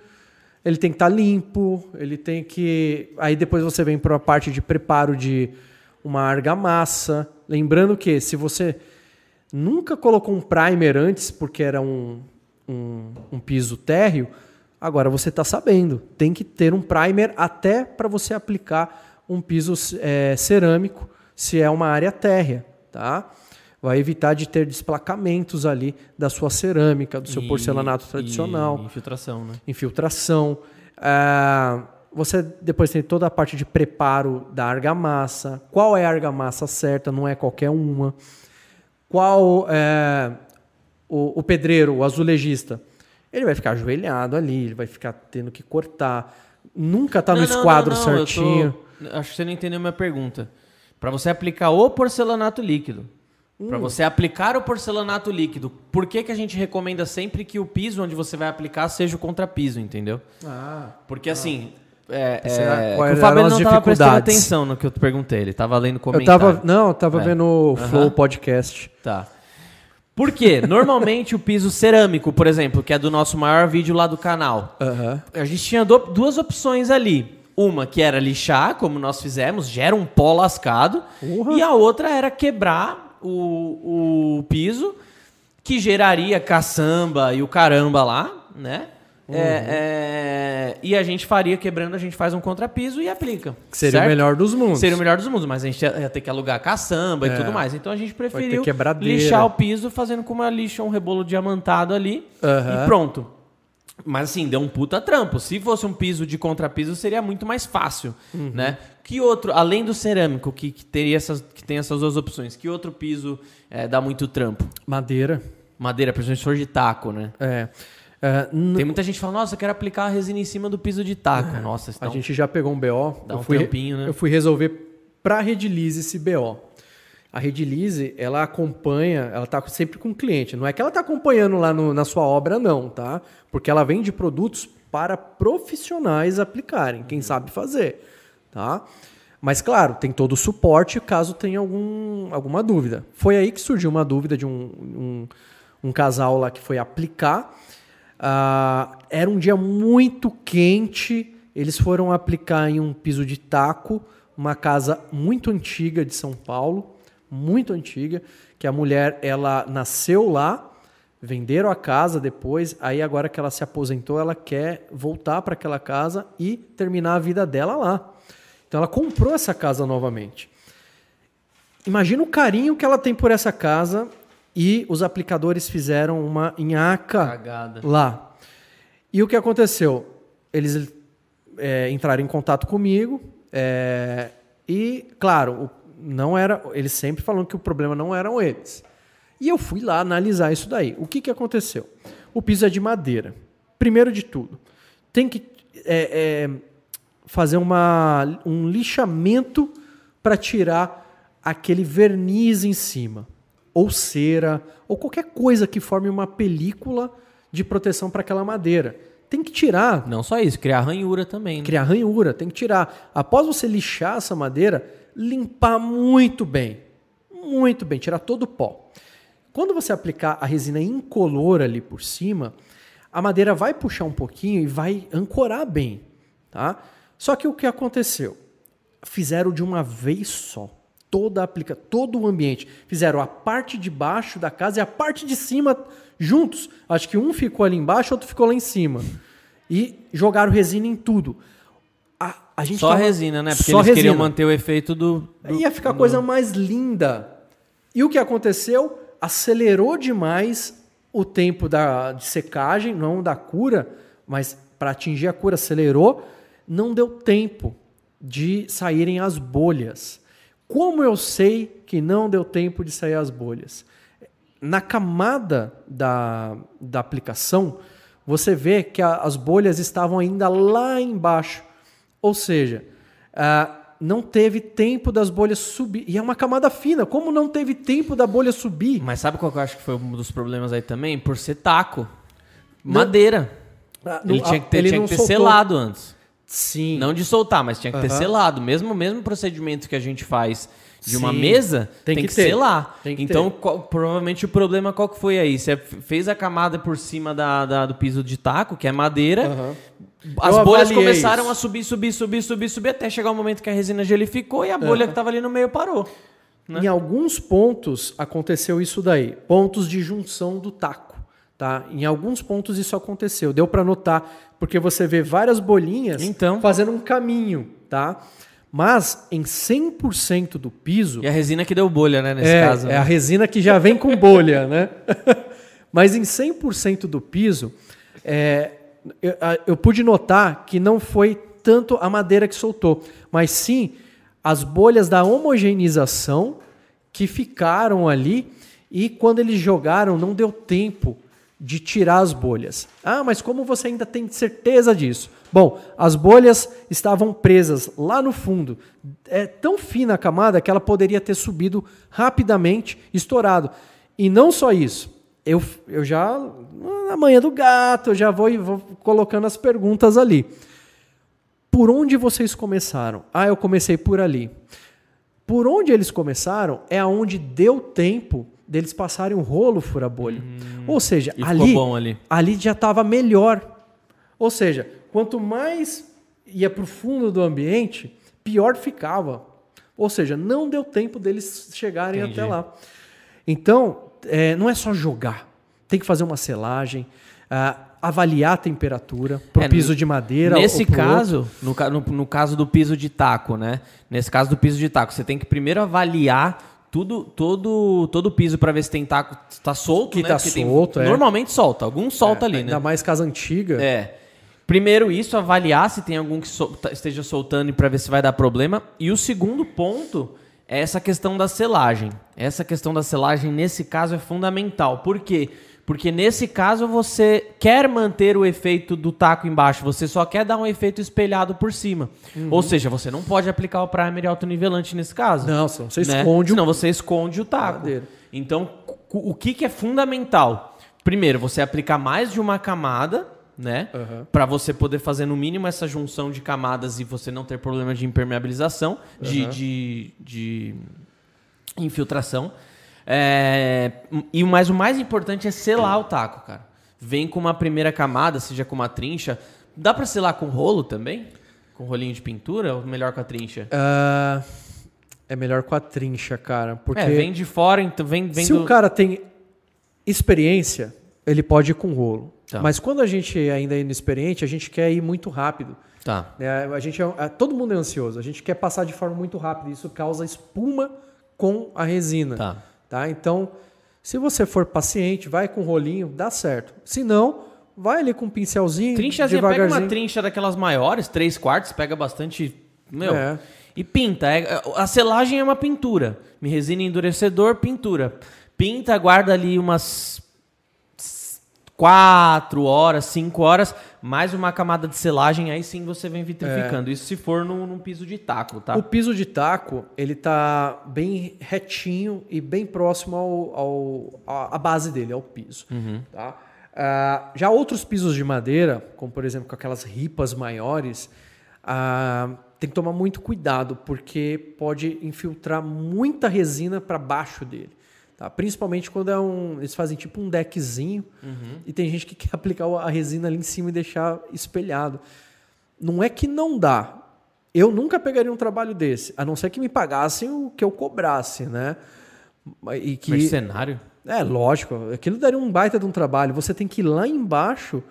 Ele tem que estar limpo. Ele tem que. Aí depois você vem para a parte de preparo de uma argamassa. Lembrando que se você nunca colocou um primer antes, porque era um, um, um piso térreo, agora você está sabendo. Tem que ter um primer até para você aplicar um piso é, cerâmico, se é uma área térrea, tá? Vai evitar de ter desplacamentos ali da sua cerâmica, do seu E- porcelanato tradicional infiltração, né? infiltração. Ah, Você depois tem toda a parte de preparo da argamassa. Qual é a argamassa certa? Não é qualquer uma. Qual é o, o pedreiro, o azulejista? Ele vai ficar ajoelhado ali, ele vai ficar tendo que cortar. Nunca tá no não, esquadro não, não, eu tô- certinho. Acho que você não entendeu minha pergunta. Para você aplicar o porcelanato líquido, para Hum. você aplicar o porcelanato líquido, por que, que a gente recomenda sempre que o piso onde você vai aplicar seja o contrapiso, entendeu? Ah, Porque assim. É, é, o Fábio não tava prestando atenção no que eu te perguntei. Ele tava lendo eu comentário. tava, não, eu tava É. vendo o. Flow Podcast. Tá. Por quê? Normalmente o piso cerâmico, por exemplo, que é do nosso maior vídeo lá do canal, Aham. a gente tinha do- duas opções ali. Uma que era lixar, como nós fizemos, gera um pó lascado. Porra. E a outra era quebrar o, o piso, que geraria caçamba e o caramba lá, né? Uhum. É, é, e a gente faria quebrando, a gente faz um contrapiso e aplica. Que seria certo? o melhor dos mundos. Seria o melhor dos mundos, mas a gente ia, ia ter que alugar caçamba É. e tudo mais. Então a gente preferiu lixar o piso fazendo com uma lixa um rebolo diamantado ali Aham. e pronto. Mas assim, deu um puta trampo. Se fosse um piso de contrapiso, seria muito mais fácil, Uhum. né? Que outro, além do cerâmico, que, que, teria essas, que tem essas duas opções, que outro piso é, dá muito trampo? Madeira. Madeira, principalmente se for de taco, né? É. É, n- Tem muita gente que fala, nossa, eu quero aplicar a resina em cima do piso de taco. Nossa, isso a gente já pegou um BO. dá eu um fui, né? Eu fui resolver pra Redilize esse BO. A Redilize, ela acompanha, ela tá sempre com o cliente. Não é que ela tá acompanhando lá no- na sua obra, não, tá? Porque ela vende produtos para profissionais aplicarem, quem sabe fazer, tá? Mas, claro, tem todo o suporte caso tenha algum, alguma dúvida. Foi aí que surgiu uma dúvida de um, um, um casal lá que foi aplicar. Ah, era um dia muito quente. Eles foram aplicar em um piso de taco, uma casa muito antiga de São Paulo, muito antiga, que a mulher ela nasceu lá, venderam a casa depois, aí agora que ela se aposentou, ela quer voltar para aquela casa e terminar a vida dela lá. Então ela comprou essa casa novamente. Imagina o carinho que ela tem por essa casa e os aplicadores fizeram uma nhaca Cagada. lá. E o que aconteceu? Eles é, entraram em contato comigo é, e, claro, o- não era. Eles sempre falam que o problema não eram eles. E eu fui lá analisar isso daí. O que, que aconteceu? O piso é de madeira. Primeiro de tudo, tem que é, é, fazer uma, um lixamento para tirar aquele verniz em cima, ou cera, ou qualquer coisa que forme uma película de proteção para aquela madeira. Tem que tirar, Não só isso, criar ranhura também. né? criar ranhura, tem que tirar. Após você lixar essa madeira, limpar muito bem. Muito bem, tirar todo o pó. Quando você aplicar a resina incolor ali por cima, a madeira vai puxar um pouquinho e vai ancorar bem, tá? Só que o que aconteceu? Fizeram de uma vez só. Toda aplica, todo o ambiente. Fizeram a parte de baixo da casa e a parte de cima juntos. Acho que um ficou ali embaixo, outro ficou lá em cima. E jogaram resina em tudo. A, a gente Só tava- resina, né? Porque só eles queriam resina. manter o efeito do. do- Ia ficar a coisa mais linda. E o que aconteceu? Acelerou demais o tempo da, de secagem, não da cura, mas para atingir a cura acelerou. Não deu tempo de saírem as bolhas. Como eu sei que não deu tempo de sair as bolhas? Na camada da, da aplicação, você vê que a- as bolhas estavam ainda lá embaixo. Ou seja, ah, não teve tempo das bolhas subir. E é uma camada fina. Como não teve tempo da bolha subir? Mas sabe qual que eu acho que foi um dos problemas aí também? Por ser taco. Madeira. Ah, Ele não- tinha que ter, ele tinha que ter selado antes. Sim. Não de soltar, mas tinha que ter Aham. selado. Mesmo mesmo procedimento que a gente faz de uma mesa, tem, Tem que, que ter. selar. Tem que então, qual- provavelmente o problema qual que foi aí? Você fez a camada por cima da, da- do piso de taco, que é madeira. Aham. As Eu bolhas começaram isso. a subir, subir, subir, subir, subir, até chegar o momento que a resina gelificou e a bolha que estava ali no meio parou. né? Em alguns pontos aconteceu isso daí, pontos de junção do taco, tá? Em alguns pontos isso aconteceu, deu para notar, porque você vê várias bolinhas Então. fazendo um caminho, tá? Mas em 100% do piso, E a resina que deu bolha, né, nesse é, caso. é né? a resina que já vem com bolha, né? Mas em 100% do piso, é, eu, eu pude notar que não foi tanto a madeira que soltou, mas sim as bolhas da homogeneização que ficaram ali e quando eles jogaram não deu tempo de tirar as bolhas. Ah, mas como você ainda tem certeza disso? Bom, as bolhas estavam presas lá no fundo. É tão fina a camada que ela poderia ter subido rapidamente, estourado. E não só isso. Eu, eu já, na manhã do gato, eu já vou, vou colocando as perguntas ali. Por onde vocês começaram? Ah, eu comecei por ali. Por onde eles começaram é aonde deu tempo deles passarem um rolo fura-bolha. Hum, Ou seja, ali, ali, ali já estava melhor. Ou seja, quanto mais ia para o fundo do ambiente, pior ficava. Ou seja, não deu tempo deles chegarem Entendi. até lá. Então, é, não é só jogar. Tem que fazer uma selagem, uh, avaliar a temperatura para o é, piso de madeira. Nesse caso, no, no, no, caso do piso de taco, né? Nesse caso do piso de taco, você tem que primeiro avaliar tudo, todo, todo o piso para ver se tem taco tá solto, que né? tá solto, tem, é. Normalmente solta, alguns solta é, ali, ainda né? mais casa antiga. É. Primeiro isso, avaliar se tem algum que sol, tá, esteja soltando para ver se vai dar problema. E o segundo ponto é essa questão da selagem. Essa questão da selagem nesse caso é fundamental. Por quê? Porque porque nesse caso você quer manter o efeito do taco embaixo, você só quer dar um efeito espelhado por cima. Uhum. Ou seja, você não pode aplicar o primer autonivelante nesse caso. Não, senão você né? esconde Senão você esconde o taco. Então, o que, que é fundamental? Primeiro, você aplicar mais de uma camada, né? Uhum. Para você poder fazer no mínimo essa junção de camadas e você não ter problema de impermeabilização, uhum. de, de, de infiltração. É, e mas o mais importante é selar o taco, cara. Vem com uma primeira camada, seja com uma trincha. Dá para selar com rolo também? Com rolinho de pintura ou melhor com a trincha? Uh, é melhor com a trincha, cara. Porque é, vem de fora, então vem, vem Se do... o cara tem experiência, ele pode ir com rolo. Tá. Mas quando a gente ainda é inexperiente, a gente quer ir muito rápido. Tá. É, a gente é, todo mundo é ansioso. A gente quer passar de forma muito rápida. Isso causa espuma com a resina. Tá. Tá? Então, se você for paciente, vai com rolinho, dá certo. Se não, vai ali com um pincelzinho, Trinchazinha, pega uma trincha daquelas maiores, 3 quartos, pega bastante... Meu, é. e pinta. É, a selagem é uma pintura. Me resina endurecedor, pintura. Pinta, guarda ali umas 4 horas, 5 horas, mais uma camada de selagem, aí sim você vem vitrificando. É. Isso se for num, num, piso de taco, tá? O piso de taco, ele tá bem retinho e bem próximo ao, ao à base dele, ao piso. Uhum. Tá? Uh, já outros pisos de madeira, como por exemplo com aquelas ripas maiores, uh, tem que tomar muito cuidado, porque pode infiltrar muita resina para baixo dele. Tá? Principalmente quando é um. Eles fazem tipo um deckzinho uhum. e tem gente que quer aplicar a resina ali em cima e deixar espelhado. Não é que não dá. Eu nunca pegaria um trabalho desse, a não ser que me pagassem o que eu cobrasse, né? E que, Mercenário? É, lógico. Aquilo daria um baita de um trabalho. Você tem que ir lá embaixo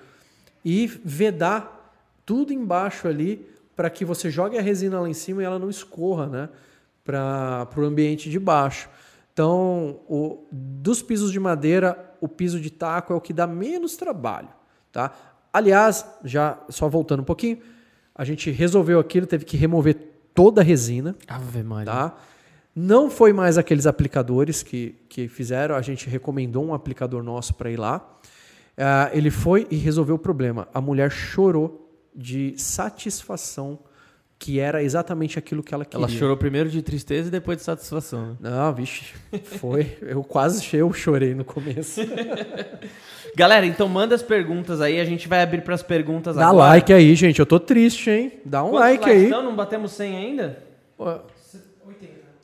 e vedar tudo embaixo ali para que você jogue a resina lá em cima e ela não escorra, né? Para o ambiente de baixo. Então, o, dos pisos de madeira, o piso de taco é o que dá menos trabalho. Tá? Aliás, já só voltando um pouquinho, a gente resolveu aquilo, teve que remover toda a resina. Ave Maria. Tá? Não foi mais aqueles aplicadores que, que fizeram, a gente recomendou um aplicador nosso para ir lá. Uh, ele foi e resolveu o problema. A mulher chorou de satisfação que era exatamente aquilo que ela queria. Ela chorou primeiro de tristeza e depois de satisfação. Né? Não, vixe, foi. Eu quase eu chorei no começo. Galera, então manda as perguntas aí, a gente vai abrir para as perguntas Dá agora. Dá like aí, gente, eu tô triste, hein? Dá um Quantos like aí. Então, não batemos 100 ainda?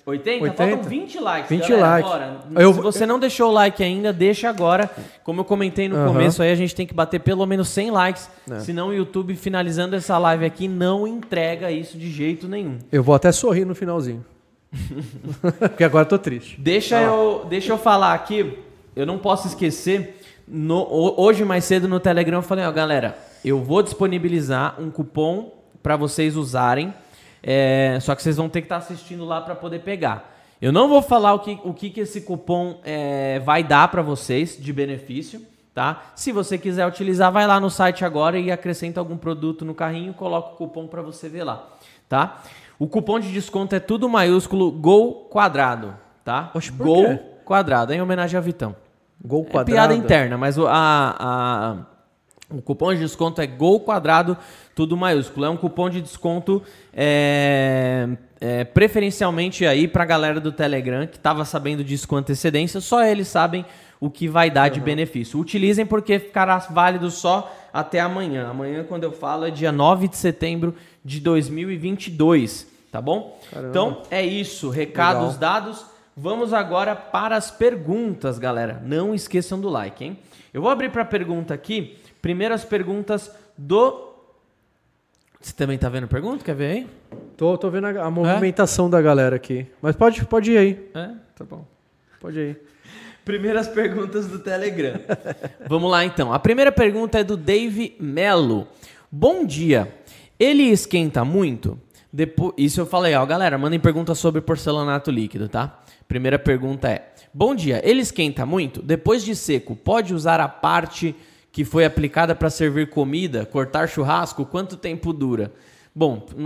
80. 80? 80? Faltam 20 likes, 20 galera, likes. Agora, eu, se você não deixou o like ainda, deixa agora. Como eu comentei no começo, aí a gente tem que bater pelo menos 100 likes. É. Senão o YouTube, finalizando essa live aqui, não entrega isso de jeito nenhum. Eu vou até sorrir no finalzinho. Porque agora eu tô triste. Deixa, ah. eu, deixa eu falar aqui, eu não posso esquecer. No, hoje, mais cedo, no Telegram, eu falei, ó, galera, eu vou disponibilizar um cupom para vocês usarem é, só que vocês vão ter que estar tá assistindo lá para poder pegar. Eu não vou falar o que, o que, que esse cupom é, vai dar para vocês de benefício, tá? Se você quiser utilizar, vai lá no site agora e acrescenta algum produto no carrinho, coloca o cupom para você ver lá, tá? O cupom de desconto é tudo maiúsculo Gol Quadrado, tá? Oxe, Gol quê? Quadrado, em homenagem a Vitão. Gol É quadrado. piada interna, mas a, a- o cupom de desconto é Gol Quadrado, tudo maiúsculo. É um cupom de desconto é, é, preferencialmente aí pra galera do Telegram, que tava sabendo disso com antecedência, só eles sabem o que vai dar de benefício. Utilizem porque ficará válido só até amanhã. Amanhã, quando eu falo, é dia 9 de setembro de 2022, tá bom? Então, é isso. Recados Legal. dados. Vamos agora para as perguntas, galera. Não esqueçam do like, hein? Eu vou abrir para pergunta aqui. Primeiro as perguntas do. Você também tá vendo pergunta? Quer ver aí? Tô, tô vendo a, a movimentação da galera aqui. Mas pode, pode ir aí. É, tá bom. Pode ir aí. Primeiras perguntas do Telegram. Vamos lá então. A primeira pergunta é do Dave Melo. Bom dia. Ele esquenta muito? Depois, isso eu falei, ó, galera, mandem perguntas sobre porcelanato líquido, tá? Primeira pergunta é: Bom dia. Ele esquenta muito? Depois de seco, pode usar a parte que foi aplicada para servir comida, cortar churrasco? Quanto tempo dura? Bom,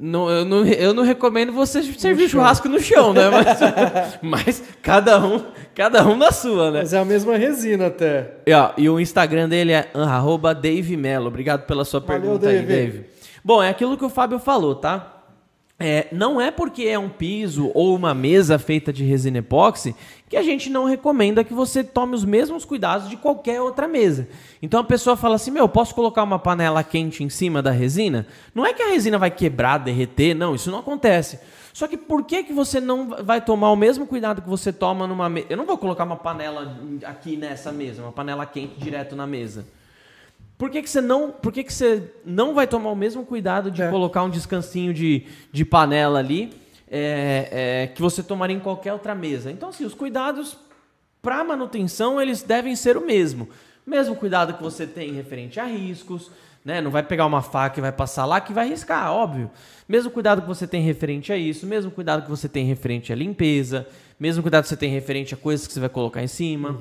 não- eu, não, eu não recomendo você servir churrasco no chão, né? Mas, mas cada um, cada um na sua, né? Mas é a mesma resina até. E, ó, e o Instagram dele é arroba Dave Mello. Obrigado pela sua Valeu, pergunta aí, Dave. Dave. Bom, é aquilo que o Fábio falou, tá? É, não é porque é um piso ou uma mesa feita de resina epóxi que a gente não recomenda que você tome os mesmos cuidados de qualquer outra mesa. Então a pessoa fala assim: Meu, posso colocar uma panela quente em cima da resina? Não é que a resina vai quebrar, derreter, não, isso não acontece. Só que por que, que você não vai tomar o mesmo cuidado que você toma numa mesa? Eu não vou colocar uma panela aqui nessa mesa, uma panela quente direto na mesa. Por que, que você não, por que, que você não vai tomar o mesmo cuidado de É. colocar um descansinho de, de panela ali é, é, que você tomaria em qualquer outra mesa? Então, assim, os cuidados para manutenção eles devem ser o mesmo. Mesmo cuidado que você tem referente a riscos, né? Não vai pegar uma faca e vai passar lá que vai riscar, óbvio. Mesmo cuidado que você tem referente a isso, mesmo cuidado que você tem referente à limpeza, mesmo cuidado que você tem referente a coisas que você vai colocar em cima.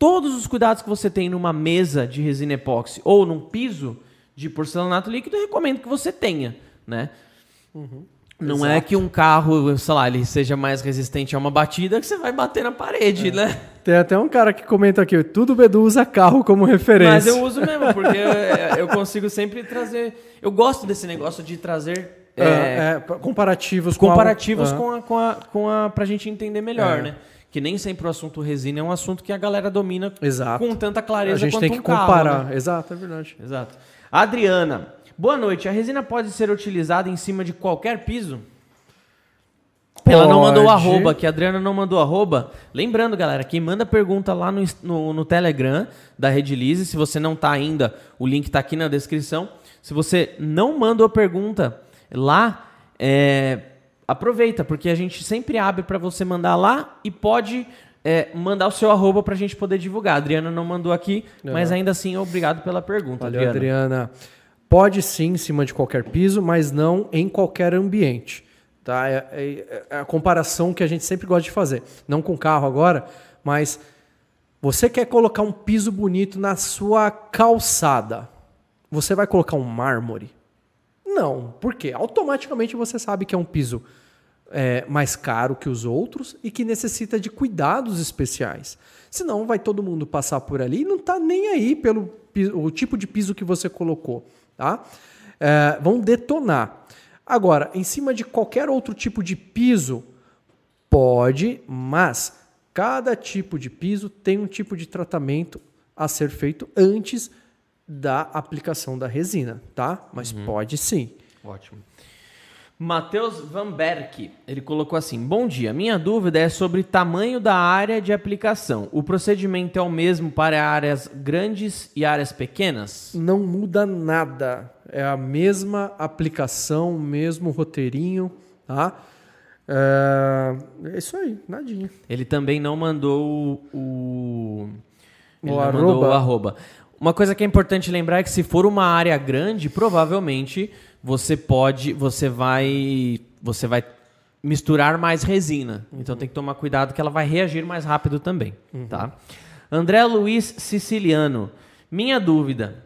Todos os cuidados que você tem numa mesa de resina epóxi ou num piso de porcelanato líquido, eu recomendo que você tenha, né? Não é que um carro, sei lá, ele seja mais resistente a uma batida que você vai bater na parede, né? Tem até um cara que comenta aqui, tudo Bedu usa carro como referência. Mas eu uso mesmo, porque eu, eu consigo sempre trazer. Eu gosto desse negócio de trazer é, É, é, comparativos com comparativos algo- com a, com a, com a. pra gente entender melhor, É. né? Que nem sempre o assunto resina é um assunto que a galera domina Exato. com tanta A clareza gente quanto tem que um carro, comparar. né? Exato, é verdade. Exato. Adriana, boa noite. A resina pode ser utilizada em cima de qualquer piso? Ela não mandou o Pode. arroba, que a Adriana não mandou arroba. Lembrando, galera, quem manda pergunta lá no, no, no Telegram da Redilize, se você não tá ainda, o link tá aqui na descrição. Se você não mandou pergunta lá, é, aproveita, porque a gente sempre abre para você mandar lá e pode é, mandar o seu arroba pra gente poder divulgar. A Adriana não mandou aqui, mas ainda assim, obrigado pela pergunta, Valeu, Adriana. Adriana. Pode sim em cima de qualquer piso, mas não em qualquer ambiente. Tá? É, é- é a comparação que a gente sempre gosta de fazer. Não com carro agora, mas você quer colocar um piso bonito na sua calçada. Você vai colocar um mármore? Não. Por quê? Automaticamente você sabe que é um piso é, mais caro que os outros e que necessita de cuidados especiais. Senão vai todo mundo passar por ali e não está nem aí pelo o tipo de piso que você colocou. Tá? É, vão detonar. Agora, em cima de qualquer outro tipo de piso, pode, mas cada tipo de piso tem um tipo de tratamento a ser feito antes da aplicação da resina, tá? Mas pode sim. Ótimo. Matheus Van Berk, ele colocou assim: Bom dia, minha dúvida é sobre tamanho da área de aplicação. O procedimento é o mesmo para áreas grandes e áreas pequenas? Não muda nada. É a mesma aplicação, mesmo roteirinho, tá? É, é isso aí, nadinha. Ele também não mandou o. o ele O não mandou arroba. o arroba. Uma coisa que é importante lembrar é que se for uma área grande, provavelmente você pode. Você vai. Você vai misturar mais resina. Então tem que tomar cuidado que ela vai reagir mais rápido também. Tá? André Luiz Siciliano. Minha dúvida.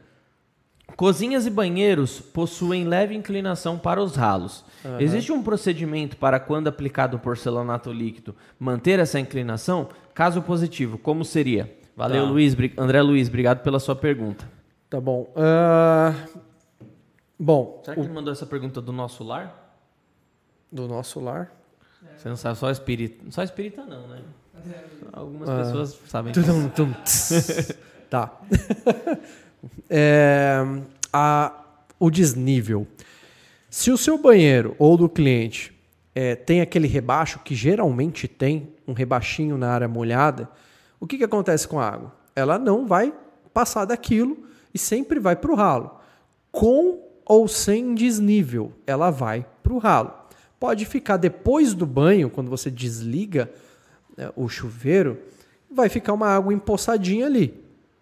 Cozinhas e banheiros possuem leve inclinação para os ralos. Existe um procedimento para, quando aplicado porcelanato líquido, manter essa inclinação? Caso positivo, como seria? Valeu, Tá. Luiz. André Luiz, obrigado pela sua pergunta. Tá bom. Ah, bom, Será que ele mandou essa pergunta do nosso lar? do nosso lar. Você não sabe só espírita. Só espírita não, né? Algumas Ah. pessoas sabem. Tudum, tum, tá. É, a- o desnível. Se o seu banheiro ou do cliente é, tem aquele rebaixo, que geralmente tem um rebaixinho na área molhada, o que, que acontece com a água? Ela não vai passar daquilo e sempre vai para o ralo. Com ou sem desnível, ela vai para o ralo. Pode ficar depois do banho, quando você desliga né, o chuveiro, vai ficar uma água empoçadinha ali,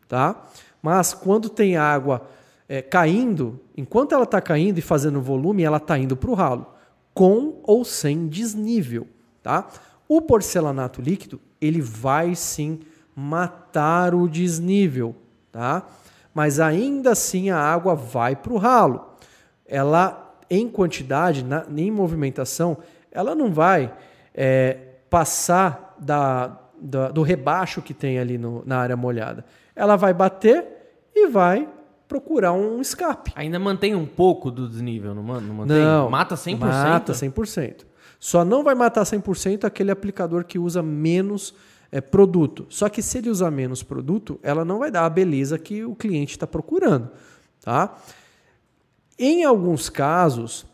tá? Mas quando tem água é, caindo, enquanto ela está caindo e fazendo volume, ela está indo para o ralo, com ou sem desnível, tá? O porcelanato líquido, ele vai sim matar o desnível, tá? Mas ainda assim a água vai para o ralo. Ela, em quantidade, na, em movimentação, ela não vai é, passar da, da- do rebaixo que tem ali no- na área molhada. Ela vai bater e vai procurar um escape. Ainda mantém um pouco do desnível, não, não mantém? Não. Mata 100%? Mata 100%. Só não vai matar 100% aquele aplicador que usa menos é, produto. Só que se ele usar menos produto, ela não vai dar a beleza que o cliente está procurando. Tá? Em alguns casos,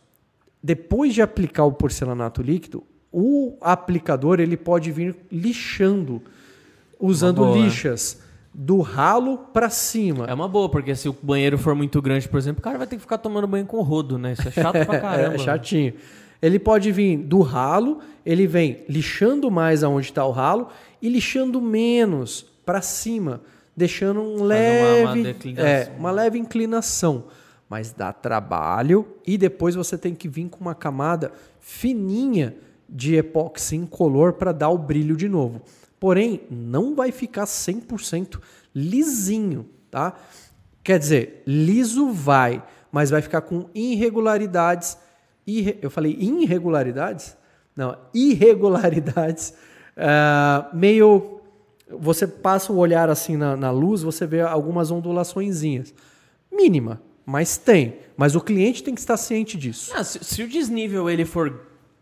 depois de aplicar o porcelanato líquido, o aplicador ele pode vir lixando, usando lixas do ralo para cima. É uma boa, porque se o banheiro for muito grande, por exemplo, o cara vai ter que ficar tomando banho com rodo, né? Isso é chato pra caramba. É chatinho. Ele pode vir do ralo, ele vem lixando mais aonde está o ralo e lixando menos para cima, deixando um uma- leve, uma declinação. é, uma leve inclinação. Mas dá trabalho e depois você tem que vir com uma camada fininha de epóxi incolor para dar o brilho de novo. Porém, não vai ficar 100% lisinho, tá? Quer dizer, liso vai, mas vai ficar com irregularidades. irre- Eu falei irregularidades? Não, irregularidades. ah, meio. Você passa o olhar assim na, na luz, você vê algumas ondulaçõezinhas. Mínima, mas tem. Mas o cliente tem que estar ciente disso. Ah, se, se o desnível ele for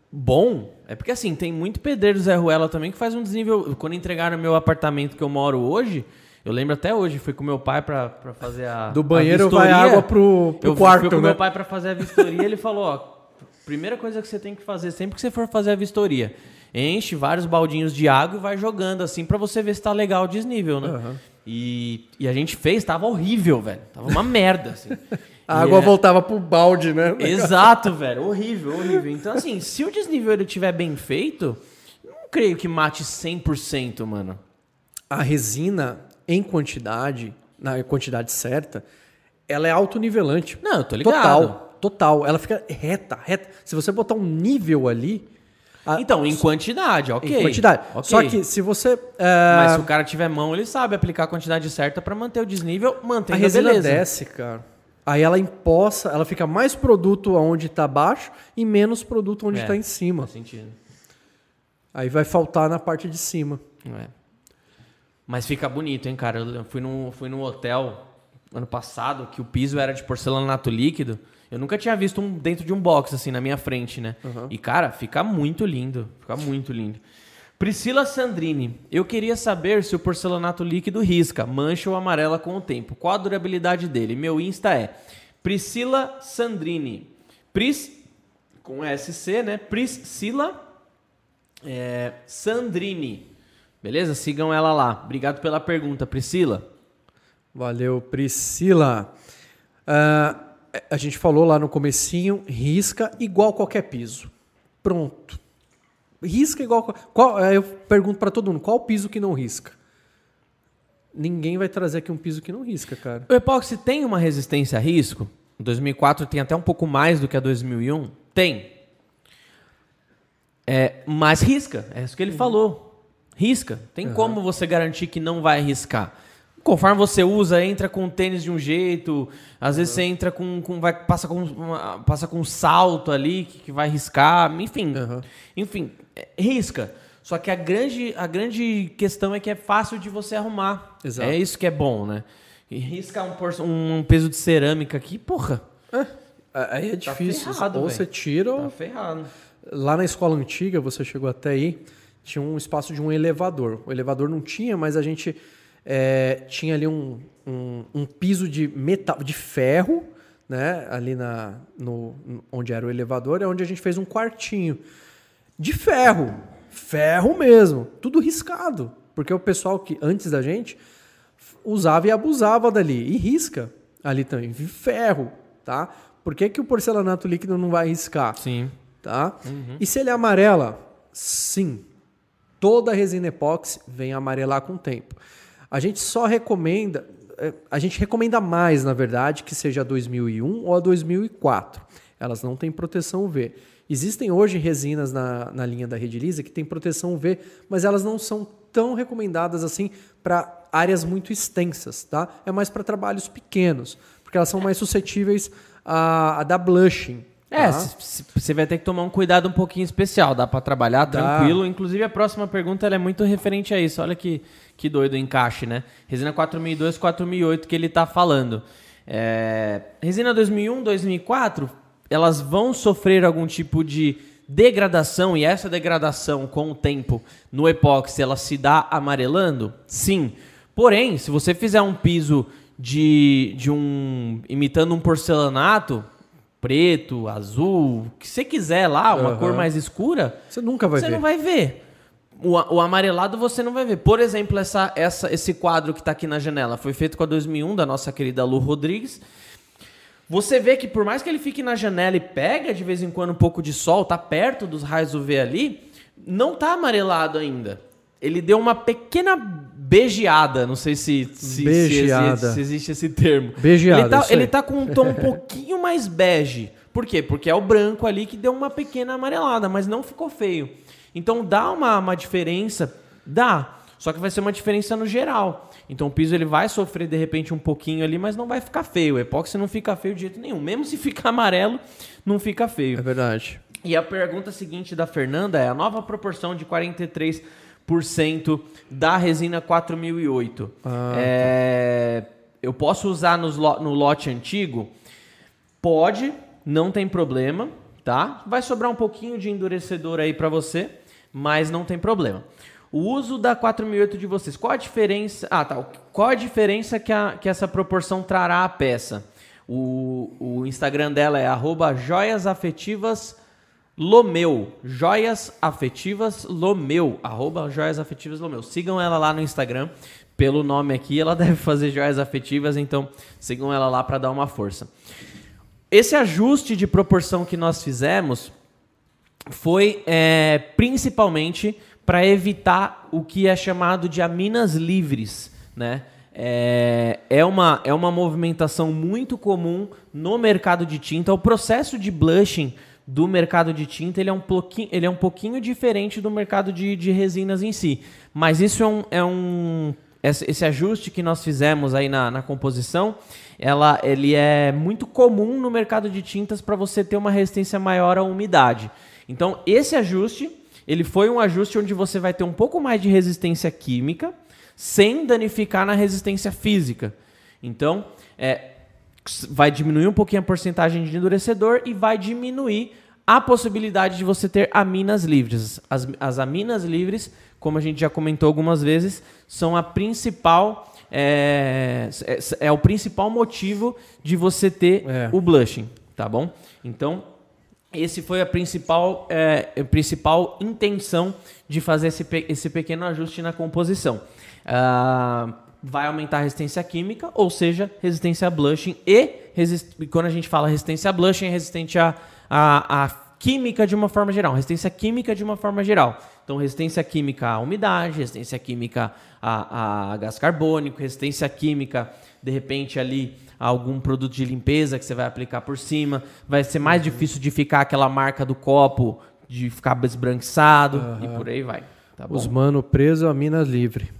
bom, é porque assim, tem muito pedreiro Zé Ruela também que faz um desnível. Quando entregaram meu apartamento que eu moro hoje, eu lembro até hoje, fui com meu pai pra, pra fazer a. Do a banheiro vai vistoria. água pro, pro eu quarto, fui com né? meu pai pra fazer a vistoria ele falou: ó, primeira coisa que você tem que fazer sempre que você for fazer a vistoria, enche vários baldinhos de água e vai jogando assim pra você ver se tá legal o desnível, né? E, e a gente fez, tava horrível, velho. Tava uma merda, assim. A água é- voltava pro balde, né? Exato, velho. Horrível, horrível. Então, assim, se o desnível ele tiver bem feito, não creio que mate 100%, mano. A resina, em quantidade, na quantidade certa, ela é autonivelante. Não, eu tô ligado. Total, total. Ela fica reta, reta. Se você botar um nível ali. A- Então, em quantidade, ok. em quantidade. Ok. Só que se você. é, Mas se o cara tiver mão, ele sabe aplicar a quantidade certa pra manter o desnível, a mantendo a resina beleza. desce, cara. Aí ela empoça, ela fica mais produto onde está baixo e menos produto onde É. está em cima. Faz sentido. Aí vai faltar na parte de cima. É. Mas fica bonito, hein, cara. Eu fui num, fui num hotel ano passado que o piso era de porcelanato líquido. Eu nunca tinha visto um dentro de um box, assim, na minha frente, né? E, cara, fica muito lindo. Fica muito lindo. Priscila Sandrini, eu queria saber se o porcelanato líquido risca, mancha ou amarela com o tempo. Qual a durabilidade dele? Meu Insta é Priscila Sandrini. Pris, com SC, né? Priscila é, Sandrini. Beleza? Sigam ela lá. Obrigado pela pergunta, Priscila. Valeu, Priscila. Ah, a gente falou lá no comecinho, risca igual qualquer piso. Pronto. Risca igual... Qual, eu pergunto para todo mundo, qual piso que não risca? Ninguém vai trazer aqui um piso que não risca, cara. O epóxi tem uma resistência a risco? Em 2004 tem até um pouco mais do que a 2001? Tem. É, mas risca, é isso que ele falou. risca. Tem como você garantir que não vai riscar. Conforme você usa, entra com tênis de um jeito, às vezes você entra com, com vai passa com uma- passa com um salto ali que, que vai riscar, enfim. Enfim, é, risca. Só que a grande, a grande questão é que é fácil de você arrumar. Exato. É isso que é bom, né? E riscar um, um peso de cerâmica aqui, porra, Aí é difícil. Tá ferrado, ou você tira ou tá ferrado. Lá na escola antiga, você chegou até aí, tinha um espaço de um elevador. O elevador não tinha, mas a gente é, tinha ali um, um, um piso de metal, de ferro, né? Ali na, no, onde era o elevador, é onde a gente fez um quartinho. De ferro. Ferro mesmo. Tudo riscado. Porque o pessoal que antes da gente usava e abusava dali. E risca ali também. Ferro, tá? Por que, que o porcelanato líquido não vai riscar? Sim. tá? E se ele é amarela? Sim. Toda resina epóxi vem amarelar com o tempo. A gente só recomenda, eh, a gente recomenda mais, na verdade, que seja a 2001 ou a 2004. Elas não têm proteção UV. Existem hoje resinas na, na linha da Rediliza que têm proteção UV, mas elas não são tão recomendadas assim para áreas muito extensas, tá? É mais para trabalhos pequenos, porque elas são mais suscetíveis a, a dar blushing. É, tá? você vai ter que tomar um cuidado um pouquinho especial, dá pra trabalhar Dá. tranquilo. Inclusive a próxima pergunta é muito referente a isso. Olha que, que doido o encaixe, né? Resina 4002, 4008 que ele tá falando. É, resina 2001, 2004, elas vão sofrer algum tipo de degradação e essa degradação com o tempo no epóxi ela se dá amarelando? Sim. Porém, se você fizer um piso de, de um imitando um porcelanato, preto, azul, o que você quiser lá, uma Aham. cor mais escura, Você nunca vai você ver. não vai ver. O, o amarelado você não vai ver. Por exemplo, essa, essa, esse quadro que está aqui na janela foi feito com a 2001 da nossa querida Lu Rodrigues. Você vê que por mais que ele fique na janela e pega de vez em quando um pouco de sol, tá perto dos raios UV ali, não tá amarelado ainda. Ele deu uma pequena beijeada, não sei se, se, se Beijeada. existe, se existe esse termo. Beijeada, Ele tá, ele tá com um tom um pouquinho mais bege. Por quê? Porque é o branco ali que deu uma pequena amarelada, mas não ficou feio. Então dá uma, uma diferença, dá. Só que vai ser uma diferença no geral. Então o piso ele vai sofrer de repente um pouquinho ali, mas não vai ficar feio. O epóxi não fica feio de jeito nenhum. Mesmo se ficar amarelo, não fica feio. É verdade. E a pergunta seguinte da Fernanda é: a nova proporção de 43% da resina 4008. Ah, é, Eu posso usar no lote antigo? Pode, não tem problema, tá? Vai sobrar um pouquinho de endurecedor aí para você, mas não tem problema. O uso da 4008 de vocês, qual a diferença? Ah, tá. Qual a diferença que, a- que essa proporção trará à peça? O, o Instagram dela é arroba joiasafetivas Lomeu, Joias Afetivas Lomeu, arroba Joias Afetivas Lomeu. Sigam ela lá no Instagram, pelo nome aqui, ela deve fazer joias afetivas, então sigam ela lá para dar uma força. Esse ajuste de proporção que nós fizemos foi é, principalmente para evitar o que é chamado de aminas livres, né? É, é, uma, é uma movimentação muito comum no mercado de tinta. O processo de blushing do mercado de tinta ele é um, pouquinho, ele é um pouquinho diferente do mercado de, de resinas em si. Mas isso é um, é um esse ajuste que nós fizemos aí na, na composição, ela, ele é muito comum no mercado de tintas para você ter uma resistência maior à umidade. Então, esse ajuste, ele foi um ajuste onde você vai ter um pouco mais de resistência química, sem danificar na resistência física. Então, é, vai diminuir um pouquinho a porcentagem de endurecedor e vai diminuir a possibilidade de você ter aminas livres. As, as aminas livres, como a gente já comentou algumas vezes, são a principal é, é, é o principal motivo de você ter É. o blushing, tá bom? Então esse foi a principal, é, a principal intenção de fazer esse, pe- esse pequeno ajuste na composição. Ah, vai aumentar a resistência química, ou seja, resistência a blushing e resist... e quando a gente fala resistência a blushing, é resistente a, a, a química de uma forma geral, resistência química de uma forma geral. Então, resistência química à umidade, resistência química a, a gás carbônico, resistência química, de repente, ali algum produto de limpeza que você vai aplicar por cima. Vai ser mais difícil de ficar aquela marca do copo, de ficar esbranquiçado e por aí vai. Tá? Os mano preso, a mina livre.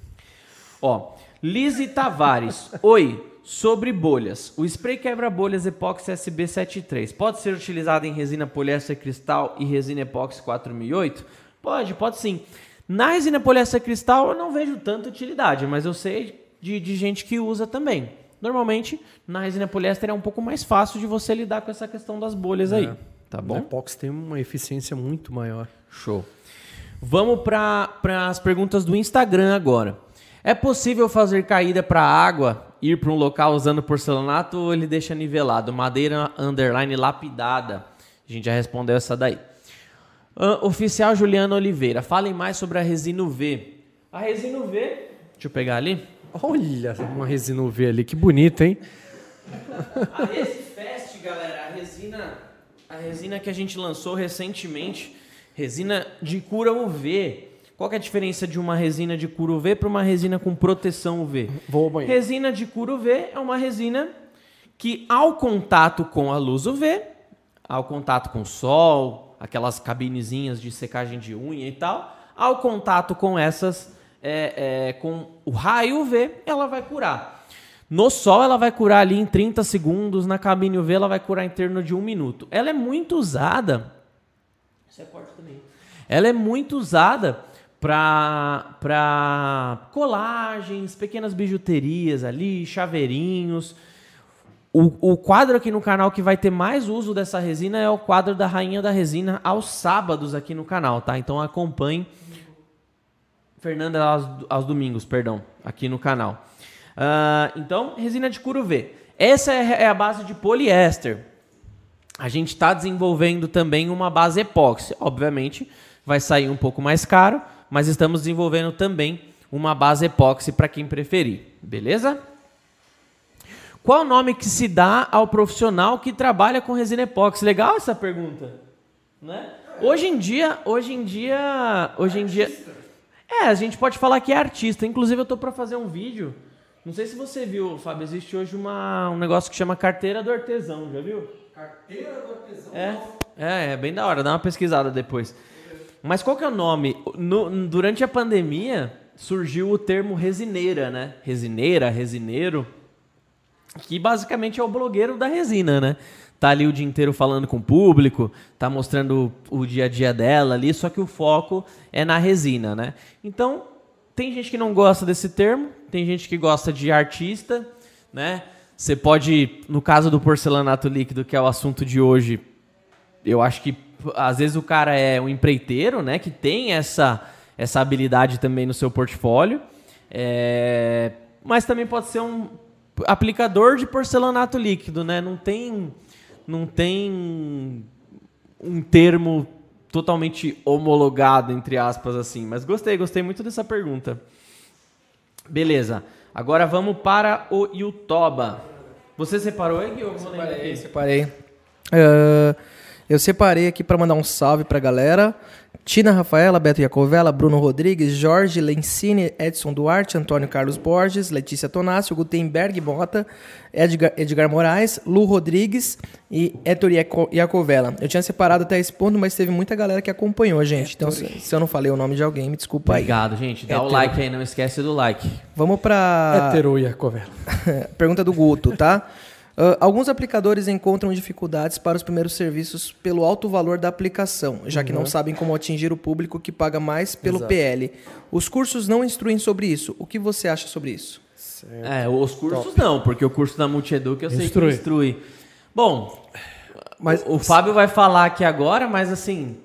Ó, Lise Tavares. Oi, sobre bolhas. O spray quebra-bolhas epóxi SB73 pode ser utilizado em resina poliéster cristal e resina epóxi 4008? Pode, pode sim. Na resina poliéster cristal eu não vejo tanta utilidade, mas eu sei de, de gente que usa também. Normalmente, na resina poliéster é um pouco mais fácil de você lidar com essa questão das bolhas aí. Tá O bom? epox tem uma eficiência muito maior. Show. Vamos para as perguntas do Instagram agora. É possível fazer caída para água, ir para um local usando porcelanato ou ele deixa nivelado? Madeira underline lapidada. A gente já respondeu essa daí. Ah, oficial Juliano Oliveira. Falem mais sobre a resina UV. A resina UV, deixa eu pegar ali. Olha, uma resina UV ali, que bonito, hein? A Resifest, galera, a resina, a resina que a gente lançou recentemente, resina de cura UV. Qual é a diferença de uma resina de cura UV para uma resina com proteção UV? Vou ao banheiro. Resina de cura UV é uma resina que ao contato com a luz UV, ao contato com o sol, aquelas cabinezinhas de secagem de unha e tal, ao contato com essas, é, é, com o raio UV, ela vai curar. No sol ela vai curar ali em 30 segundos, na cabine UV ela vai curar em torno de um minuto. Ela é muito usada. Isso é forte também. Ela é muito usada para colagens, pequenas bijuterias ali, chaveirinhos. O, o quadro aqui no canal que vai ter mais uso dessa resina é o quadro da Rainha da Resina aos sábados aqui no canal, tá? Então acompanhe. Fernanda aos, aos domingos, perdão, aqui no canal. Ah, então, resina de couro V. Essa é é a base de poliéster. A gente está desenvolvendo também uma base epóxi. Obviamente, vai sair um pouco mais caro, mas estamos desenvolvendo também uma base epóxi para quem preferir. Beleza? Qual o nome que se dá ao profissional que trabalha com resina epóxi? Legal essa pergunta, né? Hoje em dia, hoje em dia, hoje em dia, é, a gente pode falar que é artista. Inclusive, eu tô para fazer um vídeo. Não sei se você viu, Fábio. Existe hoje uma, um negócio que chama carteira do artesão. Já viu? Carteira do artesão. É, é, é bem da hora. Dá uma pesquisada depois. Mas qual que é o nome? No- durante a pandemia surgiu o termo resineira, né? Resineira, resineiro que basicamente é o blogueiro da resina, né? Tá ali o dia inteiro falando com o público, tá mostrando o dia a dia dela ali, só que o foco é na resina, né? Então, tem gente que não gosta desse termo, tem gente que gosta de artista, né? Você pode, no caso do porcelanato líquido, que é o assunto de hoje, eu acho que às vezes o cara é um empreiteiro, né? Que tem essa, essa habilidade também no seu portfólio. É, mas também pode ser um aplicador de porcelanato líquido, né? Não tem, não tem um termo totalmente homologado, entre aspas, assim. Mas gostei, gostei muito dessa pergunta. Beleza. Agora vamos para o Yutoba. Você separou aí, Gui? Separei, separei. Ah, eu separei aqui para mandar um salve pra galera. Tina Rafaela, Beto Iacovella, Bruno Rodrigues, Jorge Lencini, Edson Duarte, Antônio Carlos Borges, Letícia Tonácio, Gutenberg Bota, Edgar, Edgar Moraes, Lu Rodrigues e Héctor Iaco- Iacovella. Eu tinha separado até esse ponto, mas teve muita galera que acompanhou, gente. Então, se, se eu não falei o nome de alguém, me desculpa aí. Obrigado, gente. Dá o Hétero. like aí, não esquece do like. Vamos pra... Hétero e a covela. Pergunta do Guto, tá? Ah, alguns aplicadores encontram dificuldades para os primeiros serviços pelo alto valor da aplicação, já que não sabem como atingir o público que paga mais pelo PL. Os cursos não instruem sobre isso. O que você acha sobre isso? É, os cursos não, porque o curso da Multieduc eu sei Instrui. que instrui. Bom, Mas o, o Fábio vai falar aqui agora, mas assim,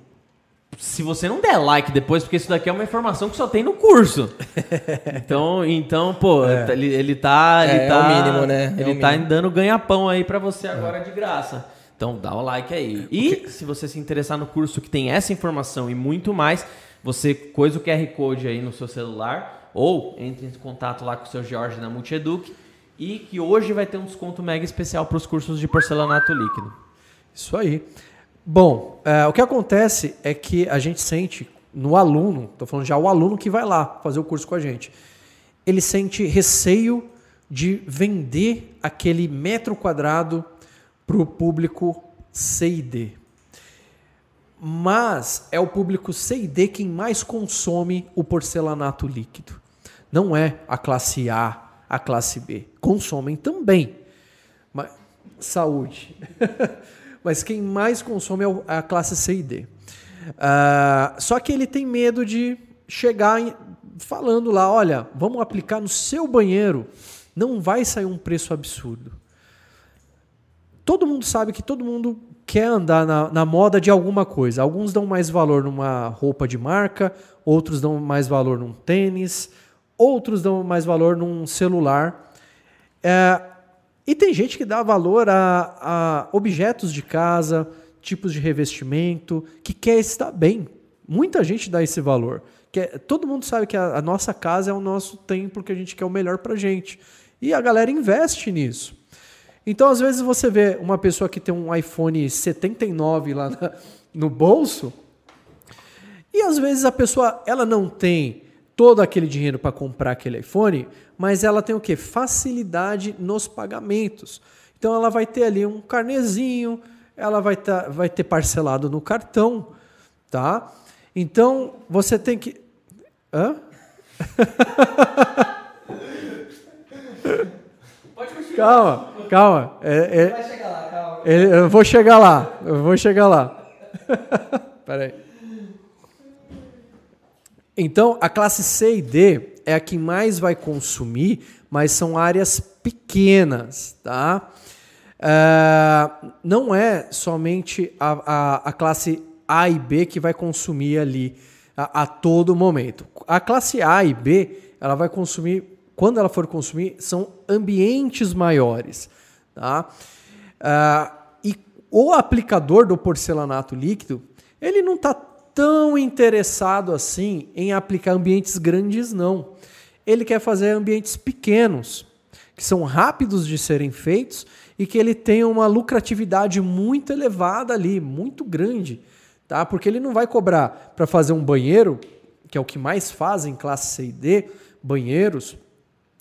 se você não der like depois, porque isso daqui é uma informação que só tem no curso. Então, então pô, ele, ele tá. Ele É, é tá o mínimo, né? É Ele tá mínimo. dando ganha-pão aí pra você agora de graça. Então dá o like aí. E se você se interessar no curso que tem essa informação e muito mais, você coisa o QR Code aí no seu celular ou entre em contato lá com o seu Jorge na Multieduc e que hoje vai ter um desconto mega especial para os cursos de porcelanato líquido. Isso aí. Bom, é, o que acontece é que a gente sente no aluno, estou falando já o aluno que vai lá fazer o curso com a gente, ele sente receio de vender aquele metro quadrado para o público C e D. Mas é o público C e D quem mais consome o porcelanato líquido. Não é a classe A, a classe B. Consomem também. Mas, saúde. Mas quem mais consome é a classe C e D. Ah, só que ele tem medo de chegar em- falando lá, olha, vamos aplicar no seu banheiro, não vai sair um preço absurdo. Todo mundo sabe que todo mundo quer andar na, na moda de alguma coisa. Alguns dão mais valor numa roupa de marca, outros dão mais valor num tênis, outros dão mais valor num celular. É, e tem gente que dá valor a, a objetos de casa, tipos de revestimento, que quer estar bem. Muita gente dá esse valor. Quer- todo mundo sabe que a, a nossa casa é o nosso templo, que a gente quer o melhor pra gente. E a galera investe nisso. Então, às vezes, você vê uma pessoa que tem um iPhone 79 lá na- no bolso, e às vezes a pessoa ela não tem todo aquele dinheiro para comprar aquele iPhone, mas ela tem o que? Facilidade nos pagamentos. Então ela vai ter ali um carnezinho, ela vai, tá, vai ter parcelado no cartão, tá? Então você tem que. Hã? Calma, calma. É- é- Vai chegar lá, calma. ele- eu vou chegar lá, eu vou chegar lá. Peraí. Então, a classe C e D é a que mais vai consumir, mas são áreas pequenas, tá? Ah, não é somente a, a, a classe A e B que vai consumir ali a, a todo momento. A classe A e B, ela vai consumir, quando ela for consumir, são ambientes maiores, tá? Ah, e o aplicador do porcelanato líquido, ele não está tão interessado assim em aplicar ambientes grandes, não. Ele quer fazer ambientes pequenos, que são rápidos de serem feitos e que ele tem uma lucratividade muito elevada ali, muito grande, tá? Porque ele não vai cobrar para fazer um banheiro, que é o que mais fazem classe C e D, banheiros,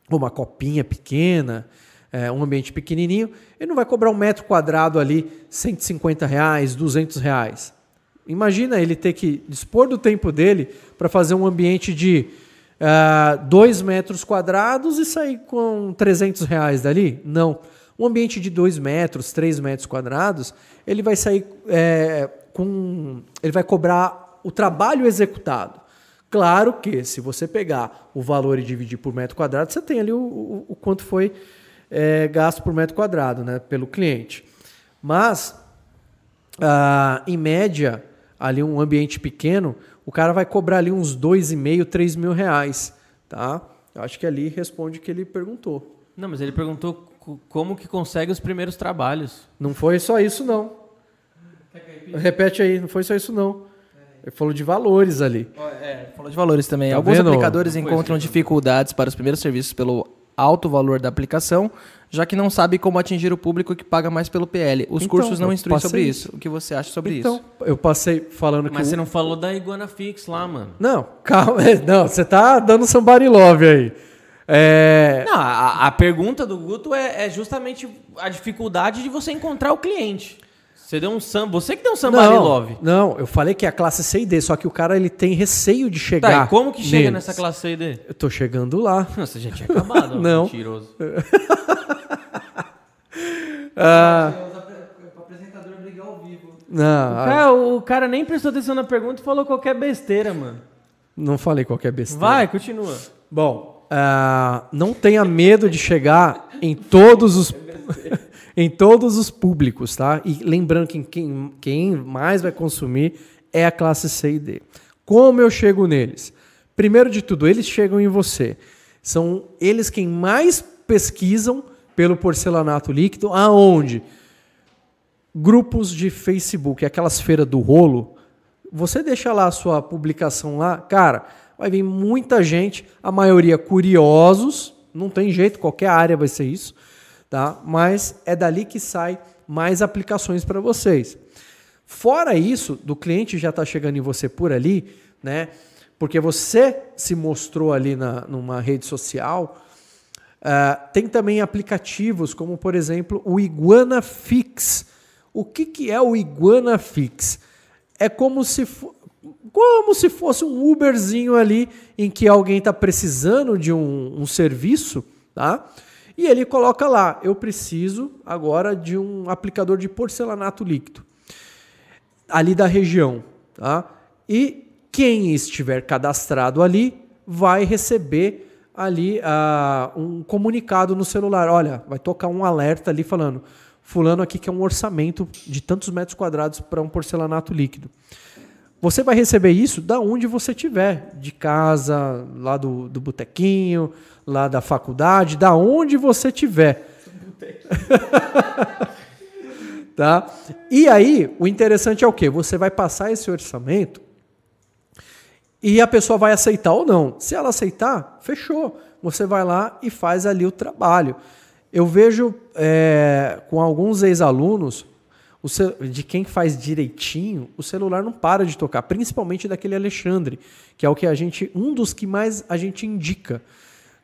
uma copinha pequena, é, um ambiente pequenininho, ele não vai cobrar um metro quadrado ali 150 reais, 200 reais. Imagina ele ter que dispor do tempo dele para fazer um ambiente de 2 metros quadrados e sair com 300 reais dali? Não. Um ambiente de 2 metros, 3 metros quadrados, ele vai sair é, com. Ele vai cobrar o trabalho executado. Claro que se você pegar o valor e dividir por metro quadrado, você tem ali o, o- o quanto foi é, gasto por metro quadrado, né, pelo cliente. Mas, ah, em média, ali um ambiente pequeno, o cara vai cobrar ali uns dois e meio, três mil reais, tá? Eu acho que ali responde o que ele perguntou. Não, mas ele perguntou co- como que consegue os primeiros trabalhos. Não foi só isso, não. Repete aí, não foi só isso, não. Ele falou de valores ali. É, falou de valores também. Tá Alguns vendo? aplicadores encontram dificuldades para os primeiros serviços pelo alto valor da aplicação, já que não sabe como atingir o público que paga mais pelo PL. Os Então, cursos não instruem passei sobre isso. isso. O que você acha sobre então, isso? eu passei falando que. Mas o- você não falou da Iguana Fix lá, mano. Não, calma. Não, você tá dando somebody love aí. É. Não, a, a pergunta do Guto é, é justamente a dificuldade de você encontrar o cliente. Você deu um sam, você que deu um somebody não, love. não, eu falei que é a classe C e D, só que o cara ele tem receio de Tá, chegar. e como que chega neles. nessa classe C e D? Eu tô chegando lá. Você já tinha acabado, Não. mentiroso. Ah, O apresentador briga ao vivo. não, O ah, cara, o cara nem prestou atenção na pergunta e falou qualquer besteira, mano. não falei qualquer besteira. Vai, continua. Bom, ah, não tenha medo de chegar em todos os em todos os públicos, tá? E lembrando que quem, quem mais vai consumir é a classe C e D. Como eu chego neles? Primeiro de tudo, eles chegam em você. São eles quem mais pesquisam pelo porcelanato líquido, aonde? Grupos de Facebook, aquelas feiras do rolo, você deixa lá a sua publicação lá, cara, vai vir muita gente, a maioria curiosos, não tem jeito, qualquer área vai ser isso, tá? Mas é dali que sai mais aplicações para vocês. Fora isso, do cliente já está chegando em você por ali, né? Porque você se mostrou ali na, numa rede social. Ah, tem também aplicativos como, por exemplo, o Iguana Fix. O que, que é o Iguana Fix? é como se como se fosse um Uberzinho ali em que alguém está precisando de um, um serviço, tá? E ele coloca lá, eu preciso agora de um aplicador de porcelanato líquido ali da região, tá? E quem estiver cadastrado ali vai receber ali ah, um comunicado no celular. Olha, vai tocar um alerta ali falando: fulano aqui quer um orçamento de tantos metros quadrados para um porcelanato líquido. Você vai receber isso da onde você estiver, de casa, lá do, do botequinho, lá da faculdade, da onde você estiver. tá? E aí, o interessante é o quê? Você vai passar esse orçamento e a pessoa vai aceitar ou não. Se ela aceitar, fechou. Você vai lá e faz ali o trabalho. Eu vejo é, com alguns ex-alunos, de quem faz direitinho, o celular não para de tocar, principalmente daquele Alexandre, que é o que a gente, um dos que mais a gente indica.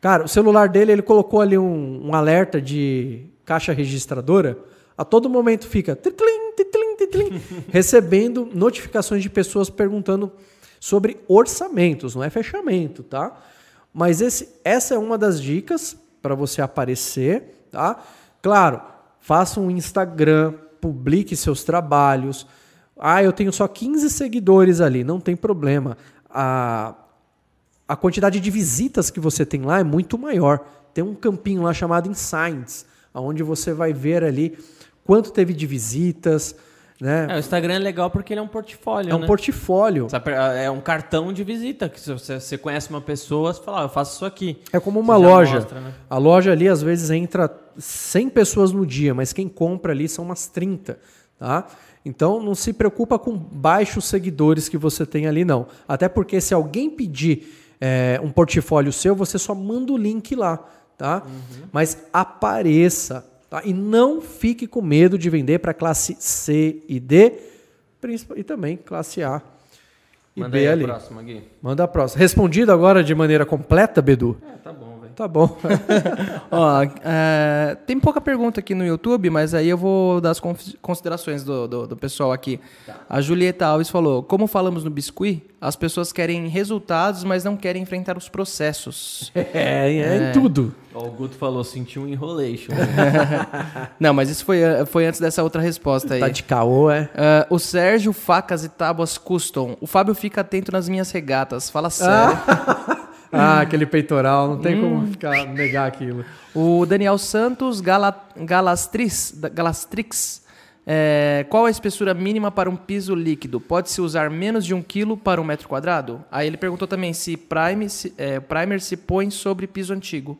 Cara, o celular dele, ele colocou ali um, um alerta de caixa registradora, a todo momento fica titlim, titlim, titlim, recebendo notificações de pessoas perguntando sobre orçamentos, não é fechamento, tá? Mas esse, essa é uma das dicas para você aparecer, tá? Claro, faça um Instagram, publique seus trabalhos. Ah, eu tenho só 15 seguidores ali, não tem problema. A, a quantidade de visitas que você tem lá é muito maior. Tem um campinho lá chamado Insights, onde você vai ver ali quanto teve de visitas, né? É, o Instagram é legal porque ele é um portfólio, É um né? portfólio. Sabe, É um cartão de visita, que se você, você conhece uma pessoa, você fala, ah, eu faço isso aqui. É como uma loja. mostra, né? A loja ali às vezes entra 100 pessoas no dia, mas quem compra ali são umas 30, tá? Então não se preocupa com baixos seguidores que você tem ali não. Até porque se alguém pedir é, um portfólio seu, você só manda o link lá, tá? Mas apareça, tá? E não fique com medo de vender para classe C e D, e também classe A e Manda B aí a próxima, Gui. Manda a próxima. Respondido agora de maneira completa, Bedu? É, tá bom. Tá bom. Ó, é, tem pouca pergunta aqui no YouTube, mas aí eu vou dar as con- considerações do, do, do pessoal aqui. A Julieta Alves falou: Como falamos no Biscuit, as pessoas querem resultados, mas não querem enfrentar os processos. É, é, em tudo. Ó, o Guto falou, senti um enrolation. não, mas isso foi, eh, foi antes dessa outra resposta aí. Tá de caô, é? Ah, o Sérgio Facas e Tábuas Custom. O Fábio fica atento nas minhas regatas. Fala sério. Ah, aquele peitoral, não tem como ficar negar aquilo. O Daniel Santos Gala, Galastris, Galastrix. é, qual a espessura mínima para um piso líquido? Pode-se usar menos de um quilo para um metro quadrado? Aí ele perguntou também se, prime, se é, primer se põe sobre piso antigo.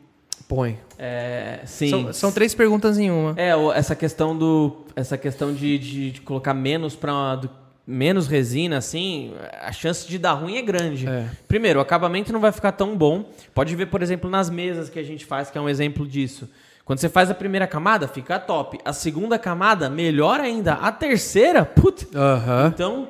Põe. É, sim. São, são três perguntas em uma. É, essa questão do. Essa questão de, de, de colocar menos para menos resina, assim, a chance de dar ruim é grande. É. Primeiro, o acabamento não vai ficar tão bom. Pode ver, por exemplo, nas mesas que a gente faz, que é um exemplo disso. Quando você faz a primeira camada, fica top. A segunda camada, melhor ainda. A terceira, putz. Aham. Então,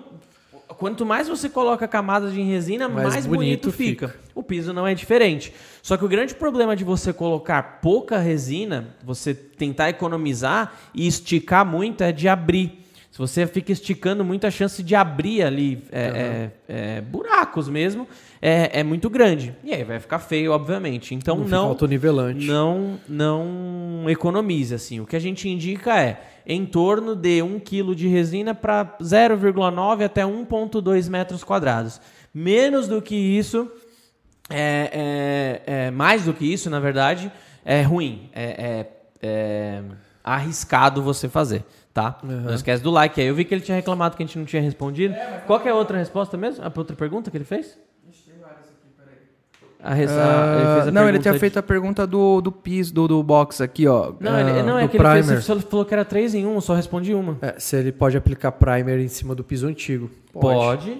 quanto mais você coloca camadas de resina, Mais mais, bonito bonito, fica. O piso não é diferente. Só que o grande problema de você colocar pouca resina, você tentar economizar e esticar muito é de abrir. Se você fica esticando muito, a chance de abrir ali é, é- é buracos mesmo é, é muito grande. E aí vai ficar feio, obviamente. Então Não não, autonivelante. não, não economize, assim. O que a gente indica é em torno de 1 kg de resina para 0,9 até 1,2 metros quadrados. Menos do que isso, é, é- é- mais do que isso, na verdade, é ruim. É, é- é arriscado você fazer, tá? Não esquece do like aí. Eu vi que ele tinha reclamado que a gente não tinha respondido. Qual que é a outra resposta mesmo? A outra pergunta que ele fez? A res- a- Ah, ele fez a não, ele tinha de- feito a pergunta do, do piso, do, do box aqui, ó. Não, Ah, ele, não é que ele fez, primer. você só falou que era 3 em 1, eu só respondi uma. É, se ele pode aplicar primer em cima do piso antigo.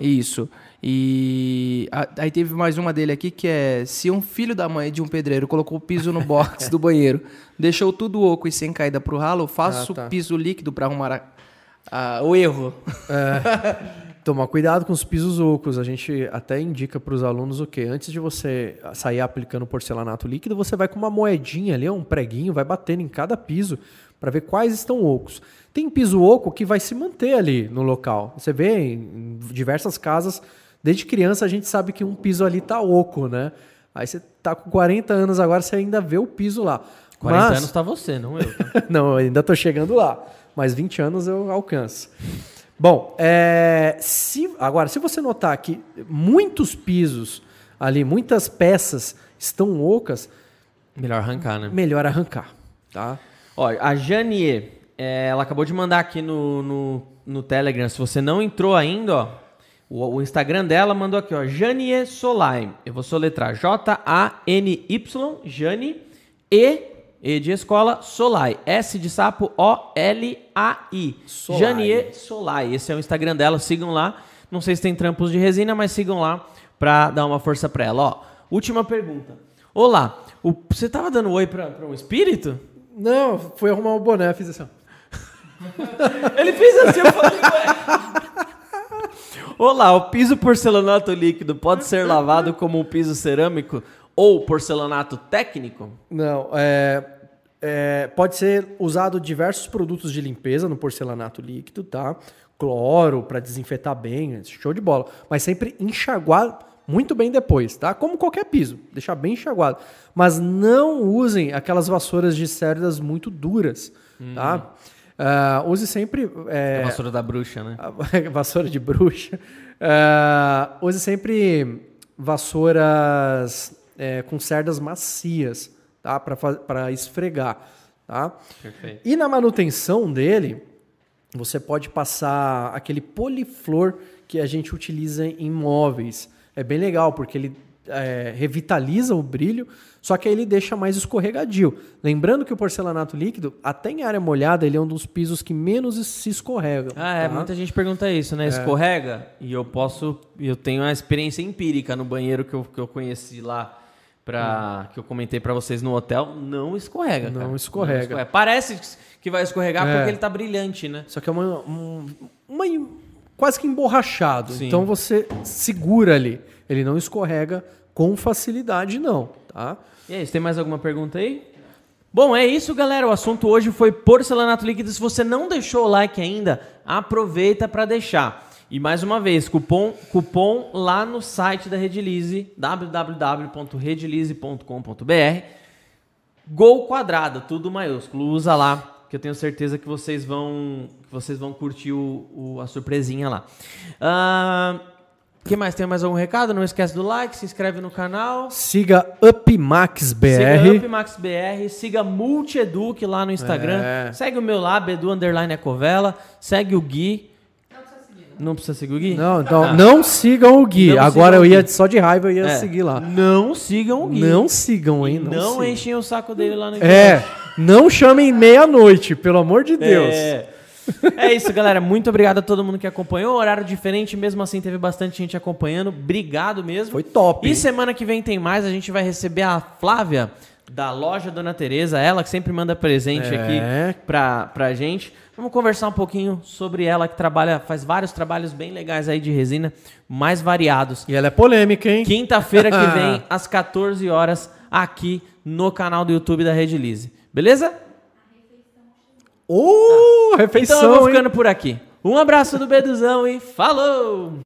Isso. E aí teve mais uma dele aqui que é: se um filho da mãe de um pedreiro colocou o piso no box do banheiro, deixou tudo oco e sem caída pro ralo, faça Ah, tá. o piso líquido para arrumar a- a- o erro. Tomar cuidado com os pisos ocos. A gente até indica para os alunos o quê? Antes de você sair aplicando porcelanato líquido, você vai com uma moedinha ali, um preguinho, vai batendo em cada piso para ver quais estão ocos. Tem piso oco que vai se manter ali no local. Você vê em diversas casas, desde criança a gente sabe que um piso ali tá oco, né? Aí você tá com 40 anos agora, você ainda vê o piso lá. 40 Mas- anos tá você, não eu. tá? não, eu ainda tô chegando lá. Mas 20 anos eu alcanço. Bom, é, se, agora, se você notar que muitos pisos ali, muitas peças estão ocas, Melhor arrancar, né? melhor arrancar, tá? Ó, a Janie, é, ela acabou de mandar aqui no, no, no Telegram. Se você não entrou ainda, ó, o, o Instagram dela mandou aqui, ó, Janie Solai. Eu vou soletrar J-A-N-Y, Janie, E, E de escola, Solai. S de sapo, O-L-A-I. Janie Solai. Esse é o Instagram dela, sigam lá. Não sei se tem trampos de resina, mas sigam lá pra dar uma força pra ela. Ó, última pergunta. Olá, o- você tava dando oi pra, pra um espírito? Não, fui arrumar o boné, fiz assim. Ele fez assim, eu falei, ué. Olá, o piso porcelanato líquido pode ser lavado como um piso cerâmico ou porcelanato técnico? Não, é, é, pode ser usado diversos produtos de limpeza no porcelanato líquido, tá? Cloro para desinfetar bem, show de bola. Mas sempre enxaguar muito bem depois, tá? Como qualquer piso, deixar bem enxaguado. Mas não usem aquelas vassouras de cerdas muito duras, tá? Ah, use sempre é, É a vassoura da bruxa, né? vassoura de bruxa. Ah, use sempre vassouras é, com cerdas macias, tá? Para esfregar, tá? Perfeito. E na manutenção dele, você pode passar aquele poliflor que a gente utiliza em móveis. É bem legal, porque ele é, revitaliza o brilho, só que aí ele deixa mais escorregadio. Lembrando que o porcelanato líquido, até em área molhada, ele é um dos pisos que menos se escorregam. Ah, é, tá? muita gente pergunta isso, né? Escorrega? E eu posso. Eu tenho uma experiência empírica no banheiro que eu, que eu conheci lá, pra, que eu comentei pra vocês no hotel. Não escorrega. Não escorrega. Parece que vai escorregar É. porque ele tá brilhante, né? Só que é uma, um- uma quase que emborrachado. Sim. Então você segura ali. Ele não escorrega com facilidade, não. Tá? E aí, você tem mais alguma pergunta aí? Bom, é isso, galera. O assunto hoje foi porcelanato líquido. Se você não deixou o like ainda, aproveita para deixar. E mais uma vez, cupom, cupom lá no site da Redilize, www.redilize.com.br. Gol quadrado, tudo maiúsculo. Usa lá, que eu tenho certeza que vocês vão, que vocês vão curtir o, o- a surpresinha lá. Ah, que mais? Tem mais algum recado? Não esquece do like, se inscreve no canal. Siga UpMaxBR. Siga UpMaxBR, siga Multieduc lá no Instagram. É. Segue o meu lá, Bedu Underline Ecovela. Segue o Gui. Não precisa seguir o Gui? Não, então, Ah. não sigam o Gui. Não Agora eu ia Gui. só de raiva, eu ia É. seguir lá. Não sigam o Gui. Não sigam, hein? Não, Não, sigam. enchem o saco dele lá no É, não chamem meia-noite, pelo amor de Deus. É. É isso, galera. Muito obrigado a todo mundo que acompanhou. Horário diferente, mesmo assim teve bastante gente acompanhando. Obrigado mesmo. Foi top. E semana que vem tem mais. A gente vai receber a Flávia da loja Dona Teresa, ela que sempre manda presente É. aqui pra, pra gente. Vamos conversar um pouquinho sobre ela que trabalha, faz vários trabalhos bem legais aí de resina, mais variados. E ela é polêmica, hein? Quinta-feira que vem, às 14 horas, aqui no canal do YouTube da Rede Lise. Beleza? Ô, refeição, Então eu vou hein? ficando por aqui. Um abraço do Beduzão e falou!